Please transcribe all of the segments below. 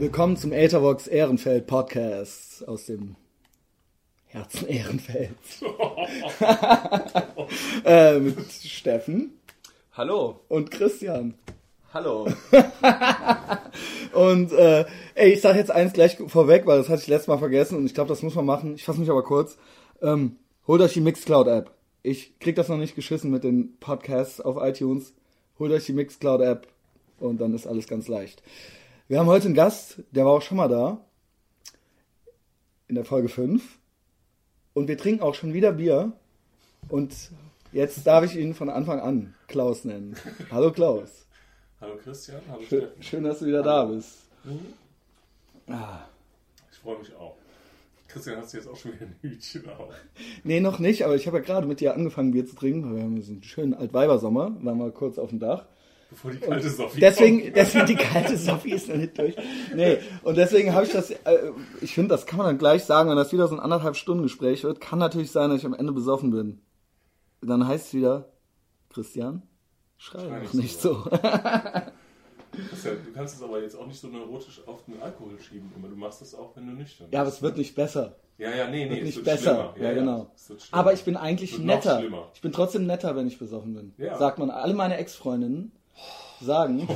Willkommen zum Ethervox Ehrenfeld Podcast aus dem Herzen Ehrenfeld. äh, mit Steffen Hallo. und Christian. Hallo. Und äh, ey, ich sag jetzt eins gleich vorweg, weil das hatte ich letztes Mal vergessen und ich glaube, das muss man machen. Ich fasse mich aber kurz. Ähm, holt euch die Mixcloud App. Ich krieg das noch nicht geschissen mit den Podcasts auf iTunes. Holt euch die Mixcloud App und dann ist alles ganz leicht. Wir haben heute einen Gast, der war auch schon mal da. In der Folge 5. Und wir trinken auch schon wieder Bier. Und jetzt darf ich ihn von Anfang an Klaus nennen. Hallo Klaus. Hallo Christian, hallo Schön, Steffen. schön dass du wieder da bist. Ah. Ich freue mich auch. Christian, hast du jetzt auch schon wieder ein Hütchen auf? Nee, noch nicht, aber ich habe ja gerade mit dir angefangen, Bier zu trinken, weil wir haben so einen schönen Altweibersommer, waren mal kurz auf dem Dach. Bevor die kalte Sophie Deswegen, kommt. deswegen die kalte Sophie ist noch nicht durch. Nee, und deswegen habe ich das, äh, ich finde, das kann man dann gleich sagen, wenn das wieder so ein anderthalb Stunden Gespräch wird, kann natürlich sein, dass ich am Ende besoffen bin. Dann heißt es wieder, Christian, schrei Schrei doch nicht nicht so. so. Christian, du kannst es aber jetzt auch nicht so neurotisch auf den Alkohol schieben. Immer. Du machst das auch, wenn du nüchtern bist. ja, aber es wird nicht besser. ja, ja, nee, nee, Wird nicht besser. schlimmer. Ja, genau. Aber ich bin eigentlich netter. Ich bin trotzdem netter, wenn ich besoffen bin. Ja. Sagt man. Alle meine Ex-Freundinnen sagen,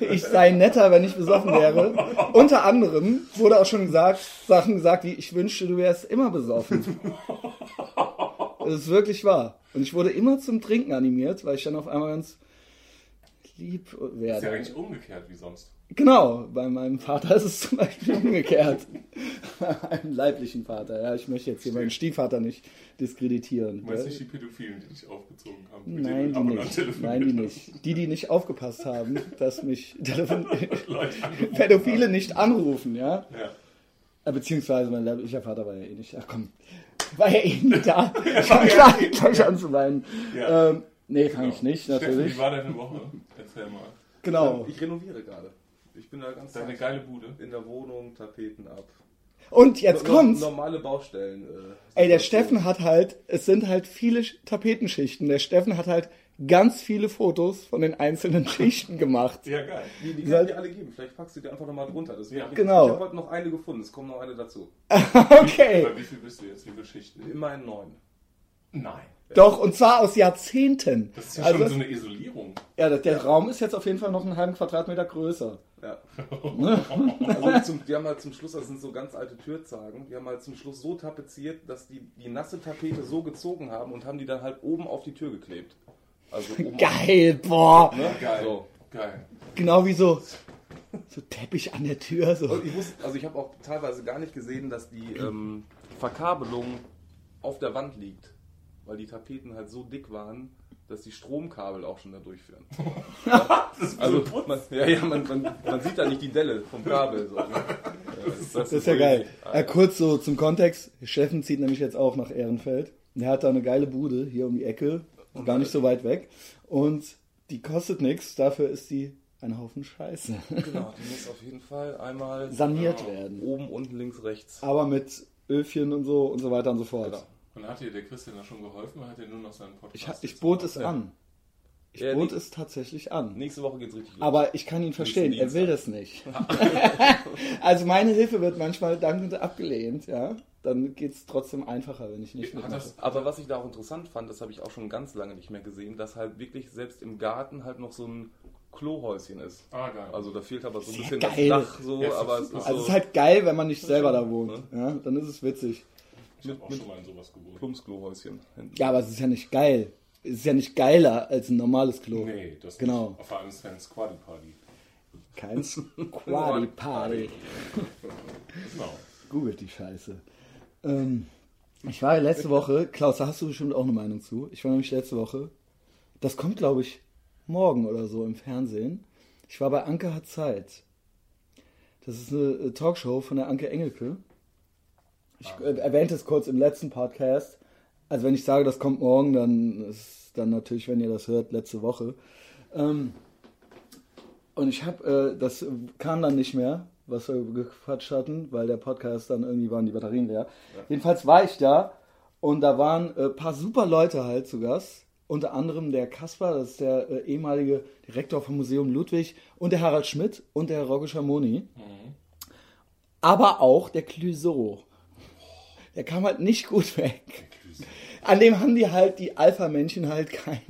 ich sei netter, wenn ich besoffen wäre. Unter anderem wurde auch schon gesagt, Sachen gesagt wie, ich wünschte, du wärst immer besoffen. Das ist wirklich wahr. Und ich wurde immer zum Trinken animiert, weil ich dann auf einmal ganz lieb Das ist ja werde. eigentlich umgekehrt wie sonst. Genau, bei meinem Vater ist es zum Beispiel umgekehrt. Bei meinem leiblichen Vater. Ja, ich möchte jetzt hier meinen Stiefvater nicht diskreditieren. Du meinst Ja. nicht die Pädophilen, die dich aufgezogen haben? Nein, die nicht. telefoniert Nein, die nicht. Die, die nicht aufgepasst haben, dass mich Pädophile haben. nicht anrufen, ja. Ja. Äh, Beziehungsweise mein leiblicher Vater war ja eh nicht. Ach komm, war ja eh nicht da. Ich fange ja gleich, gleich an zu weinen. Ja. Ähm, nee, fange ich Genau. nicht, Steffen, natürlich. wie war deine Woche? Erzähl mal. Genau. Ich renoviere gerade. Ich bin da ganz Deine geile Bude. in der Wohnung, Tapeten ab. Und jetzt No- kommt's. Normale Baustellen. Äh, Ey, der. Steffen hat halt, es sind halt viele Sch- Tapetenschichten. Der Steffen hat halt ganz viele Fotos von den einzelnen Schichten gemacht. Ja, geil. Die, die Soll- kann ich dir alle geben. Vielleicht packst du die einfach nochmal drunter. Deswegen Ja. ich, Genau. Ich habe heute noch eine gefunden. Es kommt noch eine dazu. Okay. Bei wie viel bist du jetzt, liebe Geschichte? Immerhin neun. Nein. Doch, und zwar aus Jahrzehnten. Das ist ja Also, schon so eine Isolierung. ja, der- der Raum ist jetzt auf jeden Fall noch einen halben Quadratmeter größer. Ja. also zum, die haben halt zum Schluss, das sind so ganz alte Türzagen, die haben halt zum Schluss so tapeziert, dass die die nasse Tapete so gezogen haben und haben die dann halt oben auf die Tür geklebt. Also oben Geil, boah. Ne? Geil. So. Geil. Genau wie so, so Teppich an der Tür. So. Und ich also ich habe auch teilweise gar nicht gesehen, dass die ähm, Verkabelung auf der Wand liegt, weil die Tapeten halt so dick waren, dass die Stromkabel auch schon da durchführen. Das ist Also so man, ja, ja, man, man, man sieht da nicht die Delle vom Kabel. So, ne? ja, das, Das ist ja geil. Ja, kurz so zum Kontext. Steffen zieht nämlich jetzt auch nach Ehrenfeld. Der hat da eine geile Bude hier um die Ecke, gar nicht so weit weg. Und die kostet nichts, dafür ist die ein Haufen Scheiße. Genau, die muss auf jeden Fall einmal Saniert Genau. werden. oben, unten, links, rechts. Aber mit Öfchen und so und so weiter und so fort. Genau. Und hat dir der Christian da schon geholfen oder hat er nur noch seinen Podcast? Ich, ha- ich bot es an. Ich Ja, bot es tatsächlich an. Nächste Woche geht's richtig los. Aber ich kann ihn verstehen, er will das nicht. also meine Hilfe wird manchmal dankend abgelehnt, ja. Dann geht es trotzdem einfacher, wenn ich nicht mitmache. das, Aber was ich da auch interessant fand, das habe ich auch schon ganz lange nicht mehr gesehen, dass halt wirklich selbst im Garten halt noch so ein Klohäuschen ist. ah, geil. Also da fehlt aber so ein Sehr bisschen geil. das Dach so, Ja, aber es ist Also so es ist halt geil, wenn man nicht selber da wohnt. Ne? Ja, dann ist es witzig. Ich habe auch mit- schon mal in sowas gewohnt. Plumpsklohäuschen. Ja, aber es ist ja nicht geil. Es ist ja nicht geiler als ein normales Klo. Nee, das Genau. nicht. Vor allem ist es ein Squatty Party. Kein Squatty Party. Genau. Googelt die Scheiße. Ähm, ich war ja letzte Woche, Klaus, da hast du bestimmt auch eine Meinung zu. Ich war nämlich letzte Woche, das kommt glaube ich morgen oder so im Fernsehen. Ich war bei Anke hat Zeit. Das ist eine äh, Talkshow von der Anke Engelke. Ich äh, erwähnte es kurz im letzten Podcast. Also wenn ich sage, das kommt morgen, dann ist dann natürlich, wenn ihr das hört, letzte Woche. Ähm, und ich habe, äh, das kam dann nicht mehr, was wir gequatscht hatten, weil der Podcast dann irgendwie waren die Batterien leer. Jedenfalls war ich da und da waren ein äh, paar super Leute halt zu Gast. unter anderem der Kaspar, das ist der äh, ehemalige Direktor vom Museum Ludwig, und der Harald Schmidt und der Rogge Schamoni. Aber auch der Clouseau. Der kam halt nicht gut weg. An dem haben die halt, die Alpha-Männchen halt kein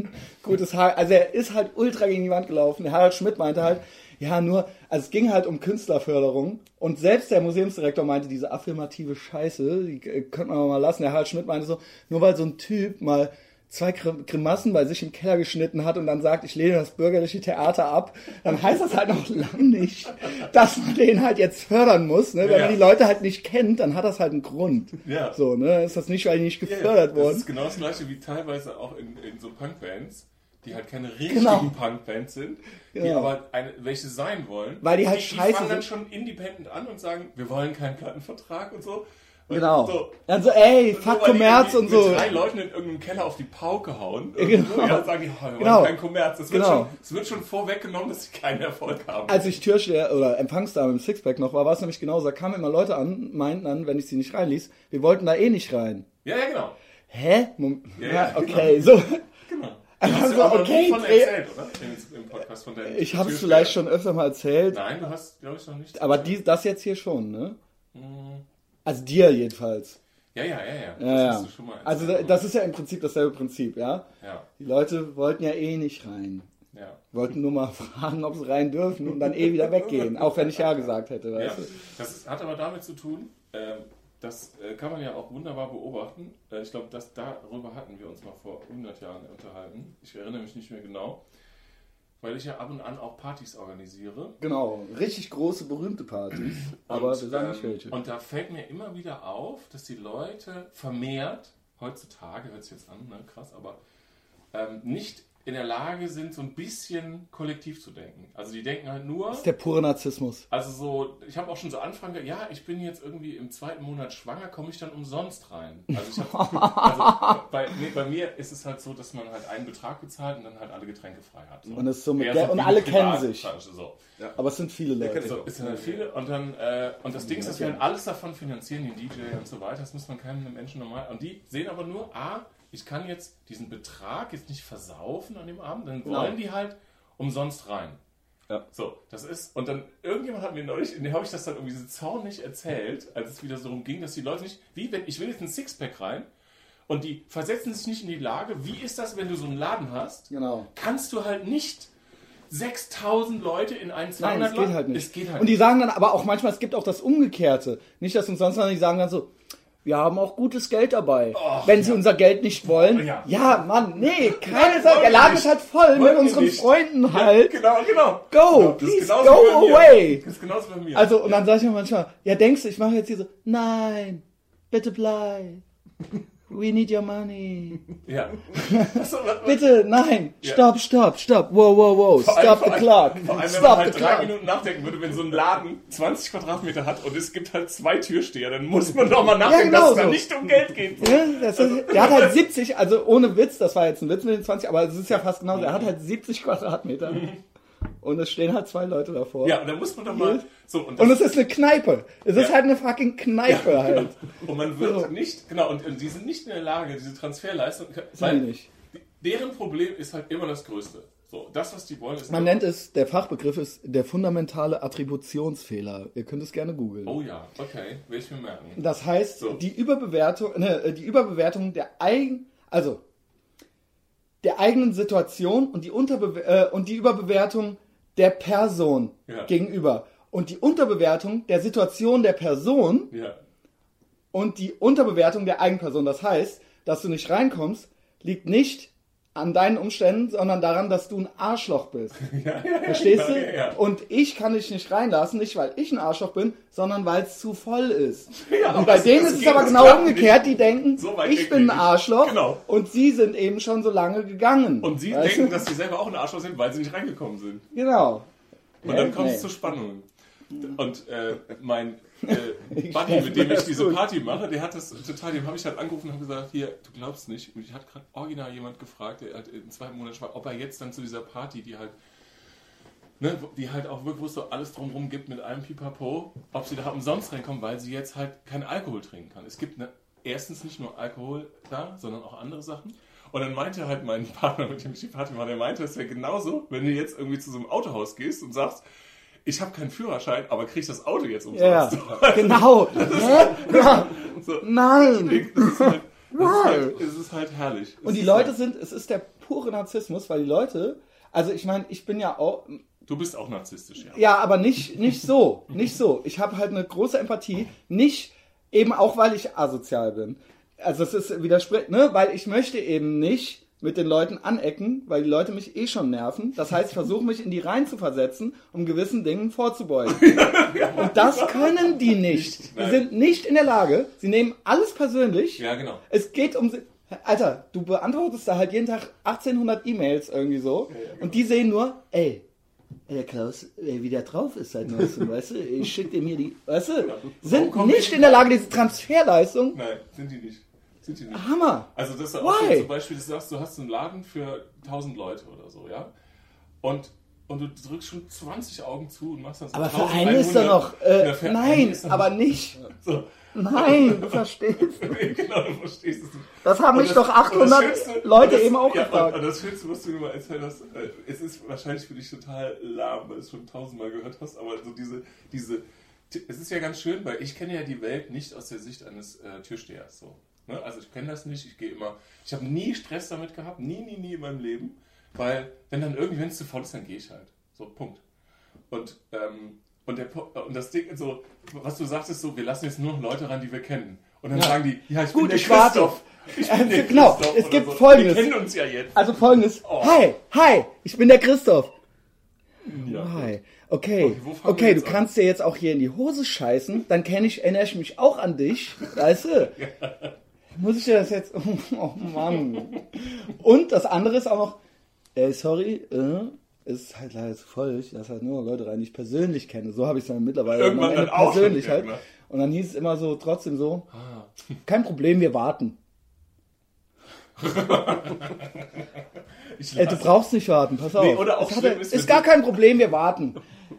gutes Haar. Also er ist halt ultra gegen die Wand gelaufen. Der Harald Schmidt meinte halt, ja, nur, also es ging halt um Künstlerförderung. Und selbst der Museumsdirektor meinte, diese affirmative Scheiße, die äh, könnte man mal lassen. Der Harald Schmidt meinte so, nur weil so ein Typ mal zwei Grim- Grimassen bei sich im Keller geschnitten hat und dann sagt, ich lehne das bürgerliche Theater ab, dann heißt das halt noch lange nicht, dass man den halt jetzt fördern muss. Ne? Wenn Ja. man die Leute halt nicht kennt, dann hat das halt einen Grund. Ja. So, ne? Ist das nicht, weil die nicht Ja, ja, gefördert Das ist genau das gleiche wie teilweise auch in, in so Punkbands, die halt keine richtigen Genau. Punkbands sind, die Genau. aber eine, welche sein wollen. Weil die halt die, scheiße Die fangen dann sind. schon independent an und sagen, wir wollen keinen Plattenvertrag und so. Genau. So, Dann so, ey, fuck Kommerz und so. Drei Leuten in irgendeinem Keller auf die Pauke hauen. Ja, genau. irgendwo, Ja, sagen die, oh, wir Genau. keinen Kommerz. Es wird, Genau. schon, es wird schon vorweggenommen, dass sie keinen Erfolg haben. Als ich Türsteher oder Empfangsdame im Sixpack noch war, war es nämlich genauso. Da kamen immer Leute an, meinten dann, wenn ich sie nicht reinließ, wir wollten da eh nicht rein. ja, ja, genau. Hä? Mom Ja, ja, ja, okay, so. genau. Also, Hast du aber okay, von erzählt, oder? Im, Im Podcast von deinem Ich habe es vielleicht schon öfter mal erzählt, Nein, du hast, glaube ich, noch nicht. aber die, das jetzt hier schon, ne? Mhm. Also dir jedenfalls. Ja, ja, ja, ja. Ja, ja. mal Also das ist ja im Prinzip dasselbe Prinzip, ja? Ja, Die Leute wollten ja eh nicht rein. ja. Wollten nur mal fragen, ob sie rein dürfen und dann eh wieder weggehen. Auch wenn ich ja gesagt hätte, ja. weißt du? Das hat aber damit zu tun, ähm, das äh, kann man ja auch wunderbar beobachten. Äh, ich glaube, dass darüber hatten wir uns mal vor 100 Jahren unterhalten. Ich erinnere mich nicht mehr genau. Weil ich ja ab und an auch Partys organisiere. Genau, richtig große, berühmte Partys. Aber Und, wir sagen nicht ähm, welche. Und da fällt mir immer wieder auf, dass die Leute vermehrt, heutzutage hört sich jetzt an, ne, krass, aber ähm, nicht in der Lage sind, so ein bisschen kollektiv zu denken. Also die denken halt nur, Das ist der pure Narzissmus. also so, ich habe auch schon so Anfragen, gehabt, ja, ich bin jetzt irgendwie im zweiten Monat schwanger, komme ich dann umsonst rein? Also, ich hab, also bei, nee, bei mir ist es halt so, dass man halt einen Betrag bezahlt und dann halt alle Getränke frei hat. So. Und so mit Geld- und alle kennen sich. So. Aber es sind viele Leute. So, es sind halt viele und dann äh, und das Ding ist, dass wir halt alles davon finanzieren, den DJ und so weiter. Das muss man keinem Menschen normal. Und die sehen aber nur, ah, ich kann jetzt diesen Betrag jetzt nicht versaufen an dem Abend, dann Genau. wollen die halt umsonst rein. Ja. So, das ist, und dann irgendjemand hat mir neulich, dem habe ich das dann irgendwie so zornig erzählt, als es wieder so darum ging, dass die Leute nicht, wie wenn, ich will jetzt ein Sixpack rein und die versetzen sich nicht in die Lage, wie ist das, wenn du so einen Laden hast? Genau. Kannst du halt nicht 6000 Leute in einen 200 Nein, es geht halt nicht. Es geht halt und die sagen dann aber auch manchmal, es gibt auch das Umgekehrte. Nicht, dass uns sonst, sondern die sagen dann so, wir haben auch gutes Geld dabei. Wenn sie unser Geld nicht wollen. Ja. Ja, Mann, nee, keine Sorge. Der Laden ist halt voll mit unseren nicht. Freunden halt. Genau, genau. Go, Genau, please go wie bei mir. away. Das ist genauso bei mir. Also, und dann sage ich mir manchmal, ja, denkst du, ich mache jetzt hier so, nein, bitte bleib. We need your money. ja. Bitte, nein, Ja. stop, stop, stop, wow, wow, wow, Vor stop the clock, Vor allem, wenn man stop halt the drei clock. Minuten nachdenken würde, wenn so ein Laden 20 Quadratmeter hat und es gibt halt zwei Türsteher, dann muss man doch mal nachdenken, genau dass es da nicht um Geld geht. Ja, das ist, der hat halt 70, also ohne Witz, das war jetzt ein Witz mit den 20, aber es ist ja fast genauso, er hat halt 70 Quadratmeter. Und es stehen halt zwei Leute davor. Ja, und dann muss man doch mal. So, und, Und es ist eine Kneipe. Es ist Ja. halt eine fucking Kneipe halt. und man wird So. nicht, genau, und, und die sind nicht in der Lage, diese Transferleistung. Die nicht. Deren Problem ist halt immer das Größte. So, das, was die wollen, ist. Man nennt es, der Fachbegriff ist der fundamentale Attributionsfehler. Ihr könnt es gerne googeln. Oh ja, okay, will ich mir merken. Das heißt, So. die Überbewertung, ne, die Überbewertung der eigen, also der eigenen Situation und die Unterbe äh, und die Überbewertung der Person Ja. gegenüber und die Unterbewertung der Situation der Person Ja. und die Unterbewertung der Eigenperson. Das heißt, dass du nicht reinkommst, liegt nicht an deinen Umständen, sondern daran, dass du ein Arschloch bist. Verstehst du? Ja, ja, ja. Und ich kann dich nicht reinlassen, nicht weil ich ein Arschloch bin, sondern weil es zu voll ist. Und bei denen ist es aber genau umgekehrt, die denken, So ich bin ein nicht. Arschloch Genau. und sie sind eben schon so lange gegangen. Und sie Weißt denken, du? dass sie selber auch ein Arschloch sind, weil sie nicht reingekommen sind. Genau. Und dann kommt Nee. es zu Spannungen. Und äh, mein äh, Ich Buddy, mit dem ich diese gut. Party mache, der hat das total, dem habe ich halt angerufen und habe gesagt, hier, du glaubst nicht, mich hat gerade original jemand gefragt, der halt in zwei Monaten war, ob er jetzt dann zu dieser Party, die halt, ne, die halt auch wirklich, wo es so alles drumherum gibt mit allem Pipapo, ob sie da umsonst reinkommen, weil sie jetzt halt keinen Alkohol trinken kann. Es gibt ne, erstens nicht nur Alkohol da, sondern auch andere Sachen. Und dann meinte halt mein Partner, mit dem ich die Party mache, der meinte, es wäre genauso, wenn du jetzt irgendwie zu so einem Autohaus gehst und sagst, ich habe keinen Führerschein, aber krieg das Auto jetzt Ja, umsonst. genau. Hä? Ja. So, Nein. das ist halt, das ist halt, es ist halt herrlich. Und Es die ist Leute halt, sind, es ist der pure Narzissmus, weil die Leute, also ich meine, ich bin ja auch, Du bist auch narzisstisch, ja. ja, aber nicht, nicht so, nicht so. Ich habe halt eine große Empathie, nicht eben auch, weil ich asozial bin. Also es ist widerspricht, ne, weil ich möchte eben nicht mit den Leuten anecken, weil die Leute mich eh schon nerven. Das heißt, ich versuche mich in die Reihen zu versetzen, um gewissen Dingen vorzubeugen. Und das können die nicht. Die sind nicht in der Lage. Sie nehmen alles persönlich. Ja, genau. Es geht um. Alter, du beantwortest da halt jeden Tag 1800 E-Mails irgendwie so. Und die sehen nur, ey, der Klaus, ey, wie der drauf ist seit neuestem, weißt du? Ich schick dem hier die. Weißt du? Sind nicht in der Lage, diese Transferleistung. Nein, sind die nicht. Sind die nicht. Hammer. Also das ist auch so zum Beispiel, du sagst, du hast einen Laden für 1000 Leute oder so, ja? Und, und du drückst schon 20 Augen zu und machst dann so Aber für einen ist er 1100. noch. Äh, Ja, nein, er aber noch- nicht. So. Nein, du verstehst. genau, du verstehst es nicht. Das haben Und mich das- doch und das 800 Schönste- Leute das, eben auch ja, gefragt. Und, und das Schönste, was du mir mal erzählt hast, äh, es ist wahrscheinlich für dich total lahm, weil du es schon tausendmal gehört hast, aber so diese, diese, es ist ja ganz schön, weil ich kenne ja die Welt nicht aus der Sicht eines äh, Türstehers. So. Ne? Also ich kenne das nicht, ich gehe immer, ich habe nie Stress damit gehabt, nie, nie, nie in meinem Leben, weil wenn dann irgendwie, wenn es zu voll ist, dann gehe ich halt. So, Punkt. Und, ähm, und, der, und das Ding, so, was du sagtest, so, wir lassen jetzt nur noch Leute ran, die wir kennen. Und dann Ja. sagen die, ja, ich Gut, bin der ich warte. Christoph. Ich bin der Genau, Christoph es gibt so. Folgendes. Wir kennen uns ja jetzt. Also folgendes. Oh. Hi, hi, ich bin der Christoph. Ja. Hi. Okay, Okay, okay, du an? kannst dir jetzt auch hier in die Hose scheißen, dann kenne ich, erinnere ich mich auch an dich, weißt du? Muss ich dir das jetzt, oh Mann. Und das andere ist auch noch, ey, sorry, äh, ist halt leider zu voll, ich lasse halt nur Leute rein, die ich persönlich kenne. So habe ich es dann mittlerweile Irgendwann dann auch persönlich halt. kennen, ne? Und dann hieß es immer so, trotzdem so, Ah. kein Problem, wir warten. Ey, du brauchst nicht warten, pass auf. Nee, oder auch Es hat schlimm er- ist, ist, gar kein Problem, wir warten.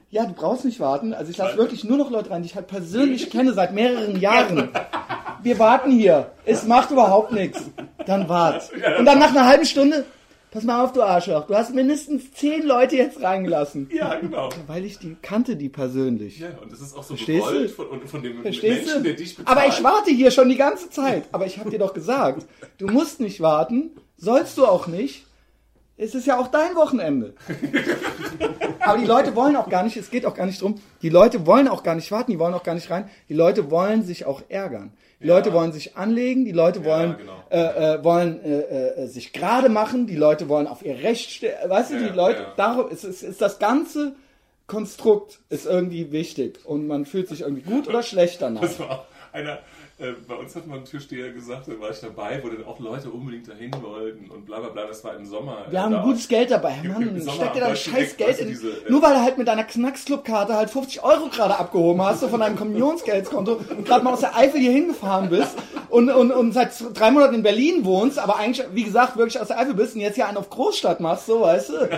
Ja, du brauchst nicht warten. Also ich lasse wirklich nur noch Leute rein, die ich halt persönlich kenne seit mehreren Jahren. Wir warten hier. Es macht überhaupt nichts. Dann wart. Und dann nach einer halben Stunde, pass mal auf, du Arschloch. Du hast mindestens zehn Leute jetzt reingelassen. Ja, genau. Weil ich die kannte, die persönlich. Ja, und das ist auch so Verstehst du? gewollt von, von dem Verstehst Menschen, du? der dich bezahlt. Aber ich warte hier schon die ganze Zeit. Aber ich habe dir doch gesagt, du musst nicht warten. Sollst du auch nicht. Es ist ja auch dein Wochenende. Aber die Leute wollen auch gar nicht, es geht auch gar nicht drum, die Leute wollen auch gar nicht warten, die wollen auch gar nicht rein. Die Leute wollen sich auch ärgern. Die Ja. Leute wollen sich anlegen, die Leute wollen, genau. äh, äh, wollen äh, äh, sich gerade machen, die Leute wollen auf ihr Recht stehen. Weißt du, Ja, die Leute, ja. darum ist, ist, ist das ganze Konstrukt ist irgendwie wichtig und man fühlt sich irgendwie gut oder schlecht danach. Das war einer, äh, bei uns hat man ein Türsteher gesagt, da war ich dabei, wo dann auch Leute unbedingt dahin wollten und bla bla bla, das war im Sommer. Wir äh, haben da gutes Geld dabei. Mann, steck dir Deutschen scheiß Geld in. diese, äh, nur weil du halt mit deiner Knacksclub-Karte halt 50 Euro gerade abgehoben hast, so von deinem Kommunionsgeldskonto und gerade mal aus der Eifel hier hingefahren bist und, und, und seit drei Monaten in Berlin wohnst, aber eigentlich, wie gesagt, wirklich aus der Eifel bist und jetzt hier einen auf Großstadt machst, so, weißt du?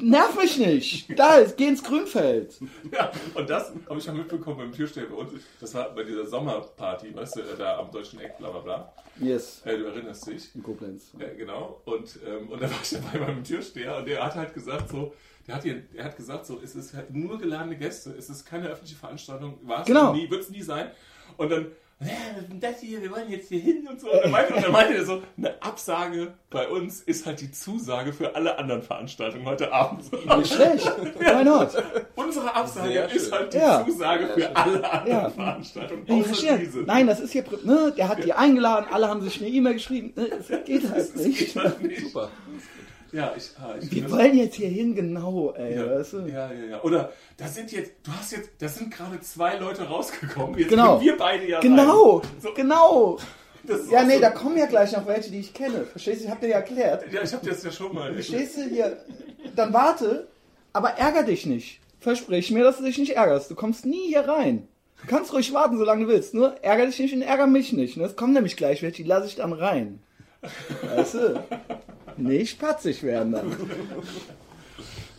Nerv mich nicht. Da ist, geh ins Grünfeld. Ja, und das habe ich schon mitbekommen beim Türsteher bei uns. Das war bei dieser Sommerparty, weißt du, da am Deutschen Eck, bla bla bla. Yes. Äh, du erinnerst dich. In Koblenz. Ja, genau. Und, ähm, und da war ich dabei beim Türsteher und der hat halt gesagt so, der hat, hier, der hat gesagt so, es ist halt nur geladene Gäste, es ist keine öffentliche Veranstaltung, war es Genau. nie, wird es nie sein. Und dann, ja, was ist denn das hier, wir wollen jetzt hier hin und so. Und dann meinte, und dann meinte er so, eine Absage bei uns ist halt die Zusage für alle anderen Veranstaltungen heute Abend. Nicht schlecht. Why not? Unsere Absage Sehr ist schön. halt die Ja. Zusage Ja, für schön. alle anderen Ja. Veranstaltungen. Außer verstehe. diese. Nein, das ist hier, ne, der hat die eingeladen, alle haben sich eine E-Mail geschrieben. Ne, Es geht halt Das nicht. geht halt nicht. Super. Ja, ich, ah, ich Wir wollen jetzt hier hin, genau, ey, Ja, weißt du? ja, ja, ja. Oder da sind jetzt, du hast jetzt, da sind gerade zwei Leute rausgekommen. Jetzt Genau. wir beide ja Genau. So, genau. Ja, nee, so, da kommen ja gleich noch welche, die ich kenne. Verstehst du? Ich hab dir ja erklärt. Ja, ich habe das ja schon mal. Verstehst du hier? Dann warte, aber ärger dich nicht. Versprich mir, dass du dich nicht ärgerst. Du kommst nie hier rein. Du kannst ruhig warten, solange du willst. Nur ärger dich nicht und ärger mich nicht. Es kommen nämlich gleich welche, die lasse ich dann rein. Weißt du? Nicht patzig werden dann.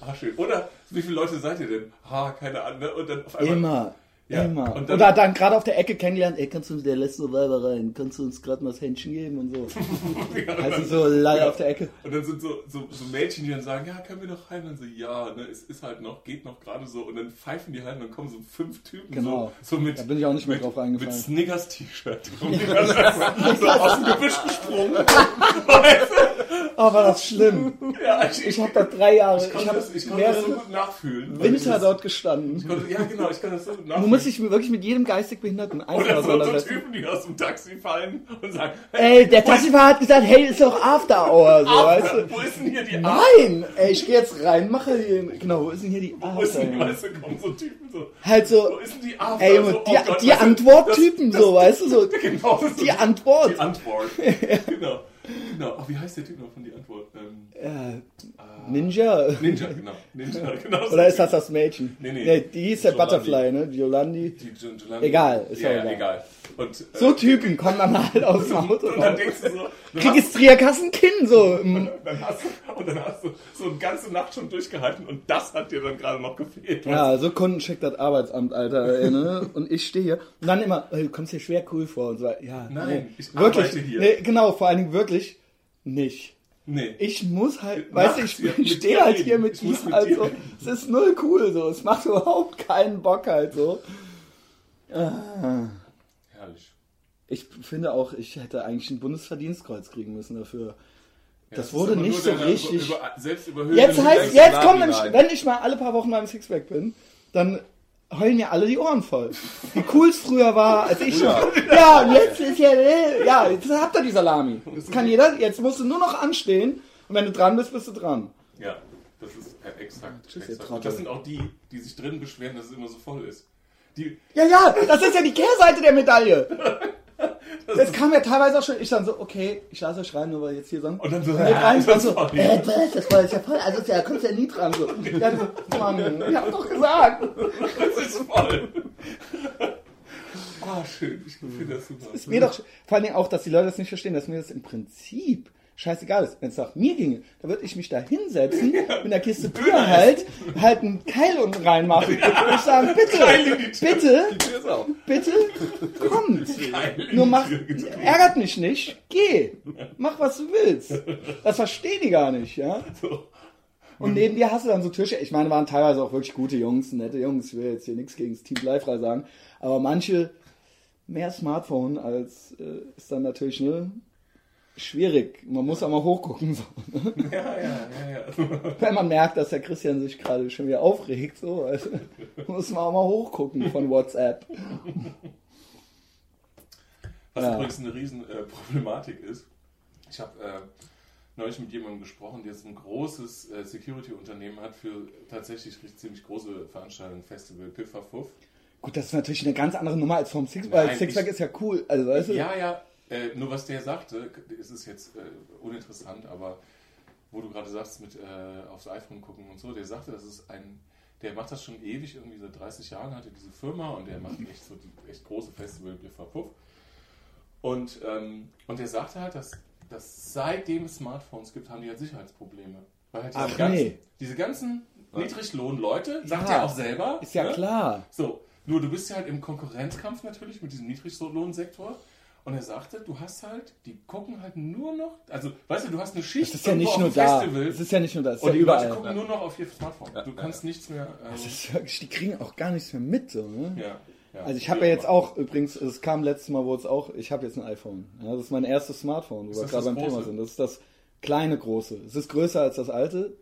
Ah, schön. Oder wie viele Leute seid ihr denn? Ha, keine Ahnung. ne? Und dann auf einmal. Immer. Ja, Immer. und dann- dann, dann gerade auf der Ecke kennengelernt, ey, kannst du der letzte Weiber rein, kannst du uns gerade mal das Händchen geben und so. Ja, und Also dann- so lall ja. auf der Ecke. Und dann sind so, so, so Mädchen, die dann sagen, ja, können wir doch rein? Und dann so, ja, ne, es ist halt noch, geht noch gerade so. Und dann pfeifen die halt und dann kommen so fünf Typen Genau. so, so mit, Da bin ich auch nicht mehr mit, drauf reingefallen. mit Snickers-T-Shirt. Und die Zeit so aus dem Gebüsch gesprungen. Oh, war das schlimm. Ja, ich, Ich habe da drei Jahre, ich ich, konnte habe das, ich konnte das so gut nachfühlen. Winter dort gestanden. Konnte, ja, genau, ich kann das so gut Du nachfühlen. musst dich wirklich mit jedem geistig Behinderten Oder so, so. Typen, die aus dem Taxi fallen und sagen, Ey, der Taxifahrer hat gesagt, hey, ist doch After Hour, so, weißt After, du? wo ist denn hier die After? Nein! Ey, ich gehe jetzt rein, mache hier, genau, wo ist denn hier die Wo ist After? denn, weißt du, kommen so Typen so, Halt wo so, ist denn die After? ey, Junge, so, oh die, Gott, die weißt du, Antworttypen, so, weißt du, so, Genau, die Antwort. Die Antwort. genau. Genau. Ach, wie heißt der Typ noch von die Antwort? Ähm, Äh, Ninja? Ninja, genau. Ninja, genau. Oder ist das das Mädchen? Nee, nee. die hieß der. Butterfly, ne? Jolandi. Die Jo- Jolandi- Egal, ist ja, ja, egal. egal. Und, äh, So Typen kommen dann halt aus dem Auto und dann raus. denkst du so, Registrierkassenkind, so. mm. dann hast du, und dann hast du so eine ganze Nacht schon durchgehalten und das hat dir dann gerade noch gefehlt. Ja, so Kundencheck das Arbeitsamt, Alter, ey, ne? Und ich stehe hier und dann immer, du kommst dir schwer cool vor und so, ja. Nein, nee, ich wirklich, arbeite hier. Nee, genau, vor allen Dingen wirklich nicht. Nee. Ich muss halt, weißt du, hier ich, mit stehe halt hier mit mit dir so, reden. es ist null cool, so, es macht überhaupt keinen Bock halt so. Herrlich. Ich finde auch, ich hätte eigentlich ein Bundesverdienstkreuz kriegen müssen dafür. Ja, Das ist wurde nicht so richtig. Über, über, selbstüberhöhung. Jetzt heißt, jetzt kommt wenn ich mal alle paar Wochen mal im Sixpack bin, dann heulen ja alle die Ohren voll. Wie cool es früher war, als ich schon. Ja, und jetzt ist ja, ja, jetzt habt ihr die Salami. Das kann jeder, jetzt musst du nur noch anstehen und wenn du dran bist, bist du dran. Ja, das ist äh, exakt. Tschüss, exakt. Und das sind auch die, die sich drin beschweren, dass es immer so voll ist. Die, Ja, ja, das ist ja die Kehrseite der Medaille. Das kam ja teilweise auch schon, ich dann so, okay, ich lasse euch rein, nur weil jetzt hier so. und dann so, Geht rein, dann das so, äh, was, das war jetzt ja voll, also da kommst du ja nie dran. So. Ja, so, Mann, ich hab doch gesagt. Das ist voll. Ah, schön. Ich finde das super. ist mir doch, vor allen Dingen auch, dass die Leute das nicht verstehen, dass mir das im Prinzip scheißegal ist. Wenn es nach mir ginge, da würde ich mich da hinsetzen, mit einer Kiste Bier halt, halt einen Keil unten reinmachen und ich sagen, bitte, bitte, bitte, kommt. Nur mach, ärgert mich nicht, geh, mach was du willst. Das verstehen die gar nicht, ja. Und neben dir hast du dann so Tische. Ich meine, waren teilweise auch wirklich gute Jungs, nette Jungs. Ich will jetzt hier nichts gegen das Team Bleifrei sagen. Aber manche mehr Smartphone als äh, ist dann natürlich ne, schwierig. Man muss auch mal hochgucken. So. Ja, ja, ja, ja. Wenn man merkt, dass der Christian sich gerade schon wieder aufregt, so, also, muss man auch mal hochgucken von WhatsApp. Was Ja. übrigens eine riesen äh, ist. Ich habe äh, neulich mit jemandem gesprochen, der so ein großes äh, Security-Unternehmen hat für tatsächlich richtig, ziemlich große Veranstaltungen, Festival, Pifferfuff. Gut, das ist natürlich eine ganz andere Nummer als vom Sixpack. Sixpack ist ja cool. Also, weißt du? Ja, ja, äh, nur was der sagte, es ist jetzt äh, uninteressant, aber wo du gerade sagst, mit äh, aufs iPhone gucken und so, der sagte, das ist ein, der macht das schon ewig, irgendwie seit 30 Jahren hat er diese Firma und der macht echt so die echt große Festival, Puff. Und, ähm, und der sagte halt, dass, dass seitdem es Smartphones gibt, haben die halt Sicherheitsprobleme. Weil halt diese, Ach, ganzen, nee. diese ganzen Niedriglohnleute, sagt Ja. er auch selber. Ist ja ne? klar. So, nur du bist ja halt im Konkurrenzkampf natürlich mit diesem Niedriglohnsektor. Und er sagte, du hast halt, die gucken halt nur noch, also weißt du, du hast eine Schicht Das ist ja nicht auf nur dem da. Festival Das ist ja nicht nur da. Das ist und ja die Leute überall. gucken nur noch auf ihr Smartphone. Du kannst nichts mehr. Das Ähm, ist wirklich, die kriegen auch gar nichts mehr mit. So, ne? ja, ja. Also ich habe ja jetzt auch, übrigens, es kam letztes Mal, wo es auch, ich habe jetzt ein iPhone. Ja, das ist mein erstes Smartphone, wo Ist wir das gerade das beim Thema sind. Das ist das kleine große. Es ist größer als das alte.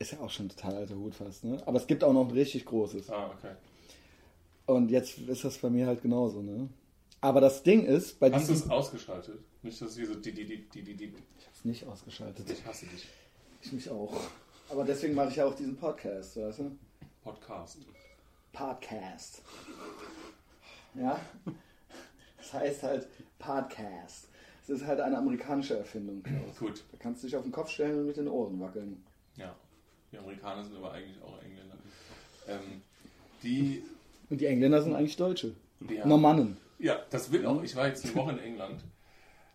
Ist ja auch schon total alter Hut fast, ne? Aber es gibt auch noch ein richtig großes. Ah, okay. Und jetzt ist das bei mir halt genauso, ne? Aber das Ding ist, bei Hast du es ausgeschaltet? Nicht, dass hier so die, die, die, die, die, die. Ich hab's nicht ausgeschaltet. Ich hasse dich. Ich mich auch. Aber deswegen mache ich ja auch diesen Podcast, weißt du? Podcast. Podcast. Ja? Das heißt halt Podcast. Es ist halt eine amerikanische Erfindung, Klaus. Gut. Da kannst du dich auf den Kopf stellen und mit den Ohren wackeln. Ja. Die Amerikaner sind aber eigentlich auch Engländer. Ähm, die. Und die Engländer sind eigentlich Deutsche. Ja. Normannen. Ja, das will auch. Ich war jetzt eine Woche in England.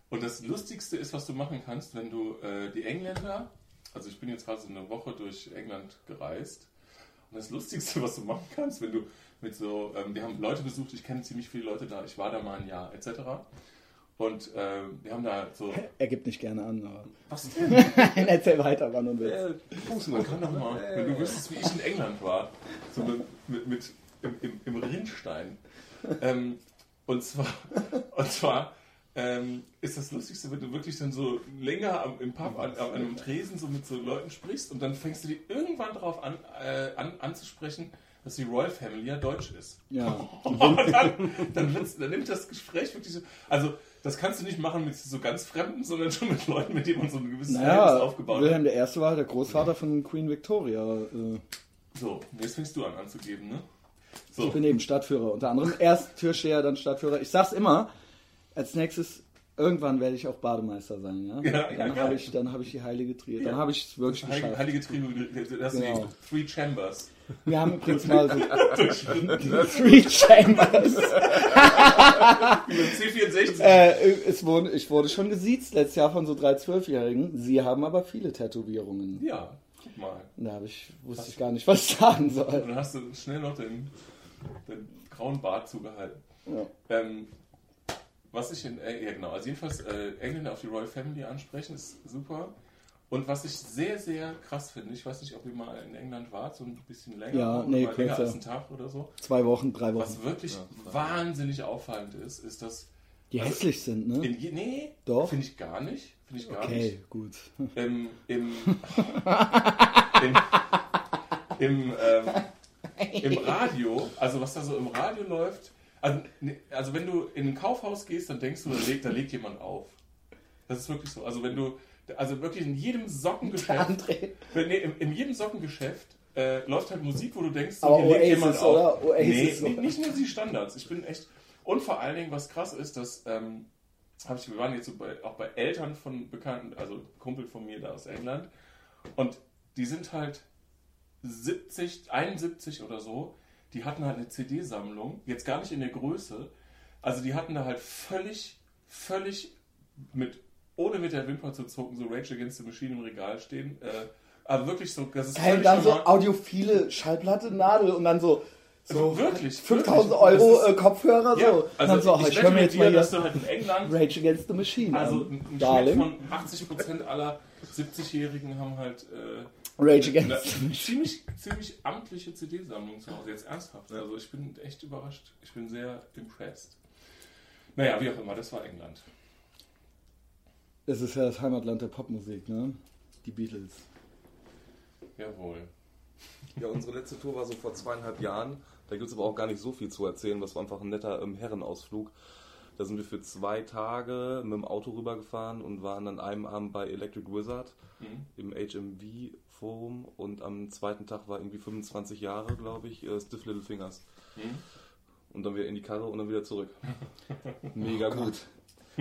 Und das Lustigste ist, was du machen kannst, wenn du äh, die Engländer, also ich bin jetzt quasi eine Woche durch England gereist Und das Lustigste, was du machen kannst, wenn du mit so, ähm, wir haben Leute besucht, ich kenne ziemlich viele Leute da, ich war da mal ein Jahr, etc. Und ähm, wir haben da so. Er gibt nicht gerne an, aber. Was denn? Nein, erzähl weiter, wann und willst. Äh, Man Fußnote. kann doch mal, wenn du wüsstest, wie ich in England war, so mit, mit, mit im, im, im Rinnstein. Ähm, und zwar, und zwar ähm, ist das Lustigste, wenn du wirklich dann so länger am, im Pub an, an einem Tresen so mit so Leuten sprichst und dann fängst du die irgendwann darauf an, äh, an, anzusprechen, dass die Royal Family ja deutsch ist. Ja. Und dann, dann, dann nimmt das Gespräch wirklich so. Also, das kannst du nicht machen mit so ganz Fremden, sondern schon mit Leuten, mit denen man so ein gewisses Verhältnis Naja, aufgebaut Wilhelm hat. der Erste war der Großvater von Queen Victoria. Äh, So, jetzt fängst du an anzugeben, ne? Ich So, bin eben Stadtführer. Unter anderem erst Türsteher, dann Stadtführer. Ich sag's immer, als nächstes, irgendwann werde ich auch Bademeister sein. Ja? Ja, ja, dann geil. habe ich, dann hab ich die heilige Trier. Dann Ja. habe ich es wirklich Heilige, geschafft. Heilige Trio, das sind Genau. die Three Chambers. Wir haben übrigens mal so Three Chambers. C64. Äh, es wurde, ich wurde schon gesiezt letztes Jahr von so drei Zwölfjährigen. Sie haben aber viele Tätowierungen. Ja, guck mal. Da hab ich, wusste ich gar nicht, was ich sagen soll. Dann hast du schnell noch den, den grauen Bart zugehalten. Ja. Ähm, was ich in, äh, ja genau, also jedenfalls äh, Engländer auf die Royal Family ansprechen, ist super. Und was ich sehr, sehr krass finde, ich weiß nicht, ob ihr mal in England wart, so ein bisschen länger, Ja, oder nee, mal länger als einen Tag oder so. Zwei Wochen, drei Wochen. Was wirklich wahnsinnig auffallend ist, ist, dass Die also- hässlich sind, ne? in nee, Doch. finde ich gar nicht, finde ich gar nicht. Okay, gut. Im, im, im, im, ähm, im Radio, also was da so im Radio läuft, also, also wenn du in ein Kaufhaus gehst, dann denkst du, da legt, da legt jemand auf. Das ist wirklich so. Also wenn du, also wirklich in jedem Sockengeschäft, wenn, nee, in, in jedem Sockengeschäft äh, läuft halt Musik, wo du denkst, so, hier legt jemand auf. oder? Oasis, nee, oder? nicht, nicht nur die Standards. Ich bin echt. Und vor allen Dingen, was krass ist, dass ähm, hab ich, wir waren jetzt so bei, auch bei Eltern von Bekannten, also Kumpel von mir da aus England, und die sind halt 70, 71 oder so, die hatten halt eine CD-Sammlung, jetzt gar nicht in der Größe, also die hatten da halt völlig, völlig mit, ohne mit der Wimper zu zucken, so Rage Against the Machine im Regal stehen, äh, aber wirklich so, das ist Geil, dann so audiophile Schallplatte, Nadel und dann so, so Wirklich, 5000 wirklich. Euro Das ist- äh, Kopfhörer. Ja, so. Also dann so, ich, ich höre mir jetzt mal dir, hier dass du halt in England Rage Against the Machine Also ein, ein Schnitt von 80% aller 70-Jährigen haben halt äh, Rage eine Against the Machine. ziemlich, ziemlich amtliche CD-Sammlung zu Hause. Jetzt ernsthaft. Also ich bin echt überrascht. Ich bin sehr impressed. Naja, wie auch immer, das war England. Das ist ja das Heimatland der Popmusik, ne? Die Beatles. Jawohl. Ja, unsere letzte Tour war so vor zweieinhalb Jahren. Da gibt es aber auch gar nicht so viel zu erzählen. Das war einfach ein netter ähm, Herrenausflug. Da sind wir für zwei Tage mit dem Auto rübergefahren und waren an einem Abend bei Electric Wizard Mhm. im HMV Forum und am zweiten Tag war irgendwie 25 Jahre, glaube ich, äh, Stiff Little Fingers. Mhm. Und dann wieder in die Karre und dann wieder zurück. Mega Oh gut.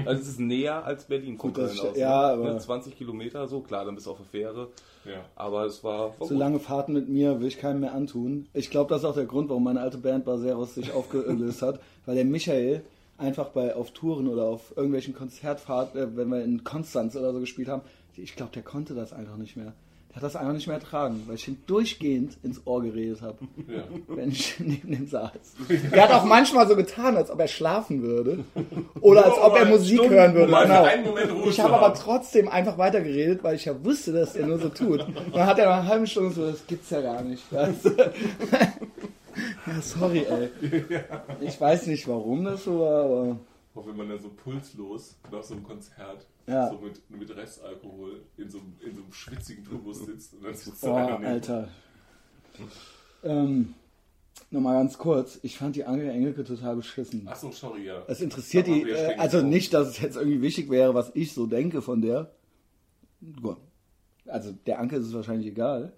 Also es ist näher als Berlin Gut, das aus. ja, ne? aber- 20 Kilometer, so klar, dann bist du auf der Fähre. Ja. Aber es war, war So gut. lange Fahrten mit mir will ich keinem mehr antun. Ich glaube, das ist auch der Grund, warum meine alte Band Baseros sich aufgelöst hat, weil der Michael einfach bei auf Touren oder auf irgendwelchen Konzertfahrten, äh, wenn wir in Konstanz oder so gespielt haben, ich glaube, der konnte das einfach nicht mehr. Der hat das einfach nicht mehr ertragen, weil ich ihn durchgehend ins Ohr geredet habe, Ja. wenn ich neben dem saß. Er hat auch manchmal so getan, als ob er schlafen würde oder als ob er Musik Stunden, hören würde. Genau. Ich habe aber trotzdem einfach weitergeredet, weil ich ja wusste, dass er nur so tut. Und dann hat er nach einer halben Stunde so, das gibt's ja gar nicht. Weißt du? ja, sorry, ey. Ich weiß nicht, warum das so war, aber Auch wenn man dann so pulslos nach so einem Konzert Ja. so mit, mit Restalkohol in so, einem- in so einem schwitzigen Tourbus sitzt und dann sitzt da boah, neben. Alter. Ähm, Nochmal ganz kurz, ich fand die Angela Engelke total beschissen. Achso, sorry, ja. Es interessiert Da die, äh, also nicht, dass es jetzt irgendwie wichtig wäre, was ich so denke von der. Gut. Also der Anke ist es wahrscheinlich egal.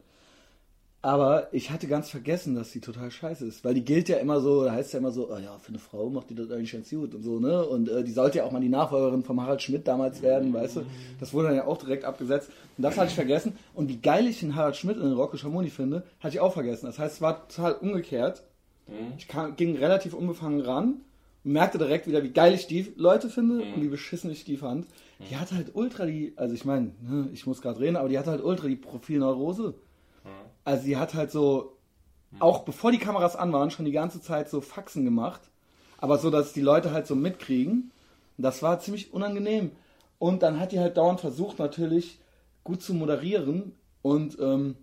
Aber ich hatte ganz vergessen, dass die total scheiße ist. Weil die gilt ja immer so, da heißt ja immer so, oh ja, für eine Frau macht die das eigentlich ganz gut und so, ne? Und äh, die sollte ja auch mal die Nachfolgerin vom Harald Schmidt damals werden, weißt du? Das wurde dann ja auch direkt abgesetzt. Und das hatte ich vergessen. Und wie geil ich den Harald Schmidt in den Rocco Schamoni finde, hatte ich auch vergessen. Das heißt, es war total umgekehrt. Mhm. Ich kam, ging relativ unbefangen ran und merkte direkt wieder, wie geil ich die Leute finde und wie beschissen ich die fand. Die hatte halt ultra die, also ich meine, ne, ich muss gerade reden, aber die hatte halt ultra die Profilneurose. Also die hat halt so, auch bevor die Kameras an waren, schon die ganze Zeit so Faxen gemacht. Aber so, dass die Leute halt so mitkriegen. Das war ziemlich unangenehm. Und dann hat die halt dauernd versucht, natürlich gut zu moderieren. Und ähm,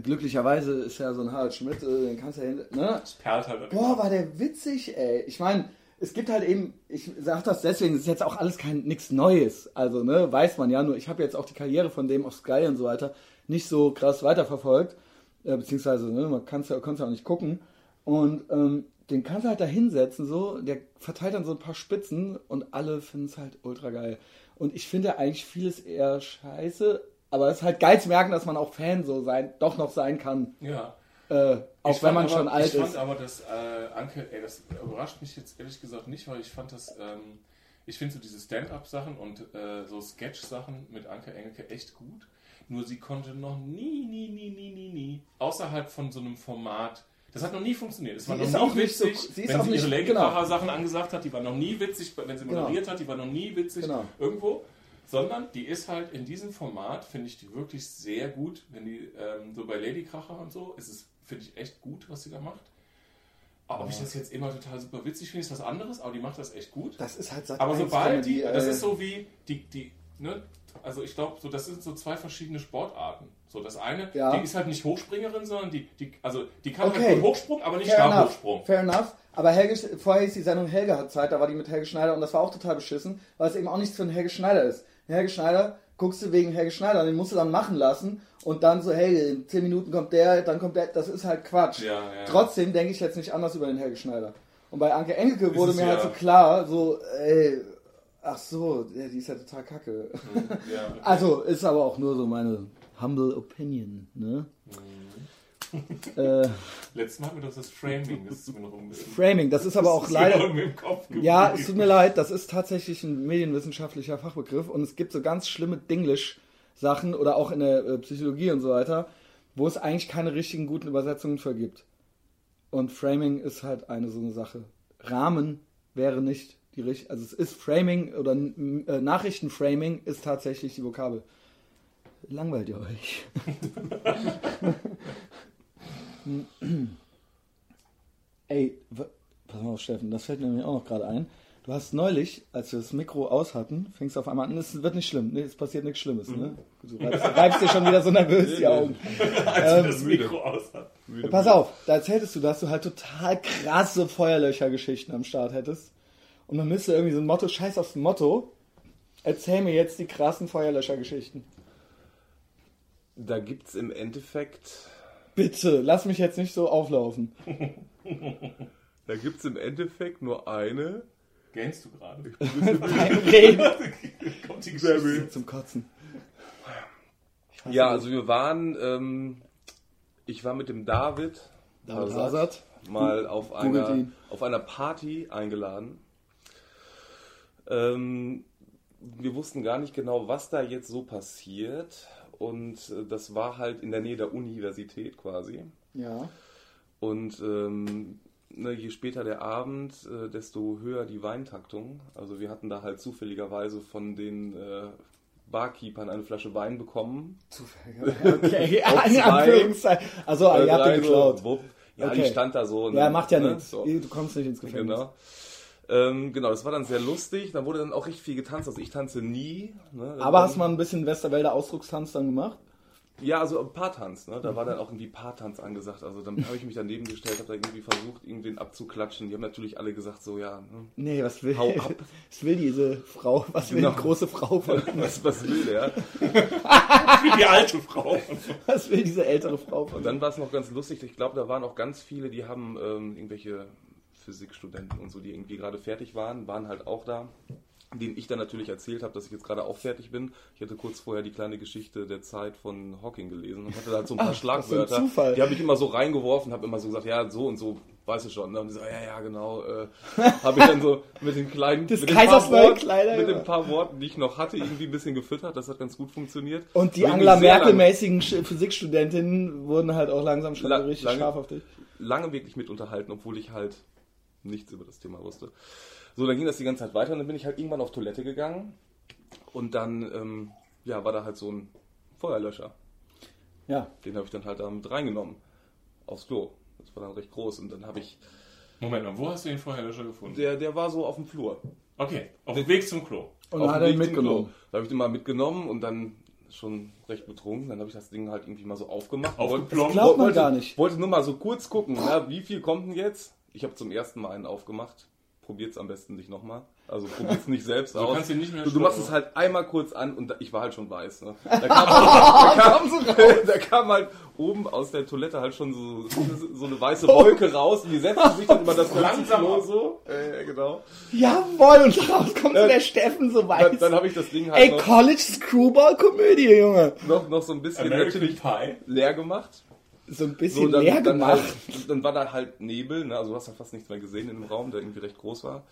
glücklicherweise ist ja so ein Harald Schmidt, äh, den kannst du ja hin, ne? Das perlt halt. Boah, war der witzig, ey. Ich meine, es gibt halt eben, ich sag das deswegen, es ist jetzt auch alles kein nichts Neues. Also, ne, weiß man ja, nur ich habe jetzt auch die Karriere von dem auf Sky und so weiter nicht so krass weiterverfolgt. Äh, beziehungsweise, ne, man kann es ja, auch nicht gucken. Und ähm, den kannst du halt da hinsetzen, so, der verteilt dann so ein paar Spitzen und alle finden es halt ultra geil. Und ich finde eigentlich vieles eher scheiße, aber es ist halt geil zu merken, dass man auch Fan so sein, doch noch sein kann. Ja. Äh, auch Ich wenn man aber, schon alt ich fand ist. aber, dass äh, Anke, ey, das überrascht mich jetzt ehrlich gesagt nicht, weil ich fand das, ähm, ich finde so diese Stand-up-Sachen und äh, so Sketch-Sachen mit Anke Engelke echt gut. Nur sie konnte noch nie, nie, nie, nie, nie, nie außerhalb von so einem Format. Das hat noch nie funktioniert. Es war noch nie auch nicht so- witzig, sie wenn sie ihre Lady genau. Angesagt hat. Die war noch nie witzig, wenn sie Genau. moderiert hat. Die war noch nie witzig Genau. irgendwo. Sondern die ist halt in diesem Format, finde ich die wirklich sehr gut. Wenn die ähm, so bei Lady Kracher und so, ist es, finde ich, echt gut, was sie da macht. Aber ob ich das jetzt immer total super witzig finde, ist was anderes, aber die macht das echt gut. Das ist halt Sat. Aber 1 sobald die, das äh, ist so wie die, die, ne, also ich glaube, so, das sind so zwei verschiedene Sportarten. So, das eine, Ja. die ist halt nicht Hochspringerin, sondern die, die also die kann Okay. halt gut Hochsprung, aber nicht Fair enough, Stabhochsprung. fair enough. Aber Helge, vorher hieß die Sendung Helge hat Zeit, da war die mit Helge Schneider und das war auch total beschissen, weil es eben auch nichts für einen Helge Schneider ist. Helge Schneider guckst du wegen Helge Schneider, den musst du dann machen lassen und dann so, hey, in 10 Minuten kommt der, dann kommt der, das ist halt Quatsch. Ja, ja. Trotzdem denke ich jetzt nicht anders über den Helge Schneider. Und bei Anke Engelke wurde mir halt so klar, so, ey, ach so, ja, die ist ja total kacke. Ja. Also, ist aber auch nur so meine humble opinion, ne? äh, Letztes Mal hatten wir doch das Framing, das ist mir noch ein bisschen. Framing, das ist aber auch das ist mir leider. im Kopf geblieben. Ja, es tut mir leid, das ist tatsächlich ein medienwissenschaftlicher Fachbegriff und es gibt so ganz schlimme Dinglish-Sachen oder auch in der äh, Psychologie und so weiter, wo es eigentlich keine richtigen guten Übersetzungen für gibt. Und Framing ist halt eine so eine Sache. Rahmen wäre nicht die also es ist Framing oder äh, Nachrichtenframing ist tatsächlich die Vokabel. Langweilt ihr euch? Ey, pass mal auf, Steffen, das fällt mir nämlich auch noch gerade ein. Du hast neulich, als wir das Mikro aus hatten, fängst du auf einmal an, es wird nicht schlimm, nee, es passiert nichts Schlimmes, ne? Du reibst, reibst dir schon wieder so nervös die Augen. als sie das Mikro aus hat. Pass auf, da erzähltest du, dass du halt total krasse Feuerlöcher-Geschichten am Start hättest. Und dann müsste irgendwie so ein Motto, scheiß aufs Motto, erzähl mir jetzt die krassen Feuerlöcher-Geschichten. Da gibt es im Endeffekt, Bitte, lass mich jetzt nicht so auflaufen. da gibt's im Endeffekt nur eine. Gähnst du gerade? Reden. Kommt die Geschichte. Zum Kotzen. Ja, also wir waren, ähm, ich war mit dem David, David Hazard mal auf einer, ihn. auf einer Party eingeladen. Ähm, wir wussten gar nicht genau, was da jetzt so passiert. Und äh, das war halt in der Nähe der Universität quasi. Ja. Und ähm, ne, je später der Abend, äh, desto höher die Weintaktung. Also wir hatten da halt zufälligerweise von den äh, Barkeepern eine Flasche Wein bekommen. Okay, Auf in zwei. Also, Äh, ihr habt den so, geklaut. Ja, Okay. die stand da so. Ja, ne, macht ja ne, nichts. so. Du kommst nicht ins Gefängnis. Genau. Ähm, genau, das war dann sehr lustig. Da wurde dann auch richtig viel getanzt. Also ich tanze nie. Ne? Aber Dann- hast du mal ein bisschen Westerwälder Ausdruckstanz dann gemacht? Ja, also ein Paartanz. Ne? Da war dann auch irgendwie Paartanz angesagt. Also dann habe ich mich daneben gestellt, habe da irgendwie versucht, irgendwen abzuklatschen. Die haben natürlich alle gesagt, so ja, ne? Nee, was will, Hau ab. was will diese Frau? Was will Genau. die große Frau von was, was will der? Wie die alte Frau. Was will diese ältere Frau von Und dann war es noch ganz lustig. Ich glaube, da waren auch ganz viele, die haben ähm, irgendwelche Physikstudenten und so, die irgendwie gerade fertig waren, waren halt auch da. Denen ich dann natürlich erzählt habe, dass ich jetzt gerade auch fertig bin. Ich hatte kurz vorher die kleine Geschichte der Zeit von Hawking gelesen und hatte da halt so ein paar Ach, für ein Schlagwörter. Zufall. Die habe ich immer so reingeworfen, habe immer so gesagt, ja, so und so, weißt du schon. Ne? Und die so, ja, ja, genau. Äh, habe ich dann so mit den kleinen, Des mit den, paar Worten, mit den paar Worten, die ich noch hatte, irgendwie ein bisschen gefüttert. Das hat ganz gut funktioniert. Und die Angela lang- Merkel-mäßigen Physikstudentinnen wurden halt auch langsam schon La- richtig lange- scharf auf dich. lange wirklich mit unterhalten, obwohl ich halt nichts über das Thema wusste. So, dann ging das die ganze Zeit weiter und dann bin ich halt irgendwann auf Toilette gegangen und dann ähm, ja, war da halt so ein Feuerlöscher. Ja. Den habe ich dann halt da mit reingenommen. Aufs Klo. Das war dann recht groß. Und dann habe ich, Moment mal, wo hast du den Feuerlöscher gefunden? der, der war so auf dem Flur. Okay, auf dem Weg zum Klo. Und Auf dann hat dem er mitgenommen. Klo. Da habe ich den mal mitgenommen und dann schon recht betrunken. Dann habe ich das Ding halt irgendwie mal so aufgemacht. Aufgeplombt. Glaubt man wollte, gar nicht. Wollte nur mal so kurz gucken, na, wie viel kommt denn jetzt? Ich habe zum ersten Mal einen aufgemacht. Probiert's am besten nicht nochmal. Also probier's nicht selbst Du aus. kannst ihn nicht mehr du, du machst es halt einmal kurz an und da, ich war halt schon weiß. Ne? Da, kam halt, da, kam, da kam halt oben aus der Toilette halt schon so, so eine weiße Wolke raus und die setzte sich dann über das ganze Langsam so. Äh, genau. Jawohl, und daraus kommt so Äh, der Steffen so Dann, weiß. dann habe ich das Ding halt Ey, noch, College Screwball-Komödie, Junge. noch, noch so ein bisschen American Pie. leer gemacht. So ein So, bisschen dann, leer dann, gemacht. halt, dann war da halt Nebel, ne? also du hast ja fast nichts mehr gesehen in dem Raum, der irgendwie recht groß war.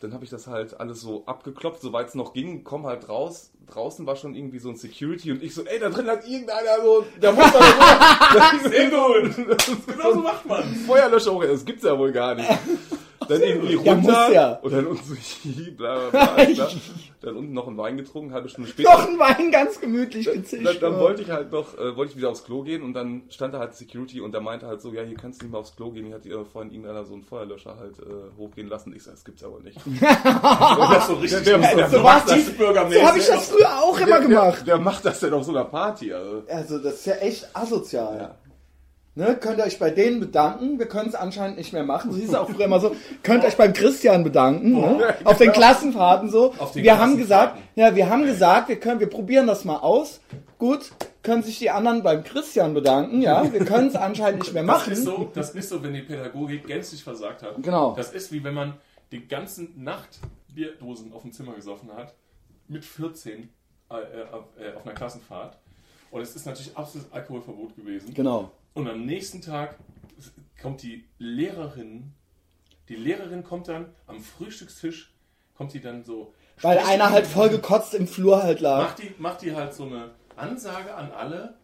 Dann habe ich das halt alles so abgeklopft, soweit es noch ging, komm halt raus. Draußen war schon irgendwie so ein Security und ich so, ey, da drin hat irgendeiner so, der muss da so, Sehr gut. Genau so macht man. Feuerlöscher hoch, das gibt's ja wohl gar nicht. Dann irgendwie runter ja. und dann unten so, bla bla bla. Dann unten noch einen Wein getrunken, halbe Stunde später. Noch ein Wein ganz gemütlich gezischt. Dann, dann wollte ich halt noch, äh, wollte ich wieder aufs Klo gehen und dann stand da halt Security und der meinte halt so, ja, hier kannst du nicht mehr aufs Klo gehen, hier hat ihr vorhin irgendeiner so einen Feuerlöscher halt äh, hochgehen lassen. Ich sag, das gibt's aber nicht. Das so richtig. Der- der- der so Tiefbürgermäßig. so habe ich das früher auch immer gemacht. Der, der macht das denn auf so einer Party, also. Also, das ist ja echt asozial. Ja. Ne, könnt ihr euch bei denen bedanken? Wir können es anscheinend nicht mehr machen. Hieß es auch früher immer so. Könnt euch beim Christian bedanken. Ne? Auf den Klassenfahrten so. Den wir haben Klassenfahrten. gesagt, ja, wir haben gesagt, wir können, wir probieren das mal aus. Gut, können sich die anderen beim Christian bedanken. Ja, wir können es anscheinend nicht mehr Das machen. ist, so, das ist so, wenn die Pädagogik gänzlich versagt hat. Genau. Das ist wie wenn man die ganze Nacht Bierdosen auf dem Zimmer gesoffen hat, mit 14 äh, äh, auf einer Klassenfahrt. Und es ist natürlich absolutes Alkoholverbot gewesen. Genau. Und am nächsten Tag kommt die Lehrerin, die Lehrerin kommt dann am Frühstückstisch, kommt die dann so. Weil einer halt voll gekotzt im Flur halt lag. Macht die, macht die halt so eine Ansage an alle.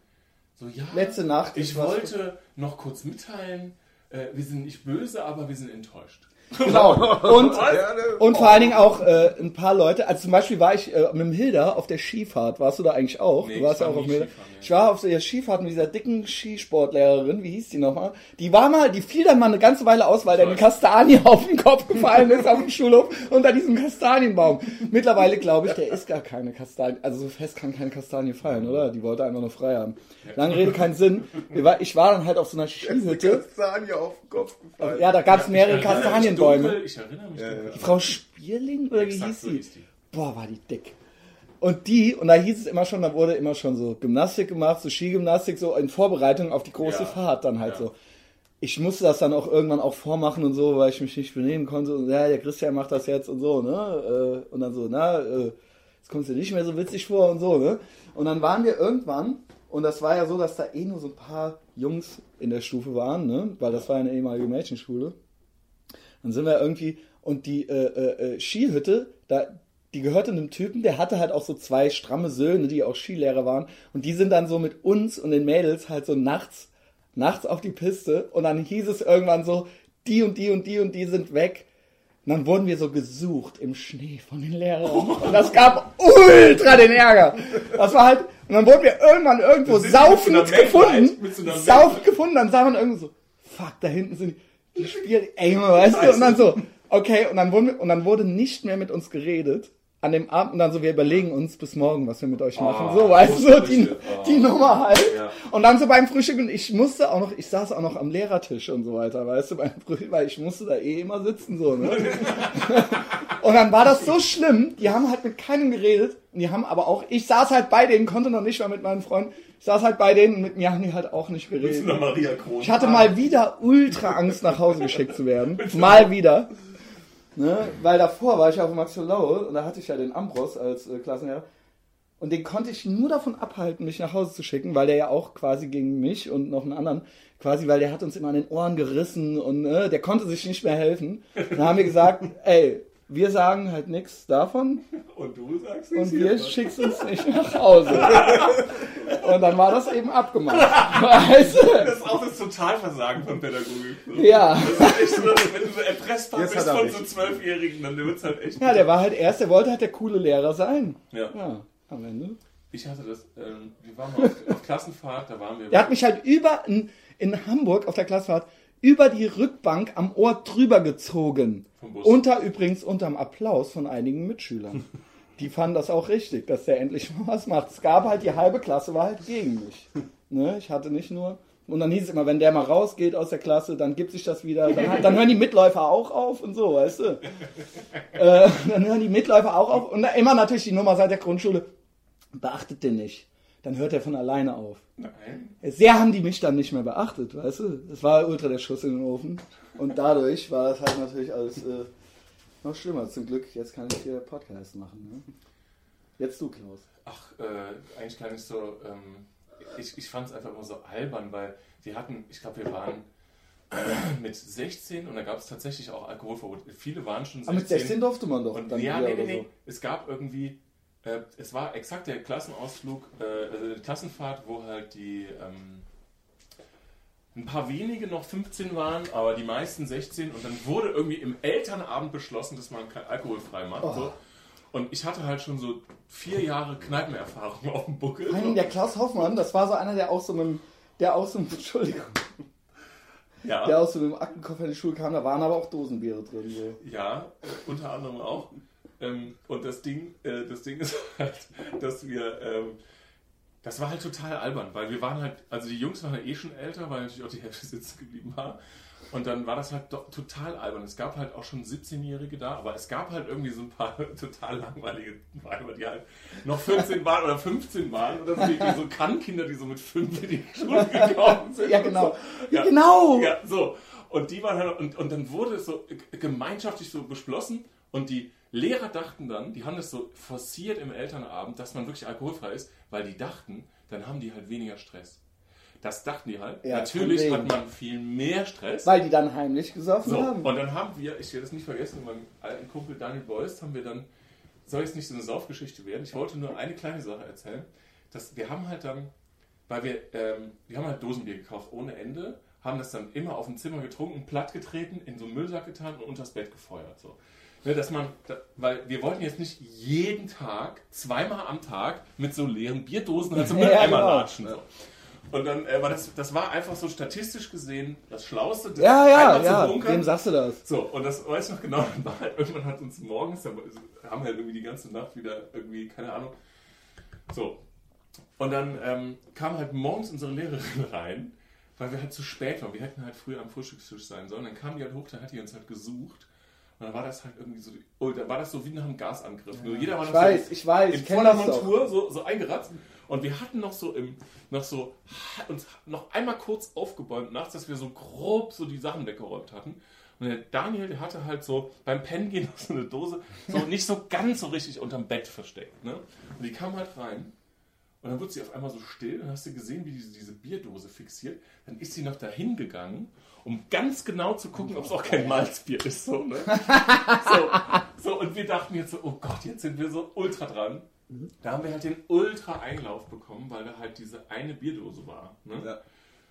So, ja, Letzte Nacht Ich wollte noch kurz mitteilen, äh, wir sind nicht böse, aber wir sind enttäuscht. Genau. Und, ne? und vor allen Dingen auch äh, ein paar Leute. Also zum Beispiel war ich äh, mit dem Hilda auf der Skifahrt. Warst du da eigentlich auch? Nee, du warst ich ja war auch auf Hilda. Ich war auf der Skifahrt mit dieser dicken Skisportlehrerin. Wie hieß die nochmal? Die war mal, die fiel dann mal eine ganze Weile aus, weil der eine Kastanie auf den Kopf gefallen ist auf dem Schulhof unter diesem Kastanienbaum. Mittlerweile glaube ich, der ist gar keine Kastanie. Also so fest kann keine Kastanie fallen, oder? Die wollte einfach nur frei haben. Lange Rede, keinen Sinn. Wir war, ich war dann halt auf so einer Skihütte. Kastanie auf den Kopf gefallen. Ja, da gab es mehrere Ich Kastanienbäume. dunkel, Ich erinnere mich dunkel. Die Frau Spierling oder wie hieß so sie? hieß die. Boah, war die dick. Und die, und da hieß es immer schon, da wurde immer schon so Gymnastik gemacht, so Skigymnastik, so in Vorbereitung auf die große Ja. Fahrt dann halt Ja. so. Ich musste das dann auch irgendwann auch vormachen und so, weil ich mich nicht benehmen konnte. Und ja, der Christian macht das jetzt und so, ne? Äh, Und dann so, na, äh, jetzt kommst du nicht mehr so witzig vor und so, ne? Und dann waren wir irgendwann, und das war ja so, dass da eh nur so ein paar Jungs in der Stufe waren, ne? Weil das war ja eine ehemalige Mädchenschule. Dann sind wir irgendwie und die äh, äh, äh, Skihütte, da die gehörte einem Typen, der hatte halt auch so zwei stramme Söhne, die auch Skilehrer waren und die sind dann so mit uns und den Mädels halt so nachts nachts auf die Piste und dann hieß es irgendwann so, die und die und die und die sind weg. Und dann wurden wir so gesucht im Schnee von den Lehrern. Und das gab ultra den Ärger. Das war halt, und dann wurden wir irgendwann irgendwo saufend gefunden. Mac Saufend gefunden, dann sah man irgendwie so, fuck, da hinten sind die, die spielen, ey, Junge, weißt du? Und dann so, okay, und dann, wurden wir, und dann wurde nicht mehr mit uns geredet. An dem Abend und dann so, wir überlegen uns bis morgen, was wir mit euch machen. Oh, so, weißt du, so die, oh. die Nummer halt. Ja. Und dann so beim Frühstück und ich musste auch noch, ich saß auch noch am Lehrertisch und so weiter, weißt du, beim Frühstück, weil ich musste da eh immer sitzen, so, ne? und dann war das so schlimm, die haben halt mit keinem geredet, und die haben aber auch, ich saß halt bei denen, konnte noch nicht mal mit meinen Freunden, ich saß halt bei denen und mit mir haben die halt auch nicht geredet. Ich hatte mal wieder ultra Angst, nach Hause geschickt zu werden. Mal wieder. Ne? Weil davor war ich auf Max Laue und da hatte ich ja den Ambros als äh, Klassenlehrer. Und den konnte ich nur davon abhalten, mich nach Hause zu schicken, weil der ja auch quasi gegen mich und noch einen anderen, quasi, weil der hat uns immer an den Ohren gerissen und äh, der konnte sich nicht mehr helfen. Dann haben wir gesagt, ey, wir sagen halt nichts davon Und du sagst und nichts wir hiervon. schickst uns nicht nach Hause. Und dann war das eben abgemacht. Weißt du? Das ist auch das Totalversagen von Pädagogik. So. Ja. Das ist echt so, wenn du so erpresst Jetzt bist von so Zwölfjährigen, dann wird es halt echt. Ja, der war halt erst, der wollte halt der coole Lehrer sein. Ja. Ja, am Ende. Ich hatte das, ähm, wir waren mal auf, auf Klassenfahrt, da waren wir. Der hat mich halt über in, in Hamburg auf der Klassenfahrt über die Rückbank am Ohr drüber gezogen. Unter übrigens unterm Applaus von einigen Mitschülern. Die fanden das auch richtig, dass der endlich mal was macht. Es gab halt die halbe Klasse war halt gegen mich. Ne? Ich hatte nicht nur und dann hieß es immer, wenn der mal rausgeht aus der Klasse, dann gibt sich das wieder. Dann, dann hören die Mitläufer auch auf und so, weißt du. Äh, dann hören die Mitläufer auch auf. Und immer natürlich die Nummer seit der Grundschule. Beachtet den nicht. Dann hört er von alleine auf. Nein. Sehr haben die mich dann nicht mehr beachtet, weißt du? Das war ultra der Schuss in den Ofen. Und dadurch war das halt natürlich alles äh, noch schlimmer. Zum Glück, jetzt kann ich hier Podcast machen. Ne? Jetzt du, Klaus. Ach, äh, eigentlich gar nicht so. Ähm, ich ich fand es einfach immer so albern, weil wir hatten, ich glaube, wir waren mit 16 und da gab es tatsächlich auch Alkoholverbot. Viele waren schon 16. Aber mit 16 durfte man doch Und dann ja, nee, nee, nee. Es gab irgendwie, äh, es war exakt der Klassenausflug, äh, also die Klassenfahrt, wo halt die ähm, ein paar wenige noch 15 waren, aber die meisten 16 und dann wurde irgendwie im Elternabend beschlossen, dass man kein alkoholfrei macht. Oh. So. Und ich hatte halt schon so vier Jahre Kneipenerfahrung auf dem Buckel. Allem der Klaus Hoffmann, das war so einer, der auch so mit dem, der aus so einem, Entschuldigung, ja. der aus so einem Aktenkoffer in die Schule kam, da waren aber auch Dosenbiere drin. So. Ja, äh, unter anderem auch. Ähm, und das Ding, äh, das Ding ist halt, dass wir, ähm, das war halt total albern, weil wir waren halt, also die Jungs waren ja eh schon älter, weil natürlich auch die Hälfte sitzen geblieben war. Und dann war das halt doch total albern. Es gab halt auch schon 17-Jährige da, aber es gab halt irgendwie so ein paar total langweilige Weiber, die halt noch 14 waren oder 15 waren oder so, so Kannkinder, die so mit 5 in die Schule gekommen sind. Ja, genau. So. Ja, genau. Ja, so. Und die waren halt, und, und dann wurde es so gemeinschaftlich so beschlossen und die Lehrer dachten dann, die haben das so forciert im Elternabend, dass man wirklich alkoholfrei ist, weil die dachten, dann haben die halt weniger Stress. Das dachten die halt. Ja, Natürlich hat man viel mehr Stress. Weil die dann heimlich gesoffen So, haben. und dann haben wir, ich werde das nicht vergessen, mit meinem alten Kumpel Daniel Beust haben wir dann, soll jetzt nicht so eine Saufgeschichte werden, ich wollte nur eine kleine Sache erzählen, dass wir haben halt dann, weil wir, ähm, wir haben halt Dosenbier gekauft ohne Ende, haben das dann immer auf dem Zimmer getrunken, platt getreten, in so einen Müllsack getan und unters Bett gefeuert. So. Ne, dass man, da, weil wir wollten jetzt nicht jeden Tag, zweimal am Tag mit so leeren Bierdosen halt zum Ja, Mülleimer genau. latschen. So. Und dann äh, war das, das war einfach so statistisch gesehen das Schlauste, das ja, ja, ja. bunkern. Wem sagst du das? So, und das weiß ich noch genau, dann war halt, irgendwann hat uns morgens, haben wir halt irgendwie die ganze Nacht wieder irgendwie, keine Ahnung. So. Und dann ähm, kam halt morgens unsere Lehrerin rein, weil wir halt zu spät waren. Wir hätten halt früher am Frühstückstisch sein sollen. Dann kam die halt hoch, dann hat die uns halt gesucht. Und dann war das halt irgendwie so, oh, da war das so wie nach einem Gasangriff. Nur jeder war Ich weiß, so ich weiß, ich kenne voller das doch. Montur so, so eingeratzt. Und wir hatten noch so im, noch so, uns noch einmal kurz aufgebäumt nachts, dass wir so grob so die Sachen weggeräumt hatten. Und der Daniel, der hatte halt so beim Pennen gehen noch so eine Dose, so nicht so ganz so richtig unterm Bett versteckt. Ne? Und die kam halt rein. Und dann wurde sie auf einmal so still. Dann hast du gesehen, wie diese, diese Bierdose fixiert. Dann ist sie noch dahin gegangen, um ganz genau zu gucken, ob es auch kein Malzbier ist. So, ne? so, so, und wir dachten jetzt so, oh Gott, jetzt sind wir so ultra dran. Da haben wir halt den Ultra-Einlauf bekommen, weil da halt diese eine Bierdose war. Ne? Ja.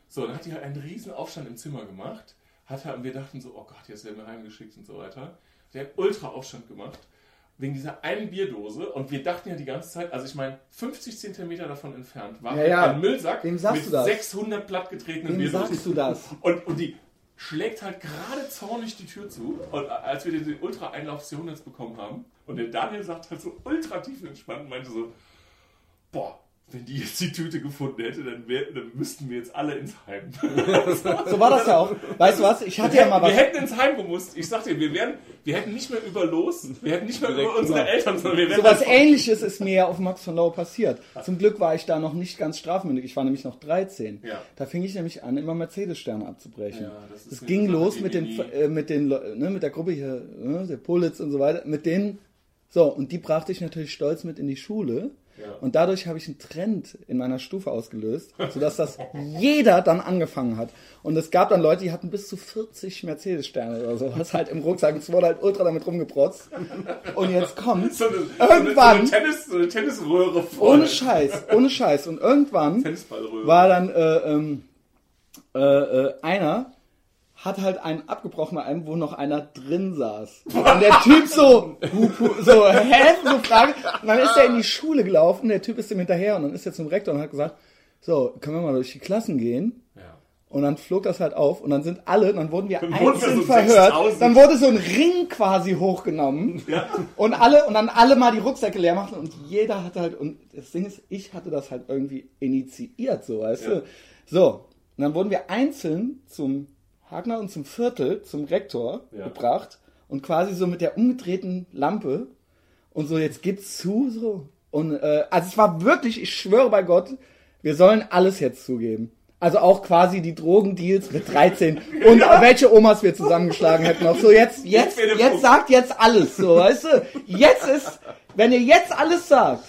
So, dann hat die halt einen riesen Aufstand im Zimmer gemacht. Hat halt, und wir dachten so, oh Gott, jetzt werden wir heimgeschickt und so weiter. Der hat Ultra-Aufstand gemacht. Wegen dieser einen Bierdose. Und wir dachten ja die ganze Zeit, also ich meine, 50 Zentimeter davon entfernt war Ja, ja. ein Müllsack Wem sagst mit du das? 600 plattgetretenen Wem Bierdosen. sagst du das? Und, und die schlägt halt gerade zornig die Tür zu. Und als wir den Ultra-Einlauf des Jahrhunderts bekommen haben, und der Daniel sagt halt so ultra tief entspannt, meinte so, boah, wenn die jetzt die Tüte gefunden hätte, dann, wär, dann müssten wir jetzt alle ins Heim. So war das ja auch. Weißt du was? Ich hatte wir, ja mal was. wir hätten ins Heim gemusst. Ich sag dir, wir wären, wir hätten nicht mehr über los, wir hätten nicht mehr über unsere Eltern, sondern wir wären So was ähnliches ist mir ja auf Max von Lau passiert. Zum Glück war ich da noch nicht ganz strafmündig. Ich war nämlich noch 13. Ja. Da fing ich nämlich an, immer Mercedes-Sterne abzubrechen. Ja, das eine ging los mit den, äh, mit den, ne, mit der Gruppe hier, ne, der Pulitz und so weiter, mit denen, so, und die brachte ich natürlich stolz mit in die Schule. Ja. Und dadurch habe ich einen Trend in meiner Stufe ausgelöst, sodass das jeder dann angefangen hat. Und es gab dann Leute, die hatten bis zu 40 Mercedes-Sterne oder so, was halt im Rucksack, es wurde halt ultra damit rumgeprotzt. Und jetzt kommt's. so Irgendwann. So eine, Tennis, so eine Tennisröhre voll. Ohne Scheiß, ohne Scheiß. Und irgendwann war dann äh, ähm, äh, äh, einer, hat halt einen abgebrochen bei einem, wo noch einer drin saß. Und der Typ so, so, hä? So Frage. Und dann ist er in die Schule gelaufen, der Typ ist ihm hinterher und dann ist er zum Rektor und hat gesagt, so, können wir mal durch die Klassen gehen? ja. Und dann flog das halt auf und dann sind alle, dann wurden wir Dann wurden wir einzeln so verhört. 6000. Dann wurde so ein Ring quasi hochgenommen Ja. und alle und dann alle mal die Rucksäcke leer machen und jeder hatte halt und das Ding ist, ich hatte das halt irgendwie initiiert, so weißt Ja. du. So und dann wurden wir einzeln zum Hagner und zum Viertel zum Rektor Ja. gebracht und quasi so mit der umgedrehten Lampe und so jetzt gibt's zu so und äh, also es war wirklich, ich schwöre bei Gott, wir sollen alles jetzt zugeben. Also auch quasi die Drogendeals mit 13 und welche Omas wir zusammengeschlagen hätten noch. So jetzt, jetzt, jetzt sagt jetzt alles, so weißt du. Jetzt ist, wenn ihr jetzt alles sagt,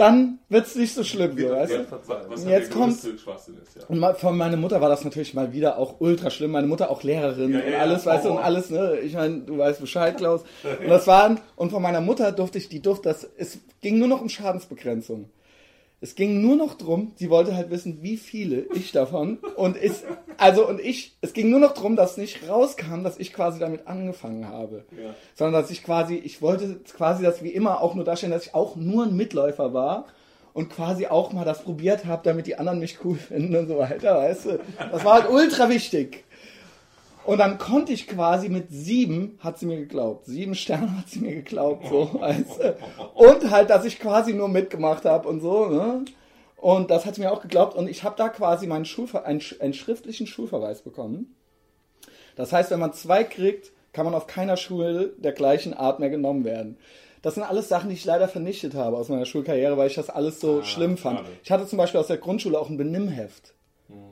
dann wird's nicht so schlimm, so weißt du. Was Und halt jetzt kommt- ja. Und von meiner Mutter war das natürlich mal wieder auch ultra schlimm. Meine Mutter auch Lehrerin Ja, ja, und ja. alles, weißt du, und alles, ne? Ich meine, du weißt Bescheid, Klaus. Und das waren, und von meiner Mutter durfte ich, die durfte das, es ging nur noch um Schadensbegrenzung. Es ging nur noch drum, sie wollte halt wissen, wie viele ich davon und ist, also und ich, es ging nur noch drum, dass nicht rauskam, dass ich quasi damit angefangen habe. Ja. Sondern dass ich quasi, ich wollte quasi das wie immer auch nur darstellen, dass ich auch nur ein Mitläufer war und quasi auch mal das probiert habe, damit die anderen mich cool finden und so weiter, weißt du. Das war halt ultra wichtig. Und dann konnte ich quasi mit sieben, hat sie mir geglaubt, sieben Sterne hat sie mir geglaubt, so. Und halt, dass ich quasi nur mitgemacht habe und so, ne. Und das hat sie mir auch geglaubt und ich habe da quasi meinen Schulver einen, einen schriftlichen Schulverweis bekommen. Das heißt, wenn man zwei kriegt, kann man auf keiner Schule der gleichen Art mehr genommen werden. Das sind alles Sachen, die ich leider vernichtet habe aus meiner Schulkarriere, weil ich das alles so Ah, schlimm fand. schade. Ich hatte zum Beispiel aus der Grundschule auch ein Benimmheft,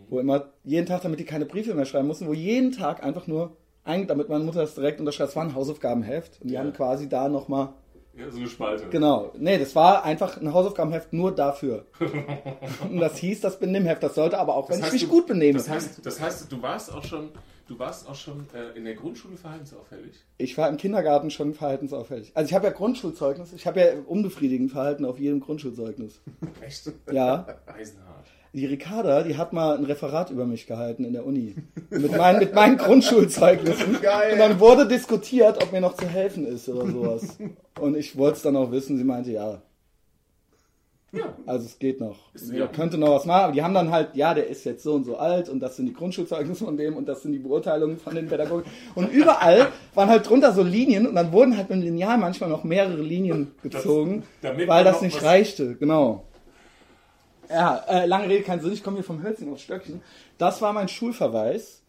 wo immer jeden Tag, damit die keine Briefe mehr schreiben mussten, wo jeden Tag einfach nur, ein, damit meine Mutter das direkt unterschreibt, es war ein Hausaufgabenheft und die Ja. haben quasi da nochmal, ja, so eine Spalte. genau, nee, das war einfach ein Hausaufgabenheft nur dafür. und das hieß das Benimmheft, das sollte aber auch, wenn ich heißt, mich du- gut benehme. Das heißt, das heißt, du warst auch schon, du warst auch schon äh, in der Grundschule verhaltensauffällig. Ich war im Kindergarten schon verhaltensauffällig. Also ich habe ja Grundschulzeugnis, ich habe ja unbefriedigend Verhalten auf jedem Grundschulzeugnis. Echt? Ja, Eisenhart. Die Ricarda, die hat mal ein Referat über mich gehalten in der Uni. Mit meinen, mit meinen Grundschulzeugnissen. Geil. Und dann wurde diskutiert, ob mir noch zu helfen ist oder sowas. Und ich wollte es dann auch wissen, sie meinte ja. Ja. Also es geht noch. Ist- ja. könnte noch was machen, aber die haben dann halt, ja, der ist jetzt so und so alt und das sind die Grundschulzeugnisse von dem und das sind die Beurteilungen von den Pädagogen. Und überall waren halt drunter so Linien und dann wurden halt mit dem Lineal manchmal noch mehrere Linien gezogen, damit weil das nicht reichte. Genau. Ja, äh, lange Rede, kein Sinn, ich komme hier vom Hölzchen aufs Stöckchen. Das war mein Schulverweis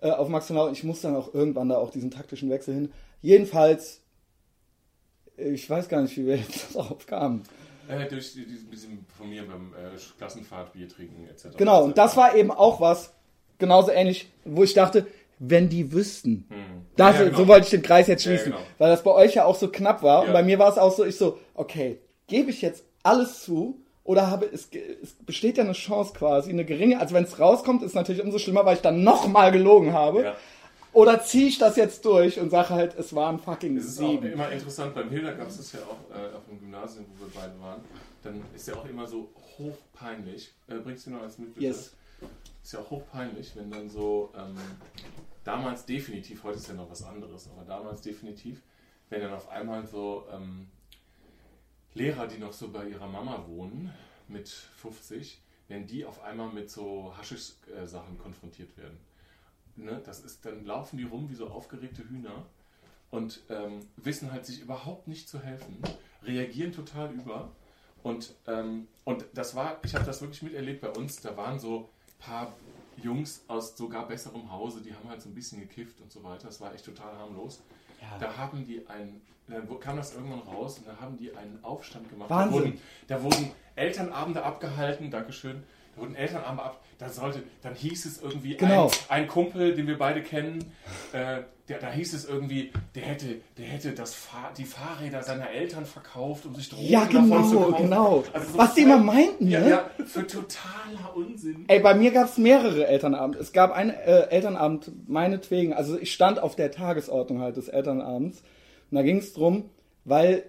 äh, auf Max von. Ich muss dann auch irgendwann da auch diesen taktischen Wechsel hin. Jedenfalls, ich weiß gar nicht, wie wir jetzt darauf kamen. Äh, durch die- bisschen von mir beim äh, Klassenfahrt, Bier trinken etc. Genau, und das war eben auch was, genauso ähnlich, wo ich dachte, wenn die wüssten. Das, Ja, genau. So wollte ich den Kreis jetzt Ja, schließen. genau. Weil das bei euch ja auch so knapp war. Und Ja. bei mir war es auch so, ich so, okay, gebe ich jetzt alles zu? Oder habe es, es besteht ja eine Chance quasi, eine geringe, also wenn es rauskommt, ist natürlich umso schlimmer, weil ich dann nochmal gelogen habe. Ja. Oder ziehe ich das jetzt durch und sage halt, es waren fucking Es ist auch sieben. immer interessant, beim Hilda gab es das ja auch äh, auf dem Gymnasium, wo wir beide waren. Dann ist ja auch immer so hochpeinlich. Äh, bringst du noch eins mit, bitte? Yes. Ist ja auch hochpeinlich, wenn dann so, ähm, damals definitiv, heute ist ja noch was anderes, aber damals definitiv, wenn dann auf einmal so ähm, Lehrer, die noch so bei ihrer Mama wohnen, mit 50, wenn die auf einmal mit so Haschisch-Sachen konfrontiert werden. Ne? Das ist, dann laufen die rum wie so aufgeregte Hühner und ähm, wissen halt sich überhaupt nicht zu helfen, reagieren total über. Und, ähm, und das war, ich habe das wirklich miterlebt bei uns, da waren so ein paar Jungs aus sogar besserem Hause, die haben halt so ein bisschen gekifft und so weiter. Das war echt total harmlos. Da haben die einen, dann wo- kam das irgendwann raus und da haben die einen Aufstand gemacht. Wahnsinn. Da wurden, da wurden Elternabende abgehalten, Dankeschön. Da wurden Elternabende ab, da sollte, dann hieß es irgendwie, Genau. ein, ein Kumpel, den wir beide kennen, äh, der, da hieß es irgendwie, der hätte, der hätte das Fahr die Fahrräder seiner Eltern verkauft, um sich Drogen Ja, davon zu genau, kaufen. genau. Also so Was die immer meinten, ja, ne? ja, für totaler Unsinn. Ey, bei mir gab es mehrere Elternabende. Es gab einen äh, Elternabend, meinetwegen, also ich stand auf der Tagesordnung halt des Elternabends. Und da ging es drum, weil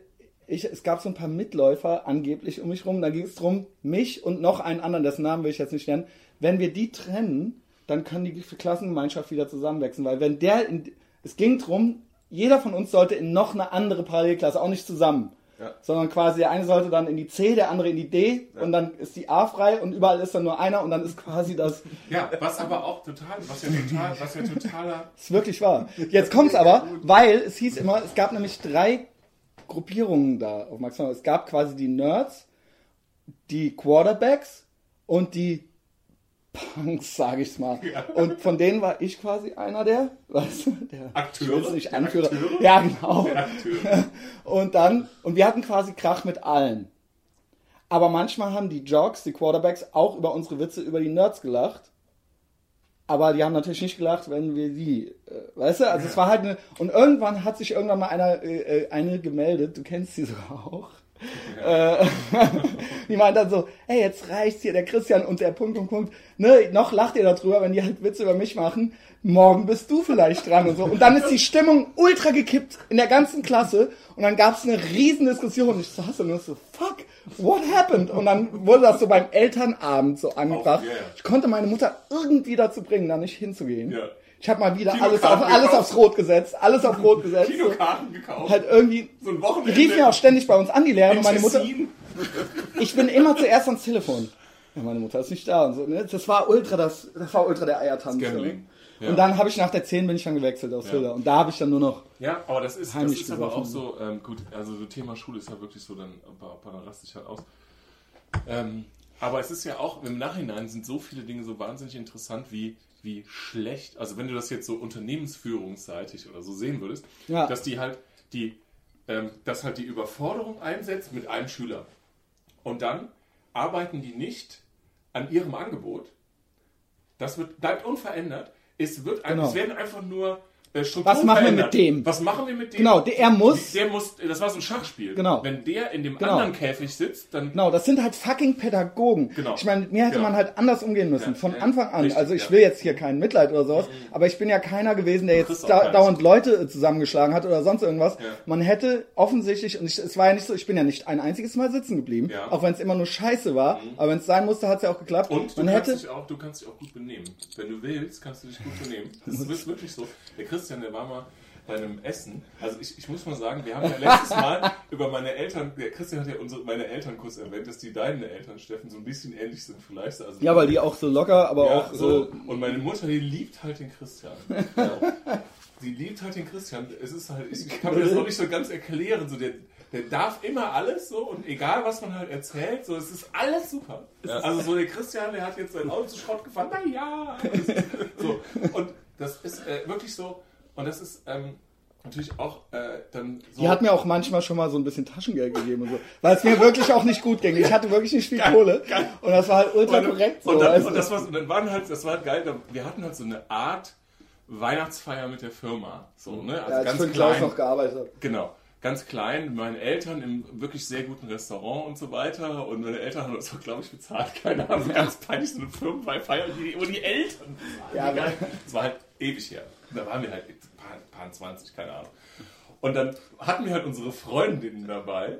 ich, es gab so ein paar Mitläufer angeblich um mich rum. Da ging es drum, mich und noch einen anderen, dessen Namen will ich jetzt nicht nennen. Wenn wir die trennen, dann kann die Klassengemeinschaft wieder zusammenwachsen. Weil wenn der, in, es ging drum, jeder von uns sollte in noch eine andere Parallelklasse, auch nicht zusammen. Ja. sondern quasi der eine sollte dann in die C, der andere in die D und dann ist die A frei und überall ist dann nur einer und dann ist quasi das, Ja, was aber auch total, was ja total, was ja totaler. ist wirklich wahr. Jetzt kommt's aber, weil es hieß immer, es gab nämlich drei Gruppierungen da auf Max Morlock. Es gab quasi die Nerds, die Quarterbacks und die Punks, sage ich's mal. Ja. Und von denen war ich quasi einer der, du, der Akteure? ich nicht Anführer. Akteure? Ja, genau. Und dann, und wir hatten quasi Krach mit allen. Aber manchmal haben die Jocks, die Quarterbacks, auch über unsere Witze über die Nerds gelacht. Aber die haben natürlich nicht gelacht, wenn wir die, äh, weißt du, also es war halt eine, und irgendwann hat sich irgendwann mal einer, äh, äh, eine gemeldet, du kennst sie sogar auch. Äh, die meint dann so, hey, jetzt reicht's hier, der Christian und der Punkt und Punkt. Ne, noch lacht ihr darüber, wenn die halt Witze über mich machen. Morgen bist du vielleicht dran und so. Und dann ist die Stimmung ultra gekippt in der ganzen Klasse. Und dann gab's eine riesen Diskussion. Ich saß da nur so, fuck, what happened? Und dann wurde das so beim Elternabend so angebracht. Oh, ja. Ich konnte meine Mutter irgendwie dazu bringen, da nicht hinzugehen. Ja. Ich habe mal wieder alles auf, alles gekauft. aufs Rot gesetzt. Alles auf Rot gesetzt. Kinokarten gekauft. Halt irgendwie so ein die Wochenende. riefen ja auch ständig bei uns an, die Lehrer, und meine Mutter, ich bin immer zuerst ans Telefon. Ja, meine Mutter ist nicht da und so. Ne? Das war ultra das, das war ultra der Eiertanz. Ja. Und dann habe ich nach der 10 bin ich dann gewechselt aus Ja. Hiller. Und da habe ich dann nur noch. Ja, aber das ist, das ist aber auch so, ähm, gut, also so Thema Schule ist ja wirklich so, dann, aber, aber dann raste ich halt aus. Ähm, aber es ist ja auch, im Nachhinein sind so viele Dinge so wahnsinnig interessant, wie, wie schlecht, also wenn du das jetzt so unternehmensführungsseitig oder so sehen würdest, Ja. dass die halt die, ähm, dass halt die Überforderung einsetzt mit einem Schüler. Und dann arbeiten die nicht an ihrem Angebot. Das wird, bleibt unverändert. Es, wird Genau. es werden einfach nur äh, Strukturen Was machen wir verändert. mit dem? Was machen wir mit dem? Genau, der, er muss. Der muss, das war so ein Schachspiel. Genau. Wenn der in dem Genau. anderen Käfig sitzt, dann Genau, das sind halt fucking Pädagogen. Genau. Ich meine, mit mir hätte Ja. man halt anders umgehen müssen, Ja, von ja, Anfang an. richtig, also ich ja. will jetzt hier kein Mitleid oder sowas, aber ich bin ja keiner gewesen, der jetzt da, dauernd Leute äh, zusammengeschlagen hat oder sonst irgendwas. Man hätte offensichtlich, und ich, es war ja nicht so, ich bin ja nicht ein einziges Mal sitzen geblieben. Mhm. auch wenn es immer nur scheiße war, aber wenn es sein musste, hat es ja auch geklappt. Und du man kannst, hätte, dich auch, du kannst dich auch gut benehmen. Wenn du willst, kannst du dich gut benehmen. Das ist wirklich so. Der Christian, der war mal bei einem Essen. Also ich, ich muss mal sagen, wir haben ja letztes Mal über meine Eltern, der Christian hat ja unsere, meine Eltern kurz erwähnt, dass die deine Eltern, Steffen, so ein bisschen ähnlich sind vielleicht. Also ja, weil die auch so locker, aber Ja, auch so. Und meine Mutter, die liebt halt den Christian. Sie liebt halt den Christian. Es ist halt, ich, ich kann mir das noch nicht so ganz erklären. So, der, der darf immer alles so und egal was man halt erzählt, so, es ist alles super. Also so der Christian, der hat jetzt sein Auto zu Schrott gefahren, na ja. So. Und das ist äh, wirklich so, und das ist ähm, natürlich auch äh, dann so. Die hat mir auch manchmal schon mal so ein bisschen Taschengeld gegeben und so. Weil es mir wirklich auch nicht gut ging. Ich hatte wirklich nicht viel Geil, Kohle. geil. Und das war halt ultra und, korrekt. So. und, dann, und das war, und dann waren halt, das war halt geil, wir hatten halt so eine Art Weihnachtsfeier mit der Firma. So, ne? Also ja, als ganz ich für Klaus klein. noch gearbeitet habe. Genau. Ganz klein, meine Eltern im wirklich sehr guten Restaurant und so weiter. Und meine Eltern haben das auch, glaube ich, bezahlt. Keine Ahnung, ganz peinlich, so eine Firmenfeier, die, wo die Eltern bezahlen. Ja, Geil. Das war halt ewig her. Da waren wir halt paar 20, keine Ahnung. Und dann hatten wir halt unsere Freundinnen dabei.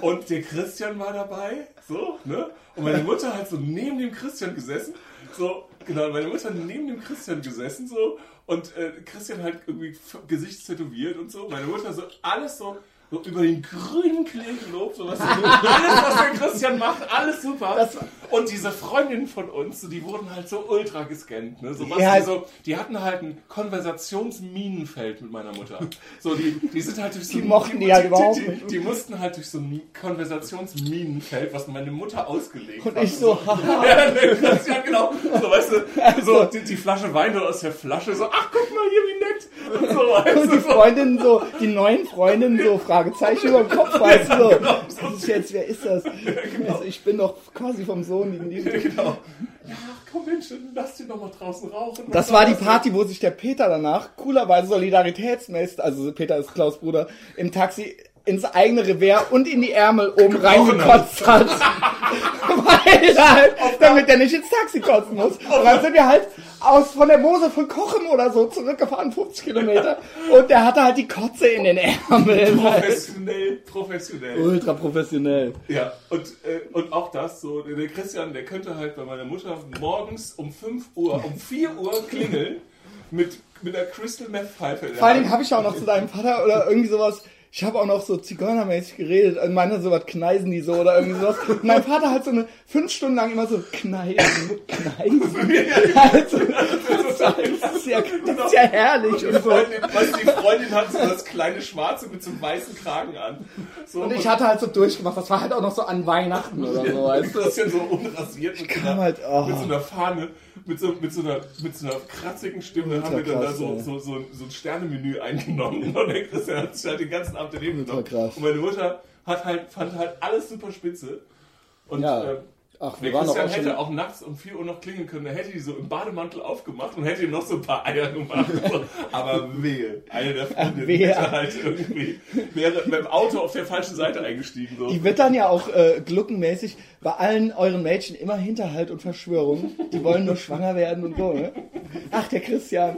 Und der Christian war dabei. So, ne? Und meine Mutter hat so neben dem Christian gesessen. So, genau, meine Mutter hat neben dem Christian gesessen. So. Und äh, Christian halt irgendwie Gesicht tätowiert und so. Meine Mutter so alles so, so über den grünen Klee gelobt. So, was, alles, was der Christian macht, alles super. Das- und diese Freundinnen von uns, die wurden halt so ultra gescannt. Ne? So, was Ja. die, so, die hatten halt ein Konversationsminenfeld mit meiner Mutter. So, die, die sind halt durch so Die mochten die halt überhaupt die, nicht. die, die mussten halt durch so ein Konversationsminenfeld, was meine Mutter ausgelegt Und hat. ich so, haha. Ja, das, ja, genau. So, weißt du, so die, die Flasche Wein dort aus der Flasche, so, ach, guck mal hier, wie nett. Und so, weißt Und die. Freundinnen so, die neuen Freundinnen so, Fragezeichen über dem Kopf, weißt du so. Das ist jetzt, wer ist das? Also ich bin doch quasi vom Sohn, die Liebe. Genau. Ja, komm Mensch, lass den doch mal draußen rauchen. Das war die Party, wo sich der Peter danach coolerweise solidaritätsmäßig, also Peter ist Klaus Bruder, im Taxi ins eigene Revers und in die Ärmel oben reingekotzt hat. Weil er halt, damit er nicht ins Taxi kotzen muss. Und dann sind wir halt aus von der Mose von Kochen oder so zurückgefahren, 50 Kilometer. Und der hatte halt die Kotze in den Ärmeln. Professionell, professionell. Ultra professionell. Ja, und, äh, und auch das, so, der Christian, der könnte halt bei meiner Mutter morgens um 5 Uhr, um 4 Uhr klingeln mit, mit einer Crystal Meth Pfeife. in der Vor allen Dingen Hand. habe ich auch noch zu deinem Vater oder irgendwie sowas. Ich habe auch noch so zigeunermäßig geredet. Und meine so, was kneisen die so oder irgendwie sowas. Und mein Vater hat so eine fünf Stunden lang immer so kneisen, kneisen. Also, das, ist ja, das ist ja herrlich und so. Freundin, weißt du, die Freundin hat so das kleine Schwarze mit so einem weißen Kragen an. So, Und ich hatte halt so durchgemacht. Das war halt auch noch so an Weihnachten oder so, weißt du. das ist ja so unrasiert mit, so kam einer, halt, oh. mit so einer Fahne, mit so, mit so, einer, mit so einer kratzigen Stimme Ultra haben wir dann da krass, so, ey. so, so, so ein Sternemenü eingenommen. Und der Christian hat sich halt den ganzen Abend daneben genommen. krass. Und meine Mutter hat halt, fand halt alles super spitze. Und Ja. ähm, Ach, der wir waren doch Christian auch schon. hätte auch nachts um 4 Uhr noch klingeln können, er hätte die so im Bademantel aufgemacht und hätte ihm noch so ein paar Eier gemacht. Aber wehe, eine der Freundinnen Wehe. hätte halt irgendwie, wäre mit dem Auto auf der falschen Seite eingestiegen. So. Die wird dann ja auch äh, gluckenmäßig bei allen euren Mädchen immer Hinterhalt und Verschwörung. Die wollen nur schwanger werden und so, ne? Ach, der Christian.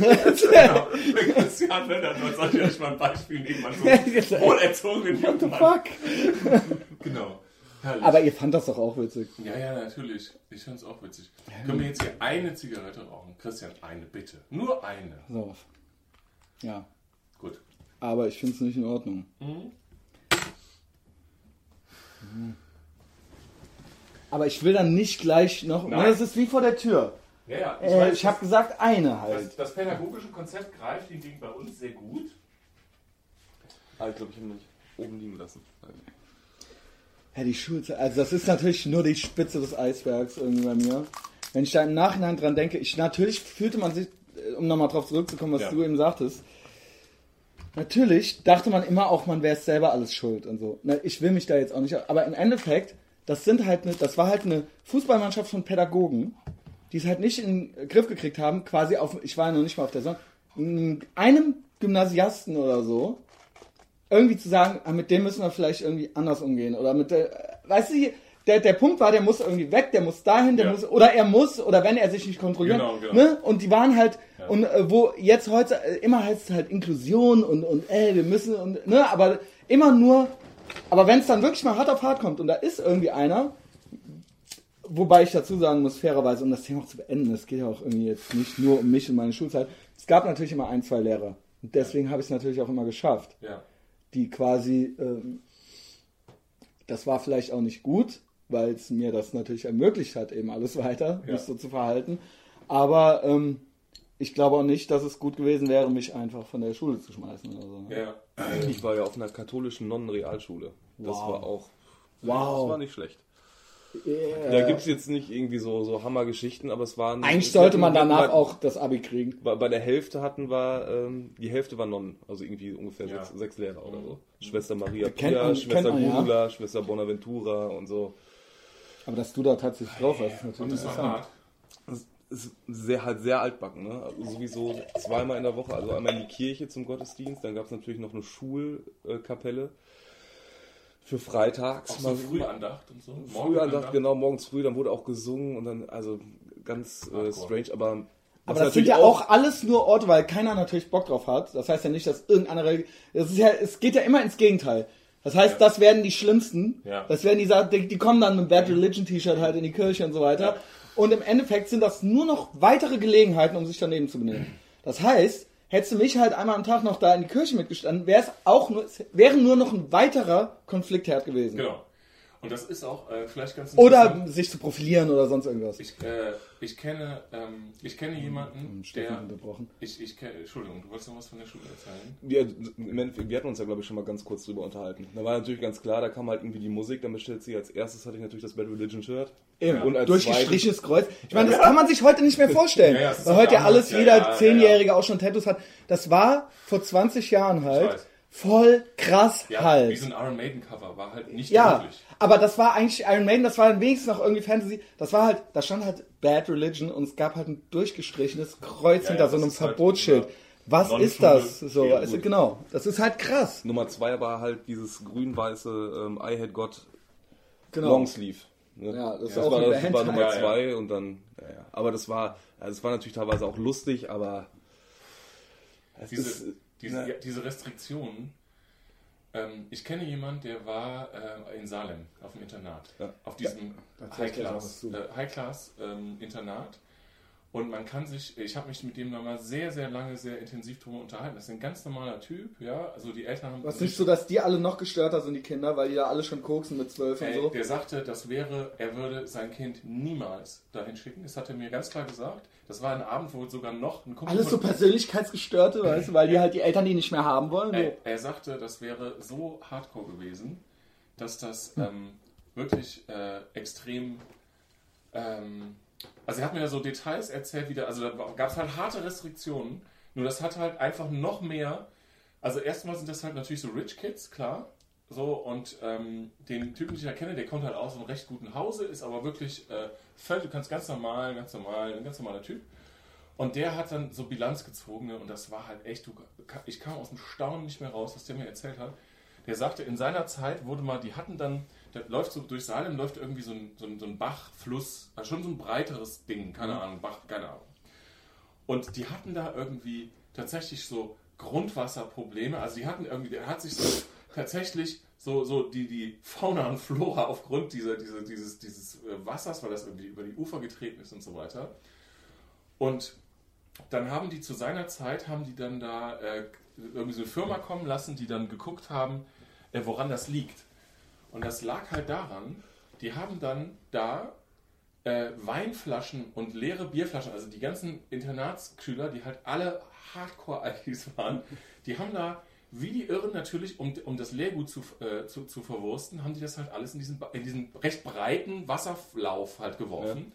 Genau. Der Christian, ne, da sollte ich euch mal ein Beispiel nehmen, an so wohlerzogenen What the fuck? Genau. Herrlich. Aber ihr fand das doch auch witzig. ja, ja, natürlich. Ich finde es auch witzig. Können wir jetzt hier eine Zigarette rauchen? Christian, eine bitte. Nur eine. So. Ja. Gut. Aber ich finde es nicht in Ordnung. Mhm. Mhm. Aber ich will dann nicht gleich noch. Nein. Ne, das ist wie vor der Tür. Ja, ja. Ich, äh, ich habe gesagt, eine halt. das, das pädagogische Konzept greift hingegen bei uns sehr gut. Ah, ich glaube, ich habe ihn nicht oben liegen lassen. Ja, die Schulzeit. Also, das ist natürlich nur die Spitze des Eisbergs irgendwie bei mir. Wenn ich da im Nachhinein dran denke, ich natürlich fühlte man sich, äh, um nochmal drauf zurückzukommen, was Ja. du eben sagtest. Natürlich dachte man immer auch, man wäre es selber alles schuld und so. Ne, Ich will mich da jetzt auch nicht. Aber im Endeffekt, das sind halt eine, das war halt eine Fußballmannschaft von Pädagogen, die es halt nicht in den Griff gekriegt haben, quasi auf, ich war ja noch nicht mal auf der Sonne, einem Gymnasiasten oder so, irgendwie zu sagen, ah, mit dem müssen wir vielleicht irgendwie anders umgehen. Oder mit der, weißt du, der, der Punkt war, der muss irgendwie weg, der muss dahin, der Ja. muss, oder er muss, oder wenn er sich nicht kontrolliert. Genau, genau. Ne? Und die waren halt, Ja. und äh, wo jetzt heute, äh, immer heißt es halt Inklusion und, und ey, wir müssen, und, ne, aber immer nur, aber wenn es dann wirklich mal hart auf hart kommt und da ist irgendwie einer, wobei ich dazu sagen muss, fairerweise, um das Thema auch zu beenden, es geht ja auch irgendwie jetzt nicht nur um mich und meine Schulzeit, es gab natürlich immer ein, zwei Lehrer. Und deswegen habe ich es natürlich auch immer geschafft Ja. Die quasi, ähm, das war vielleicht auch nicht gut, weil es mir das natürlich ermöglicht hat, eben alles weiter, Ja. mich so zu verhalten. Aber ähm, ich glaube auch nicht, dass es gut gewesen wäre, mich einfach von der Schule zu schmeißen oder so. ne? Ja. Ich war ja auf einer katholischen Nonnenrealschule. Das Wow. war auch. Wow. Das war nicht schlecht. Yeah. Da gibt es jetzt nicht irgendwie so, so Hammergeschichten, aber es waren. Eigentlich sollte man danach bei, auch das Abi kriegen. Bei, bei der Hälfte hatten wir, ähm, die Hälfte war Nonnen, also irgendwie ungefähr Ja. sechs, sechs Lehrer oder so. Schwester Maria Kennt Pia, man- Schwester man, ja. Schwester Bonaventura und so. Aber dass du da tatsächlich drauf hast, ist Und natürlich das interessant. hart. Das ist sehr, halt sehr altbacken, ne? Also sowieso zweimal in der Woche, also einmal in die Kirche zum Gottesdienst, dann gab es natürlich noch eine Schulkapelle für freitags. Auch so mal- Frühandacht und so. Frühandacht, genau, morgens früh, dann wurde auch gesungen und dann, also ganz äh, strange, aber. Aber das sind natürlich ja auch alles nur Orte, weil keiner natürlich Bock drauf hat. Das heißt ja nicht, dass irgendeiner. Das ist ja, es geht ja immer ins Gegenteil. Das heißt, Ja. das werden die Schlimmsten. Ja. Das werden die, die, die kommen dann mit Bad Religion T-Shirt halt in die Kirche und so weiter. Ja. Und im Endeffekt sind das nur noch weitere Gelegenheiten, um sich daneben zu benehmen. Das heißt, hättest du mich halt einmal am Tag noch da in die Kirche mitgestanden, wäre es auch nur, wäre nur noch ein weiterer Konfliktherd gewesen. Genau. Und das ist auch äh, vielleicht ganz Oder sich zu profilieren oder sonst irgendwas. Ich, äh, ich kenne, ähm, ich kenne jemanden, der. unterbrochen. Ich, ich kenne, Entschuldigung, du wolltest noch was von der Schule erzählen? Wir, im Endeffekt, wir hatten uns ja, glaube ich, schon mal ganz kurz drüber unterhalten. Da war natürlich ganz klar, da kam halt irgendwie die Musik, dann bestellt sie als erstes hatte ich natürlich das Bad Religion Shirt. Eben. Und als Durchgestrichenes Kreuz. Ich meine, das kann man sich heute nicht mehr vorstellen. Ja, ja, weil heute ja alles, ja, jeder ja, ja, Zehnjährige auch schon Tattoos hat. Das war vor 20 Jahren Ich halt weiß. Voll krass Ja, wie halt. so ein Iron Maiden Cover, war halt nicht Ja, möglich. aber das war eigentlich Iron Maiden, das war dann wenigstens noch irgendwie Fantasy. Das war halt, da stand halt Bad Religion und es gab halt ein durchgestrichenes Kreuz Ja, hinter ja, so das einem halt Verbotsschild. dieser Was ist das? So, also genau. Das ist halt krass. Nummer zwei war halt dieses grün-weiße ähm, I Hate God Genau. Longsleeve. Ne? Ja, das das war, das war Nummer ja. zwei und dann, ja, ja. Aber das war, also es war natürlich teilweise auch lustig, aber es Diese, ist, diese, ja, diese Restriktionen. Ähm, ich kenne jemanden, der war äh, in Salem auf dem Internat. Ja. Auf diesem Da erzähl ich gleich noch was High-Class zu. äh, High-Class, ähm, Internat. Und man kann sich, ich habe mich mit dem nochmal sehr, sehr lange, sehr intensiv drüber unterhalten. Das ist ein ganz normaler Typ, ja. Also die Eltern haben. Was nicht so, dass die alle noch gestörter sind, die Kinder, weil die ja alle schon koksen mit zwölf und so. Der sagte, das wäre, er würde sein Kind niemals dahin schicken. Das hat er mir ganz klar gesagt. Das war ein Abend, wo sogar noch ein Kumpel Alles so Persönlichkeitsgestörte, weißt du, weil die halt die Eltern die nicht mehr haben wollen. er, er sagte, das wäre so hardcore gewesen, dass das Hm. ähm, wirklich äh, extrem. Ähm, also er hat mir da so Details erzählt, wie da, also da gab es halt harte Restriktionen. Nur das hat halt einfach noch mehr. Also erstmal sind das halt natürlich so Rich Kids, klar. So, und ähm, den Typen, den ich da kenne, der kommt halt aus einem recht guten Hause, ist aber wirklich äh, völlig, du kannst ganz normal, ganz normal, ein ganz normaler Typ. Und der hat dann so Bilanz gezogen ne, und das war halt echt, du, ich kam aus dem Staunen nicht mehr raus, was der mir erzählt hat. Der sagte, in seiner Zeit wurde mal, die hatten dann, da läuft so durch Salem läuft irgendwie so ein, so ein, so ein Bach, Fluss, also schon so ein breiteres Ding, keine Ahnung, Bach, keine Ahnung. Und die hatten da irgendwie tatsächlich so Grundwasserprobleme. Also die hatten irgendwie, der hat sich so tatsächlich so, so die, die Fauna und Flora aufgrund dieser, dieser, dieses, dieses äh, Wassers, weil das irgendwie über die Ufer getreten ist und so weiter. Und dann haben die zu seiner Zeit, haben die dann da äh, irgendwie so eine Firma kommen lassen, die dann geguckt haben, äh, woran das liegt. Und das lag halt daran, die haben dann da äh, Weinflaschen und leere Bierflaschen, also die ganzen Internatsschüler, die halt alle Hardcore-Alkis waren, die haben da wie die Irren natürlich, um, um das Leergut zu, äh, zu, zu verwursten, haben die das halt alles in diesen, in diesen recht breiten Wasserlauf halt geworfen.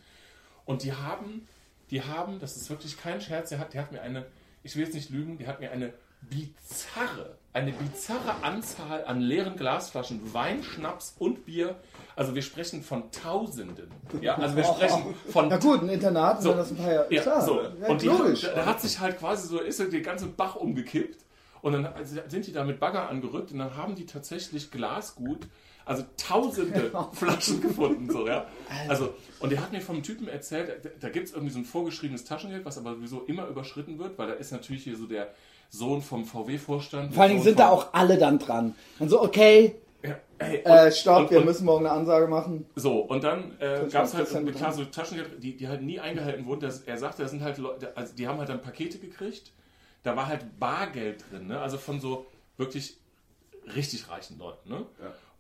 Und die haben, die haben, das ist wirklich kein Scherz, der hat, der hat mir eine, ich will jetzt nicht lügen, der hat mir eine bizarre, eine bizarre Anzahl an leeren Glasflaschen Wein, Schnaps und Bier. Also wir sprechen von Tausenden. Ja, also wir sprechen von Na gut, ein Internat, So. das ein paar Jahre. ja, klar, so. ja, und die, logisch. da, da hat sich halt quasi so, ist der ganze Bach umgekippt. Und dann sind die da mit Bagger angerückt und dann haben die tatsächlich Glasgut, also tausende Flaschen gefunden. So, ja. Also, und der hat mir vom Typen erzählt, da, da gibt es irgendwie so ein vorgeschriebenes Taschengeld, was aber sowieso immer überschritten wird, weil da ist natürlich hier so der Sohn vom VW-Vorstand. Vor allen Dingen sind da auch alle dann dran. Dann so, okay, Ja, ey, äh, und- stopp, und- wir und- müssen morgen eine Ansage machen. So, und dann äh, gab es halt klar so Taschengeld, die, die halt nie eingehalten wurden. Das, er sagte, das sind halt Leute, also die haben halt dann Pakete gekriegt. Da war halt Bargeld drin, ne? also von so wirklich richtig reichen Leuten. Ne?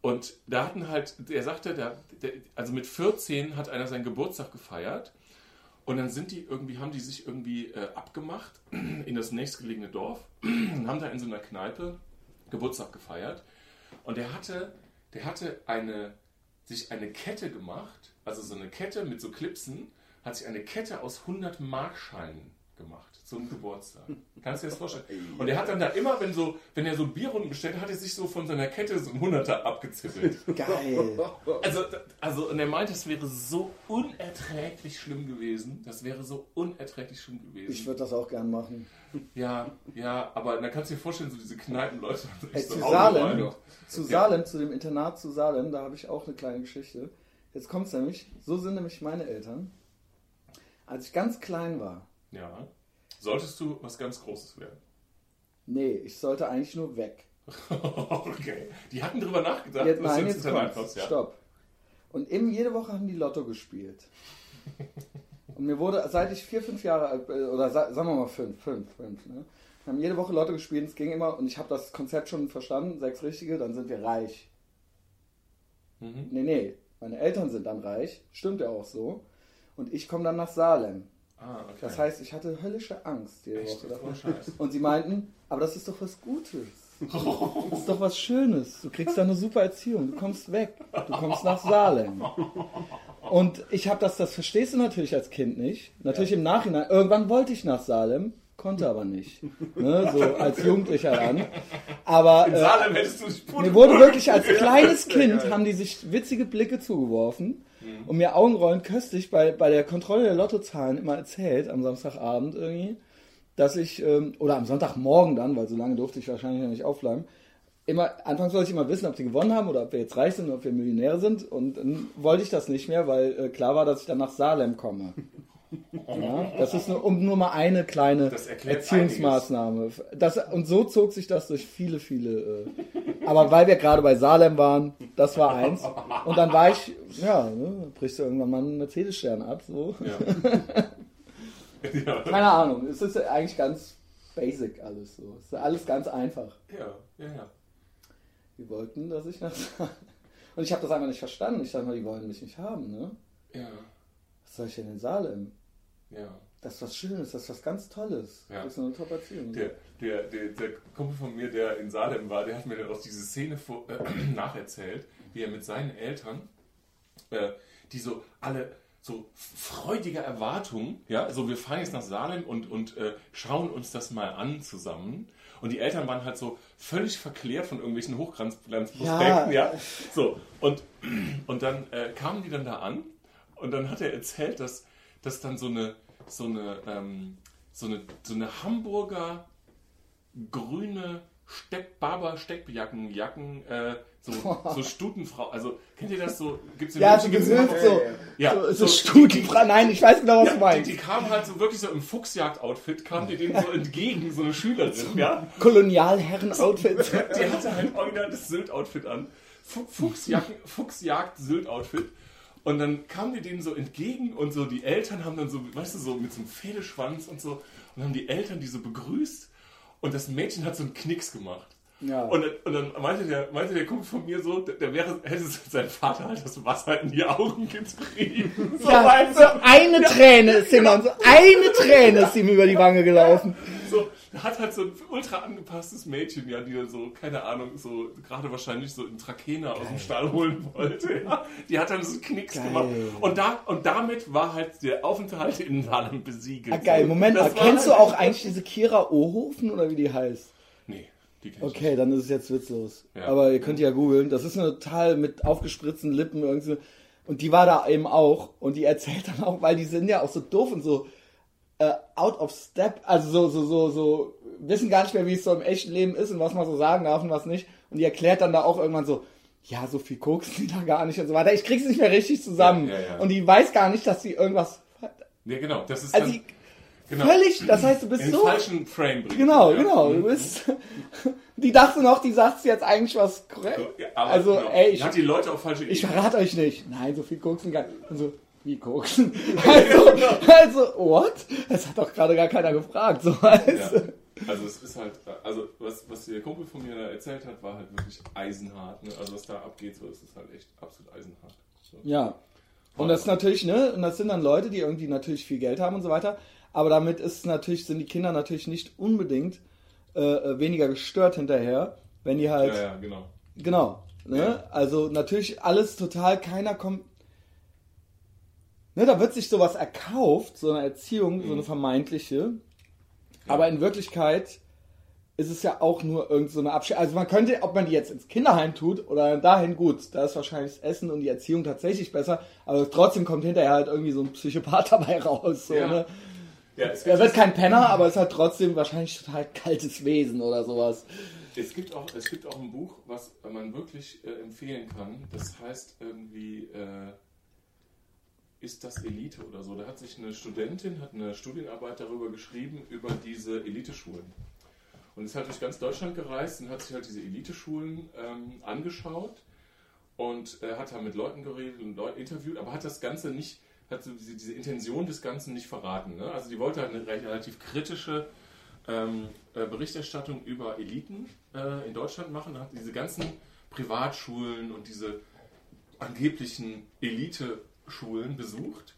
Und da hatten halt, er sagte, der, der, also mit 14 hat einer seinen Geburtstag gefeiert. Und dann sind die irgendwie, haben die sich irgendwie äh, abgemacht in das nächstgelegene Dorf und haben da in so einer Kneipe Geburtstag gefeiert. Und der hatte, der hatte eine, sich eine Kette gemacht, also so eine Kette mit so Clipsen, hat sich eine Kette aus 100 Markscheinen gemacht zum Geburtstag. Kannst du dir das vorstellen? Und er hat dann da immer, wenn, so, wenn er so Bierrunden bestellt, hat er sich so von seiner Kette so ein Hunderter abgezippelt. Geil. Also, also, und er meinte, es wäre so unerträglich schlimm gewesen. Das wäre so unerträglich schlimm gewesen. Ich würde das auch gern machen. ja, ja, aber dann kannst du dir vorstellen, so diese Kneipenleute. Ey, so zu Salem, zu Salem, zu dem Internat zu Salem, da habe ich auch eine kleine Geschichte. Jetzt kommt es nämlich, so sind nämlich meine Eltern. Als ich ganz klein war, Ja. Solltest du was ganz Großes werden? nee, ich sollte eigentlich nur weg. okay. Die hatten drüber nachgedacht, Jetzt, nein, jetzt kommt's. ja. Stopp. Und eben jede Woche haben die Lotto gespielt. Und mir wurde, seit ich vier, fünf Jahre alt bin, oder sa- sagen wir mal fünf, fünf, fünf, ne? haben jede Woche Lotto gespielt, es ging immer, und ich habe das Konzept schon verstanden, sechs Richtige, dann sind wir reich. Mhm. Nee, nee, meine Eltern sind dann reich, stimmt ja auch so. Und ich komme dann nach Salem. Ah, okay. Das heißt, ich hatte höllische Angst jede Echt? Woche davon. Und sie meinten, aber das ist doch was Gutes. Das ist doch was Schönes. Du kriegst da eine super Erziehung. Du kommst weg. Du kommst nach Salem. Und ich habe das, das verstehst du natürlich als Kind nicht. Natürlich im Nachhinein. Irgendwann wollte ich nach Salem, konnte aber nicht. Ne, so als Jugendlicher dann. Aber In äh, Salem hättest du mir wurde wirklich als kleines Kind haben die sich witzige Blicke zugeworfen Mhm. und mir augenrollend köstlich bei, bei der Kontrolle der Lottozahlen immer erzählt am Samstagabend irgendwie, dass ich, ähm, oder am Sonntagmorgen dann, weil so lange durfte ich wahrscheinlich noch nicht aufbleiben, immer, anfangs wollte ich immer wissen, ob die gewonnen haben oder ob wir jetzt reich sind oder ob wir Millionäre sind und dann wollte ich das nicht mehr, weil äh, klar war, dass ich dann nach Salem komme. Ja, das ist nur, um nur mal eine kleine Das Erziehungsmaßnahme. Das, und so zog sich das durch viele, viele. Äh, aber weil wir gerade bei Salem waren, das war eins. Und dann war ich, ja, ne, brichst du irgendwann mal einen Mercedes-Stern ab. So. Ja. Ja, Keine Ahnung, es ist eigentlich ganz basic alles so. Es ist alles ganz einfach. ja, ja. ja. Die wollten, dass ich nach Und ich habe das einfach nicht verstanden. Ich dachte mal, die wollen mich nicht haben, ne? Ja, Was soll ich denn in Salem? ja. Das ist was Schönes, das ist was ganz Tolles. Ja. Das ist eine Top-Erziehung. Der, der, der, der Kumpel von mir, der in Salem war, der hat mir dann auch diese Szene vor, äh, nacherzählt, wie er mit seinen Eltern, äh, die so alle so freudiger Erwartung, ja, so wir fahren jetzt nach Salem und, und äh, schauen uns das mal an zusammen. Und die Eltern waren halt so völlig verklärt von irgendwelchen Hochglanzprospekten, ja. Ja. So, und, und dann äh, kamen die dann da an und dann hat er erzählt, dass, dass dann so eine, so eine, ähm, so eine, so eine Hamburger grüne Steck, Barber Steckjacken, Jacken, äh, so, so Stutenfrau, also kennt ihr das so? Gibt's Ja, so München, gibt's gehüllt immer- so. Ja, so, so, so- Stutenfra Nein, ich weiß genau, was du ja, die, meinst. die kamen halt so wirklich so im Fuchsjagd-Outfit, kamen die denen so entgegen, so eine Schülerin, ja. Kolonialherren-Outfit. Die hatte halt original das Sylt-Outfit an. Fu- Fuchsjacken, Fuchsjagd-Sylt-Outfit. Und dann kamen die denen so entgegen und so die Eltern haben dann so, weißt du, so mit so einem Pferdeschwanz und so. Und haben die Eltern die so begrüßt. Und das Mädchen hat so einen Knicks gemacht. Ja. Und, dann- und dann meinte der, meinte der Kumpel von mir so, der, wäre, hätte sein Vater halt das Wasser in die Augen getrieben. So ja, so eine Träne ist ihm so eine Träne ist ihm über die Wange gelaufen. So, hat halt so ein ultra angepasstes Mädchen, ja, die dann so, keine Ahnung, so gerade wahrscheinlich so einen Trakehner aus dem Stall holen wollte. Ja. Die hat dann so Knicks Geil. gemacht. Und, da, und damit war halt der Aufenthalt in Salem besiegelt. Ah, geil, Moment mal, Das war kennst du halt- auch eigentlich diese Kira Ohofen oder wie die heißt? Nee, die kenn ich Okay, dann ist es jetzt witzlos. Ja. Aber ihr könnt ja googeln. Das ist eine total mit aufgespritzten Lippen irgendwie. Und die war da eben auch. Und die erzählt dann auch, weil die sind ja auch so doof und so äh, out of step. Also so, so, so, so, wissen gar nicht mehr, wie es so im echten Leben ist und was man so sagen darf und was nicht. Und die erklärt dann da auch irgendwann so, ja, so viel koksen die da gar nicht und so weiter. Ich krieg's nicht mehr richtig zusammen. Ja, ja, ja. Und die weiß gar nicht, dass sie irgendwas. Ja, genau, das ist Also dann, genau, völlig, das heißt, du bist in so. falschen Frame bringt. Genau, genau. Du Mhm. bist. Die dachte noch, die sagt jetzt eigentlich was korrekt. Also, genau. ey, ich, hat die Leute auf falsche ich verrate euch nicht. Nein, so viel koksen gar nicht. Und so, wie koksen? Also, also, what? Das hat doch gerade gar keiner gefragt. So, Ja. also. Also es ist halt, also was, was der Kumpel von mir da erzählt hat, war halt wirklich eisenhart. Ne? Also was da abgeht, so ist es halt echt absolut eisenhart. So. Ja. Und das ist natürlich, ne, und das sind dann Leute, die irgendwie natürlich viel Geld haben und so weiter. Aber damit ist natürlich, sind die Kinder natürlich nicht unbedingt äh, äh, weniger gestört hinterher, wenn die halt. Ja, ja, genau. Genau. Ne? Ja. Also natürlich alles total, keiner kommt. Ne, da wird sich sowas erkauft, so eine Erziehung, so eine Mhm. vermeintliche. Aber in Wirklichkeit ist es ja auch nur irgend so eine Abschied. Also man könnte, ob man die jetzt ins Kinderheim tut oder dahin, gut, da ist wahrscheinlich das Essen und die Erziehung tatsächlich besser, aber trotzdem kommt hinterher halt irgendwie so ein Psychopath dabei raus. So, Ja. ne? Ja, es Er wird kein Penner, aber ist halt trotzdem wahrscheinlich total kaltes Wesen oder sowas. es, gibt auch, es gibt auch ein Buch, was man wirklich äh, empfehlen kann. Das heißt irgendwie, äh, ist das Elite oder so? Da hat sich eine Studentin, hat eine Studienarbeit darüber geschrieben, über diese Eliteschulen. Und ist halt durch ganz Deutschland gereist und hat sich halt diese Eliteschulen ähm, angeschaut und äh, hat da mit Leuten geredet und Leute interviewt, aber hat das Ganze nicht, hat so diese, diese Intention des Ganzen nicht verraten. Ne? Also die wollte halt eine relativ kritische ähm, äh, Berichterstattung über Eliten äh, in Deutschland machen, hat diese ganzen Privatschulen und diese angeblichen Elite-Schulen besucht.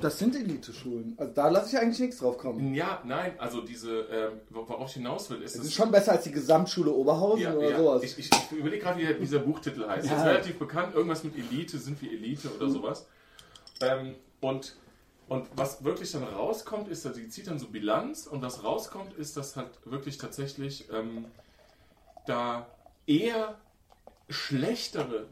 Das sind Elite-Schulen. Also da lasse ich eigentlich nichts drauf kommen. Ja, nein, also diese, ähm, worauf ich hinaus will, ist Das es ist schon besser als die Gesamtschule Oberhausen Ja, oder ja. sowas. Ich, ich, ich überlege gerade, wie dieser Buchtitel heißt. Ja. Das ist relativ bekannt, irgendwas mit Elite, sind wir Elite oder sowas. Ähm, und, und was wirklich dann rauskommt, ist, dass sie zieht dann so Bilanz und was rauskommt, ist, dass halt wirklich tatsächlich ähm, da eher schlechtere,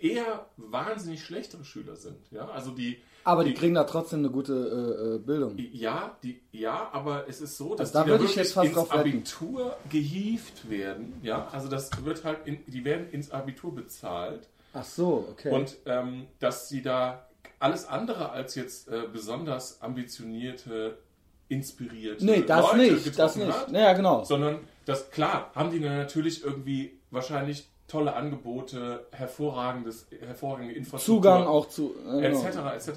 äh, eher wahnsinnig schlechtere Schüler sind. Ja, also die. aber die kriegen da trotzdem eine gute äh, äh, Bildung. Ja, die, ja, aber es ist so, dass Also da die da ich wirklich jetzt ins. Abitur gehievt werden. Ja, also das wird halt, in, die werden ins Abitur bezahlt Ach so, okay. und ähm, dass sie da alles andere als jetzt äh, besonders ambitionierte, inspirierte nee, das Leute nicht, das nicht. hat, Naja, genau. sondern das klar haben die dann natürlich irgendwie wahrscheinlich tolle Angebote, hervorragendes, hervorragende Infrastruktur Zugang auch zu. Äh, etc. genau. etc.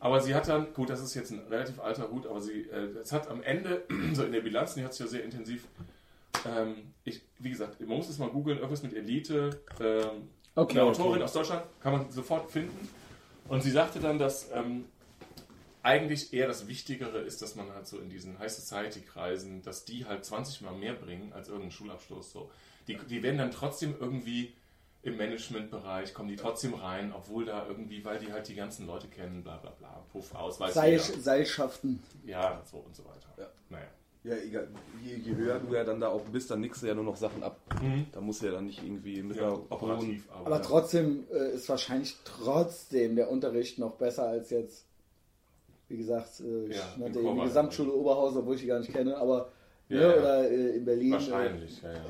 Aber sie hat dann, gut, das ist jetzt ein relativ alter Hut, aber sie, äh, es hat am Ende, so in der Bilanz, die hat sich ja sehr intensiv, ähm, ich, wie gesagt, man muss es mal googeln, irgendwas mit Elite, ähm, Okay, eine okay. Autorin aus Deutschland, kann man sofort finden. Und sie sagte dann, dass ähm, eigentlich eher das Wichtigere ist, dass man halt so in diesen High Society Kreisen, dass die halt 20 Mal mehr bringen als irgendein Schulabschluss. So. Die, die werden dann trotzdem irgendwie im Managementbereich, kommen die trotzdem rein, obwohl da irgendwie, weil die halt die ganzen Leute kennen, bla bla bla, Puff, Ausweis. Seil. Seilschaften. Ja, so und so weiter. Ja. Naja. Ja, egal. Je, je höher du ja dann da auch bist, dann nickst du ja nur noch Sachen ab. Da musst du ja dann nicht irgendwie mit Ja, operativ, aber, Aber trotzdem äh, ist wahrscheinlich trotzdem der Unterricht noch besser als jetzt, wie gesagt, äh, ich Ja, in nannte eben die Korbach. Gesamtschule Oberhausen, obwohl ich die gar nicht kenne, aber Ja, ne, ja. oder äh, in Berlin. wahrscheinlich, ja, ja.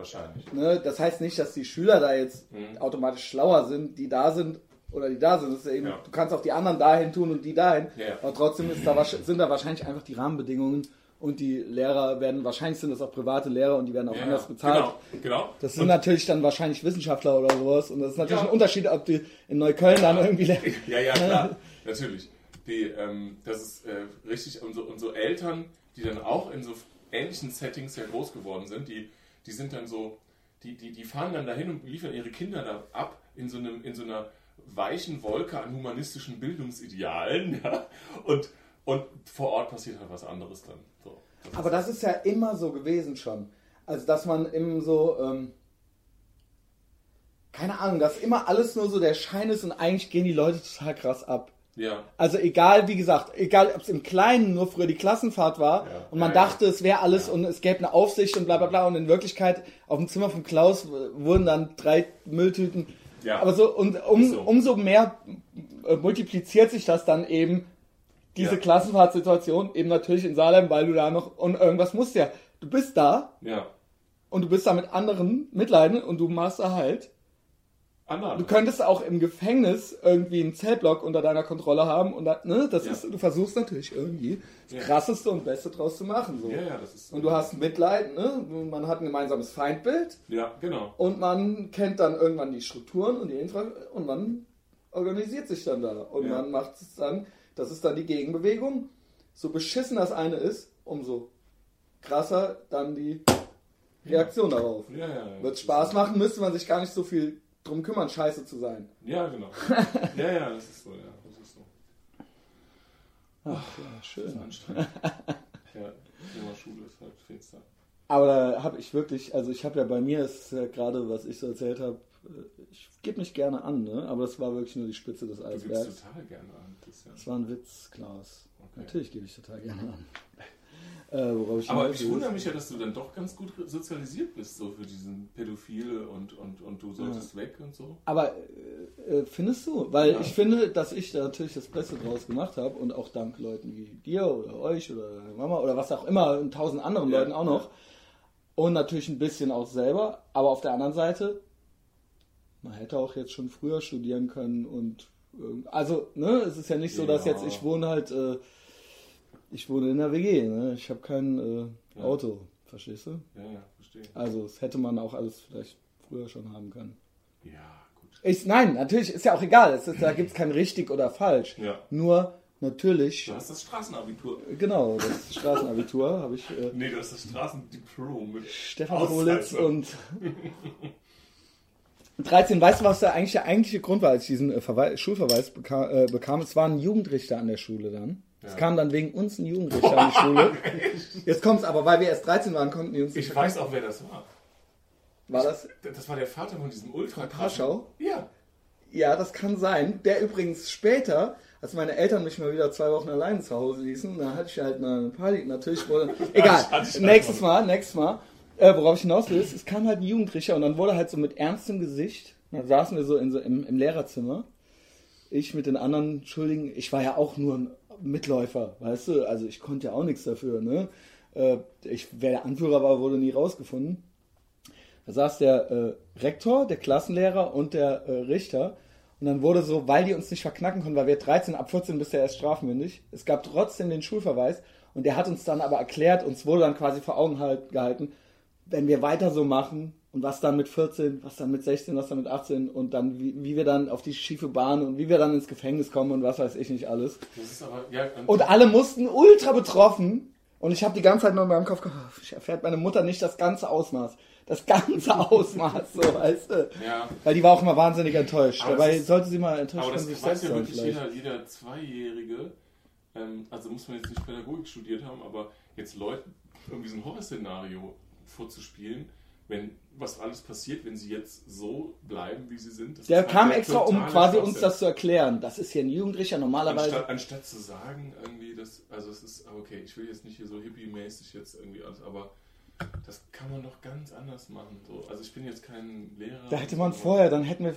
Wahrscheinlich. Ne, das heißt nicht, dass die Schüler da jetzt Mhm. automatisch schlauer sind, die da sind oder die da sind. Ja eben, Ja. Du kannst auch die anderen dahin tun und die dahin. Ja, ja. Aber trotzdem da, sind da wahrscheinlich einfach die Rahmenbedingungen und die Lehrer werden, wahrscheinlich sind das auch private Lehrer und die werden auch Ja, anders ja. bezahlt. Genau, genau. Das sind Und- natürlich dann wahrscheinlich Wissenschaftler oder sowas. Und das ist natürlich Ja. ein Unterschied, ob die in Neukölln dann irgendwie. Ja, ja, klar, natürlich. Die, ähm, das ist äh, richtig, und so, und so Eltern, die dann auch in so ähnlichen Settings ja groß geworden sind, die, die sind dann so, die, die, die fahren dann dahin und liefern ihre Kinder da ab in so, einem, in so einer weichen Wolke an humanistischen Bildungsidealen, ja, und, und vor Ort passiert halt was anderes dann. So, das Aber das ist ja immer so gewesen schon. Also, dass man im so. Ähm, keine Ahnung, dass immer alles nur so der Schein ist und eigentlich gehen die Leute total krass ab. Ja, Also egal, wie gesagt, egal ob es im Kleinen nur früher die Klassenfahrt war Ja. und man Ja, dachte, es wäre alles und es gäbe eine Aufsicht und bla bla bla und in Wirklichkeit auf dem Zimmer von Klaus w- wurden dann drei Mülltüten. Ja. Aber so, und um, so. umso mehr äh, multipliziert sich das dann eben, diese. Klassenfahrtsituation, eben natürlich in Salem, weil du da noch, und irgendwas musst ja. Du bist da ja. und du bist da mit anderen mitleiden und du machst da halt. Andere. Du könntest auch im Gefängnis irgendwie einen Zellblock unter deiner Kontrolle haben und da, ne, das Ja. ist, du versuchst natürlich irgendwie das Ja. krasseste und Beste draus zu machen. So. ja, ja, das ist. Und du hast Mitleid, ne? man hat ein gemeinsames Feindbild Ja, genau. und man kennt dann irgendwann die Strukturen und die Infra und man organisiert sich dann da und Ja. man macht es dann, das ist dann die Gegenbewegung. So beschissen das eine ist, umso krasser dann die Reaktion darauf. Ja, ja. Wird Spaß machen, müsste man sich gar nicht so viel drum kümmern, scheiße zu sein. Ja, genau. ja, ja, das ist so, ja. Das ist so. Ach, ja, schön. Das ist anstrengend. ja, Thema Schule ist halt finster. Aber da habe ich wirklich, also ich habe ja bei mir, ist ja gerade, was ich so erzählt habe, äh, ich gebe mich gerne an, ne? aber das war wirklich nur die Spitze des Du gibst Eisbergs. total gerne an, Christian. Das war ein Witz, Klaus. Okay. Natürlich gebe ich total gerne an. Äh, worauf ich Aber ich wundere mich ja, dass du dann doch ganz gut sozialisiert bist, so für diesen Pädophile und, und, und du solltest weg und so. Aber äh, äh, findest du? Weil Ja. ich finde, dass ich da natürlich das Beste draus gemacht habe und auch dank Leuten wie dir oder euch oder Mama oder was auch immer und tausend anderen Ja, Leuten auch noch. Und natürlich ein bisschen auch selber. Aber auf der anderen Seite, man hätte auch jetzt schon früher studieren können und also, ne, es ist ja nicht so, dass Ja. jetzt ich wohne halt, äh, ich wohne in der WG, ne? Ich habe kein äh, Ja. Auto, verstehst du? Ja, ja, verstehe. Also, das hätte man auch alles vielleicht früher schon haben können. Ja, gut. Ich, nein, natürlich ist ja auch egal. Ist, da gibt es kein richtig oder falsch. Ja. Nur natürlich, Du hast das Straßenabitur. genau, das Straßenabitur habe ich äh, Nee, du hast das Straßendiplom mit Stefan. Politz und 13. Weißt du, was der eigentlich der eigentliche Grund war, als ich diesen äh, Verwei Schulverweis beka äh, bekam? Es waren Jugendrichter an der Schule dann. Es Ja. kam dann wegen uns ein Jugendrichter an die Schule. Jetzt kommt's aber, weil wir erst 13 waren, konnten die uns Ich weiß auch, wer das war. War das Das war der Vater von diesem ultra Paschau? Ja. Ja, das kann sein. Der übrigens später, als meine Eltern mich mal wieder zwei Wochen alleine zu Hause ließen, da hatte ich halt eine Party. Natürlich wurde. Egal. nächstes Mal, nächstes Mal. Äh, worauf ich hinaus will, ist, es kam halt ein Jugendrichter und dann wurde halt so mit ernstem Gesicht, dann saßen wir so, in so im, im Lehrerzimmer. Ich mit den anderen Schuldigen, ich war ja auch nur ein Mitläufer, weißt du, also ich konnte ja auch nichts dafür, ne? Äh, ich, wer der Anführer war, wurde nie rausgefunden. Da saß der äh, Rektor, der Klassenlehrer und der äh, Richter. Und dann wurde so, weil die uns nicht verknacken konnten, weil wir 13, ab 14 bist ja erst strafmündig, es gab trotzdem den Schulverweis. Und der hat uns dann aber erklärt, uns wurde dann quasi vor Augen halt, gehalten, wenn wir weiter so machen und was dann mit 14, was dann mit 16, was dann mit 18 und dann wie, wie wir dann auf die schiefe Bahn und wie wir dann ins Gefängnis kommen und was weiß ich nicht alles. Das aber, ja, Und alle mussten ultra betroffen und ich habe die ganze Zeit nur in meinem Kopf gedacht, ich erfährt meine Mutter nicht das ganze Ausmaß. Das ganze Ausmaß, so, weißt du. ja. Weil die war auch immer wahnsinnig enttäuscht. Aber Dabei das ist- sollte sie mal enttäuscht Aber von das sich weiß selbst ja sein wirklich vielleicht. jeder, jeder Zweijährige, ähm, also muss man jetzt nicht Pädagogik studiert haben, aber jetzt Leuten irgendwie so ein Horrorszenario vorzuspielen, wenn was alles passiert, wenn sie jetzt so bleiben, wie sie sind. das Der halt kam der extra, um quasi uns Schwachsinn. das zu erklären. Das ist hier ein Jugendlicher, normalerweise. Anstatt, anstatt zu sagen, irgendwie, das, also es ist, okay, ich will jetzt nicht hier so hippie-mäßig jetzt irgendwie alles, aber das kann man doch ganz anders machen. So. Also ich bin jetzt kein Lehrer. Da hätte man so. vorher, dann hätten wir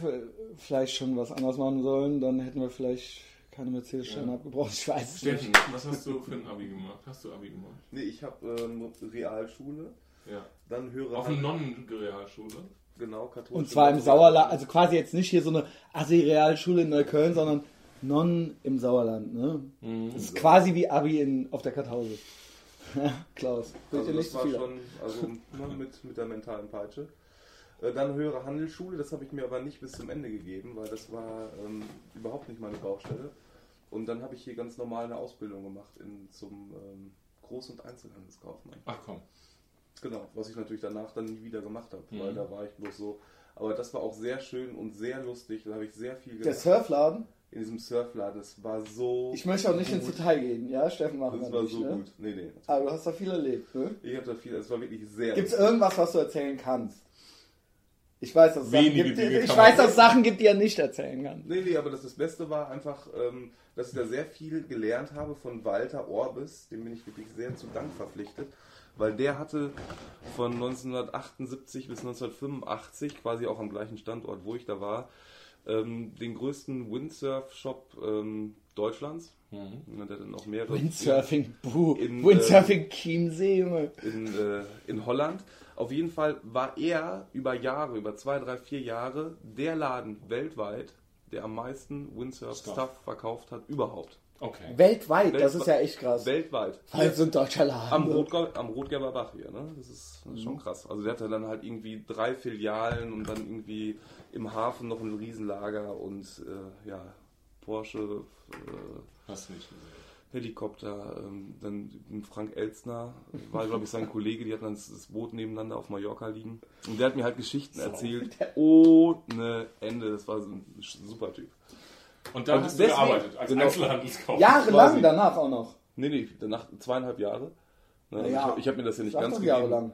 vielleicht schon was anderes machen sollen, dann hätten wir vielleicht keine Mercedes-Sterne Ja. abgebraucht. Ich weiß es Steffen, nicht. was hast du für ein Abi gemacht? Hast du Abi gemacht? Nee, ich habe ähm, Realschule, Ja. dann höhere Auf einer Nonnenrealschule? Genau, katholische Und zwar im Sauerland, also quasi jetzt nicht hier so eine Assi-Realschule in Neukölln, sondern Non im Sauerland. Ne? Mhm. Das ist quasi wie Abi in, auf der Karthause. Klaus, Also nicht das zu war viel schon, also ne, mit, mit der mentalen Peitsche. Äh, Dann höhere Handelsschule, das habe ich mir aber nicht bis zum Ende gegeben, weil das war ähm, überhaupt nicht meine Baustelle. Und dann habe ich hier ganz normal eine Ausbildung gemacht in, zum ähm, Groß- und Einzelhandelskaufmann. Ach komm. Genau, was ich natürlich danach dann nie wieder gemacht habe, Mhm. weil da war ich bloß so. Aber das war auch sehr schön und sehr lustig, da habe ich sehr viel Der gelernt. Surfladen? In diesem Surfladen, das war so. Ich möchte auch nicht ins gut. Detail gehen, ja? Steffen machen Das wir war nicht, so ne? gut. Nee, nee. Aber du hast da viel erlebt, ne? Ich habe da viel, es war wirklich sehr. Gibt es irgendwas, was du erzählen kannst? Ich weiß, dass es Sachen gibt, ich weiß, dass Sachen gibt, die er nicht erzählen kann. Nee, nee, aber das, das Beste war einfach, ähm, dass ich da sehr viel gelernt habe von Walter Orbis, dem bin ich wirklich sehr zu Dank verpflichtet, weil der hatte von 1978 bis 1985, quasi auch am gleichen Standort, wo ich da war, ähm, den größten Windsurf-Shop ähm, Deutschlands. Mhm. Der dann auch mehrere. Windsurfing, buh. In, Windsurfing Chiemsee, Junge. in, äh, in Holland. Auf jeden Fall war er über Jahre, über zwei, drei, vier Jahre, der Laden weltweit, der am meisten Windsurf-Stuff Stuff. verkauft hat überhaupt. Okay. Weltweit, das Weltweit- ist ja echt krass. Weltweit. Weil so ein deutscher Laden. Am, Rotger, am Rotgerber Bach hier, ne? Das ist, das ist schon krass. Also der hatte dann halt irgendwie drei Filialen und dann irgendwie im Hafen noch ein Riesenlager und äh, ja, Porsche, äh, Hast du nicht gesehen. Helikopter, ähm, dann Frank Elstner, war glaube ich sein Kollege, die hatten dann das, das Boot nebeneinander auf Mallorca liegen. Und der hat mir halt Geschichten erzählt, ohne Ende. Das war so ein super Typ. Und dann Und hast du deswegen- gearbeitet als genau. Einzelhandelskaufmann. Jahrelang danach auch noch. Nee, nee, danach zweieinhalb Jahre. Ne, also Ja, ich habe ich hab mir das ja nicht ganz gegeben. jahrelang.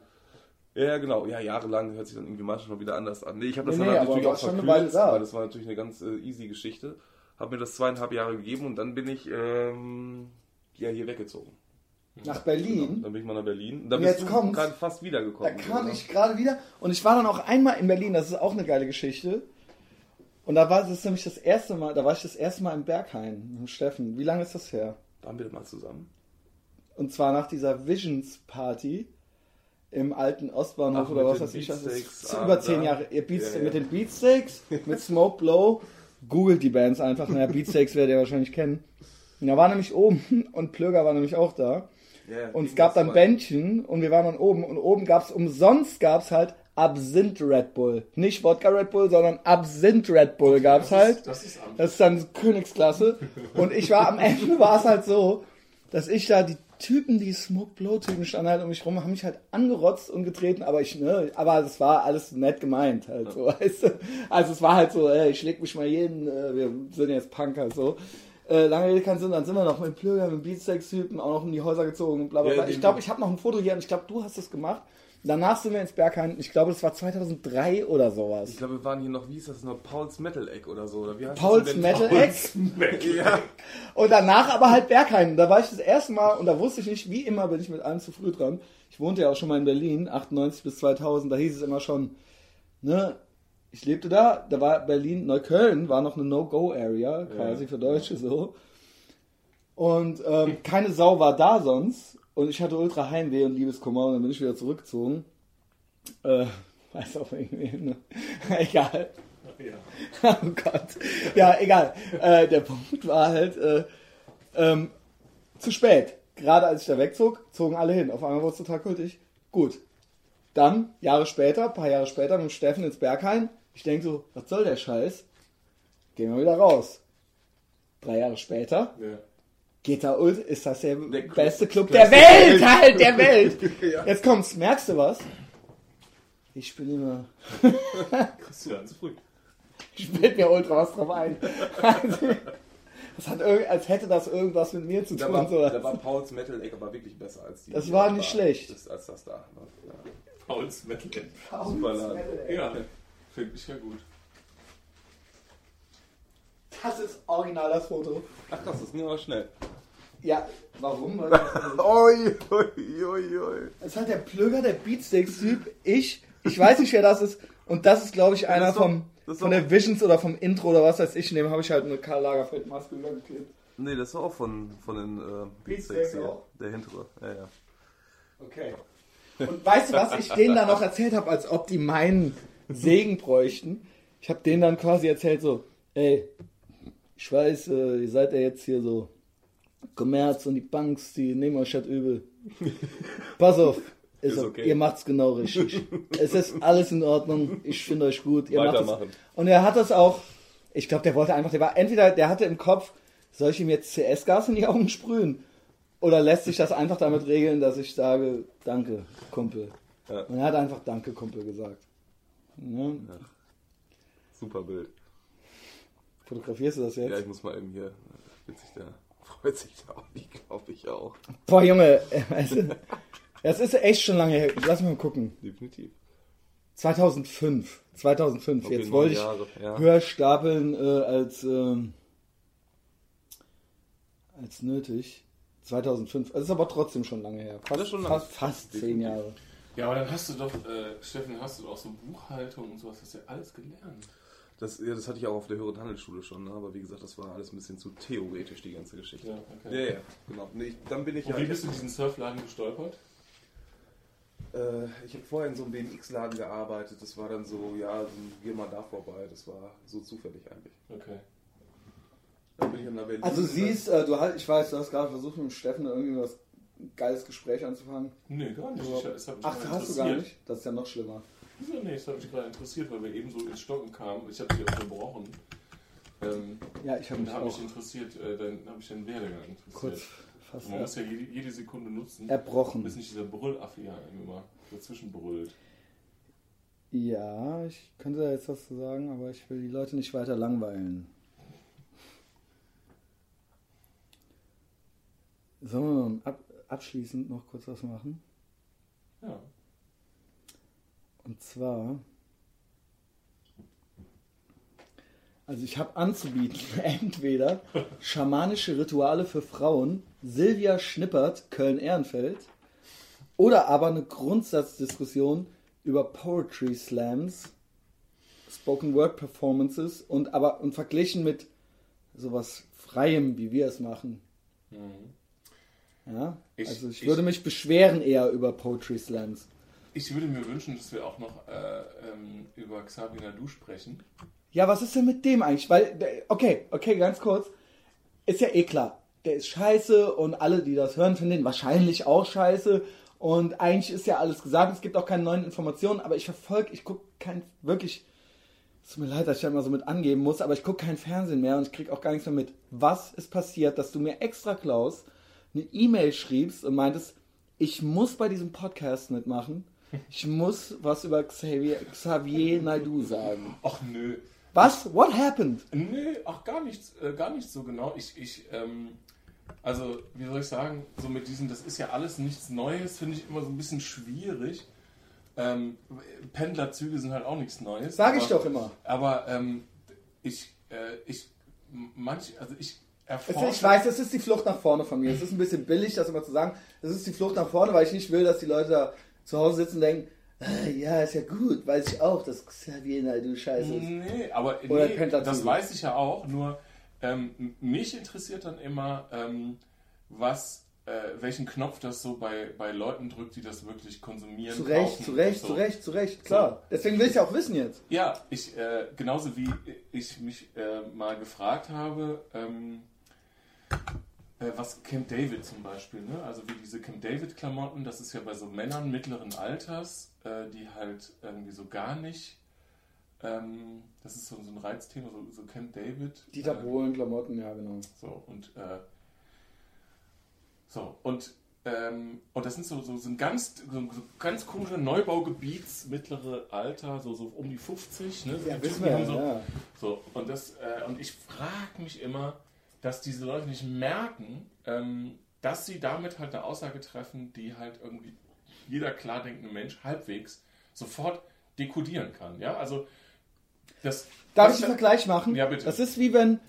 Ja, ja, genau. Ja, jahrelang hört sich dann irgendwie manchmal wieder anders an. Nee, ich habe das Nee, dann nee, natürlich auch schon eine verkürzt, Weile da. weil das war natürlich eine ganz äh, easy Geschichte. Habe mir das zweieinhalb Jahre gegeben und dann bin ich ähm, ja hier weggezogen. Nach Genau. Berlin. Dann bin ich mal nach Berlin. Und dann Und bist jetzt du gerade fast Da wiedergekommen. kam oder? ich gerade wieder und ich war dann auch einmal in Berlin, das ist auch eine geile Geschichte. Und da war es nämlich das erste Mal, da war ich das erste Mal im Berghain mit Steffen. Wie lange ist das her? Waren wir mal zusammen? Und zwar nach dieser Visions Party im alten Ostbahnhof Ach, oder was weiß ich. Das ist über zehn da. Jahre. Ihr Beats, Ja, ja. Mit den Beatsteaks, mit Smoke Blow. Googelt die Bands einfach. Naja, Beatsteaks werdet ihr wahrscheinlich kennen. Und da war nämlich oben und Plöger war nämlich auch da. Ja, Und es gab dann. Bändchen und wir waren dann oben und oben gab es umsonst gab es halt Absinth Red Bull. Nicht Wodka Red Bull, sondern Absinth Red Bull gab es Das halt. ist, das ist Das ist dann Königsklasse. Und ich war am Ende war es halt so, dass ich da die Typen, die Smoke Blow Typen standen halt um mich rum, haben mich halt angerotzt und getreten, aber ich, ne, aber das war alles nett gemeint halt so, weißt du. Also es war halt so, ey, ich leg mich mal jeden, äh, wir sind jetzt Punker so. Äh, lange Rede keinen Sinn, dann sind wir noch mit Plöger, mit Beatsteaks-Typen auch noch in die Häuser gezogen und bla bla Ja, bla. den- ich glaube, ich habe noch ein Foto hier und ich glaube, du hast das gemacht. Danach sind wir ins Berghain, ich glaube, das war 2003 oder sowas. Ich glaube, wir waren hier noch, wie hieß das noch, Pauls Metal Egg oder so. Oder wie heißt Pauls das? Metal Egg. Ja. Und danach aber halt Berghain. Da war ich das erste Mal und da wusste ich nicht, wie immer bin ich mit allem zu früh dran. Ich wohnte ja auch schon mal in Berlin, 98 bis 2000, da hieß es immer schon, ne, ich lebte da, da war Berlin, Neukölln war noch eine No-Go-Area, quasi Ja. für Deutsche so. Und ähm, keine Sau war da sonst. Und ich hatte ultra Heimweh und Liebeskummer und dann bin ich wieder zurückgezogen. Äh, weiß auch irgendwie, ne? Egal. Ja. Oh Gott. Ja, egal. Äh, der Punkt war halt äh, ähm, zu spät. Gerade als ich da wegzog, zogen alle hin. Auf einmal wurde es total kultig. Gut. Dann, Jahre später, ein paar Jahre später, mit Steffen ins Berghain. Ich denke so, was soll der Scheiß? Gehen wir wieder raus. Drei Jahre später, Ja. Geht da Ult, ist das der, Der Club- beste Club beste der Welt, halt, der Welt. Ja. Jetzt kommt's, merkst du was? Ich bin immer, Kriegst du zu früh. spielt mir ultra was drauf ein. Das hat irgend, als hätte das irgendwas mit mir zu Da tun. war, sowas. da war Pauls Metal Egg aber wirklich besser als die. Das war nicht schlecht. Das, als das da war. Ja. Pauls Metal. Super Laden. Ja, finde ich ja gut. Das ist original das Foto. Ach krass, das ging aber schnell. Ja, warum? Oi, oi, oi, oi. Das ist halt der Plöger, der Beatsteaks-Typ. Ich, ich weiß nicht, wer das ist. Und das ist, glaube ich, einer Das ist doch- vom, von der Visions oder vom Intro oder was weiß ich. In dem habe ich halt eine Karl Lagerfeld-Maske übergeklebt. Nee, das war auch von, von den äh, Beatsteaks auch? Der hintere. Ja, ja. Okay. Und weißt du, was ich denen dann noch erzählt habe, als ob die meinen Segen bräuchten? Ich habe denen dann quasi erzählt so, ey, ich weiß, äh, ihr seid ja jetzt hier so Kommerz und die Banks, die nehmen euch das übel. Pass auf, ist Ist okay. ihr macht's genau richtig. es ist alles in Ordnung, ich finde euch gut. Ihr macht es. Weitermachen. Und er hat das auch, ich glaube, der wollte einfach, der war entweder, der hatte im Kopf, soll ich ihm jetzt CS-Gas in die Augen sprühen? Oder lässt sich das einfach damit regeln, dass ich sage, danke, Kumpel. Ja. Und er hat einfach danke, Kumpel gesagt. Ja. Super Bild. Fotografierst du das jetzt? Ja, ich muss mal eben hier. Witzig, der freut sich da auch. Ich glaube ich auch. Boah, Junge, es ist- das ist echt schon lange her. Lass mal gucken. Definitiv. 2005. 2005. Okay, Jetzt wollte ich Jahre, ja. höher stapeln äh, als, ähm, als nötig. 2005. Das ist aber trotzdem schon lange her. Fast, Das ist schon lange. fast, fast zehn. Jahre. Ja, aber dann hast du doch, äh, Steffen, hast du doch so Buchhaltung und sowas, hast du ja alles gelernt. Das, ja, das hatte ich auch auf der höheren Handelsschule schon, ne? aber wie gesagt, das war alles ein bisschen zu theoretisch, die ganze Geschichte. Ja, okay. Ja, ja, genau. Nee, ich, dann bin ich Und ja. wie bist du in diesen Surfladen gestolpert? Äh, ich habe vorher in so einem BMX-Laden gearbeitet. Das war dann so, ja, so, geh mal da vorbei. Das war so zufällig eigentlich. Okay. Dann bin ich in der Berlin. Also siehst, äh, du hast, ich weiß, du hast gerade versucht mit dem Steffen irgendwie was geiles Gespräch anzufangen. Nee, gar nicht. Ich, das hat mich Ach, hast du gar nicht? Das ist ja noch schlimmer. Wieso? Nee, das hat mich gerade interessiert, weil wir eben so ins Stocken kamen. Ich habe dich unterbrochen. Ähm, Ja, ich habe und mich da habe ich auch interessiert, äh, dann habe ich deinen Werdegang interessiert. kurz fast Man muss ja jede, jede Sekunde nutzen, erbrochen. bis nicht dieser Brüllaffe ja immer dazwischen brüllt. Ja, ich könnte da jetzt was zu sagen, aber ich will die Leute nicht weiter langweilen. Sollen wir ab, abschließend noch kurz was machen? Ja. Und zwar. Also ich habe anzubieten, entweder schamanische Rituale für Frauen, Silvia Schnippert, Köln-Ehrenfeld, oder aber eine Grundsatzdiskussion über Poetry Slams, Spoken Word Performances und aber und verglichen mit sowas Freiem, wie wir es machen. Ja? Ich- also ich, ich- würde mich beschweren eher über Poetry Slams. Ich würde mir wünschen, dass wir auch noch äh, ähm, über Xavier Nadu sprechen. Ja, was ist denn mit dem eigentlich? Weil, okay, okay, ganz kurz. Ist ja eh klar. Der ist scheiße und alle, die das hören, finden den wahrscheinlich auch scheiße. Und eigentlich ist ja alles gesagt. Es gibt auch keine neuen Informationen. Aber ich verfolge, ich gucke kein, wirklich, es tut mir leid, dass ich da immer so mit angeben muss, aber ich gucke kein Fernsehen mehr und ich kriege auch gar nichts mehr mit. Was ist passiert, dass du mir extra, Klaus, eine E-Mail schriebst und meintest, ich muss bei diesem Podcast mitmachen. Ich muss was über Xavier, Xavier Naidu sagen. Ach nö. Was? What happened? Nee, ach gar nichts, äh, gar nicht so genau. Ich, ich, ähm, also, wie soll ich sagen, so mit diesem, das ist ja alles nichts Neues, finde ich immer so ein bisschen schwierig. Ähm, Pendlerzüge sind halt auch nichts Neues. Sag ich doch immer. Aber ähm, ich, äh, ich, manch, also ich erforsche. ich weiß, es ist die Flucht nach vorne von mir. Es ist ein bisschen billig, das immer zu sagen. Es ist die Flucht nach vorne, weil ich nicht will, dass die Leute da zu Hause sitzen und denken, "Ah, ja, ist ja gut, weiß ich auch, dass Xavier Naidu scheiße ist. Nee, aber Oder nee, das weiß ich ja auch, nur ähm, mich interessiert dann immer, ähm, was, äh, welchen Knopf das so bei, bei Leuten drückt, die das wirklich konsumieren. Zu Recht, kaufen zu Recht, und zu so. Recht, zu Recht, klar. Deswegen will ich ja auch wissen jetzt. Ja, ich, äh, genauso wie ich mich äh, mal gefragt habe, ähm, äh, was Camp David zum Beispiel, ne? also wie diese Camp David-Klamotten, das ist ja bei so Männern mittleren Alters, äh, die halt irgendwie so gar nicht, ähm, das ist so, so ein Reizthema, so, so Camp David. Dieter äh, Bohlen, Klamotten, ja genau. So, und, äh, so, und, ähm, und das sind so, so, so ein ganz, so, so ganz komische Neubaugebiets, mittlere Alter, so, so um die 50, ne? So Ja, die wissen wir, so, ja. so, und, das, äh, und ich frage mich immer, dass diese Leute nicht merken, ähm, dass sie damit halt eine Aussage treffen, die halt irgendwie jeder klar denkende Mensch halbwegs sofort dekodieren kann. Ja, also das. Darf das, ich einen Vergleich machen? Ja, bitte. Das ist wie wenn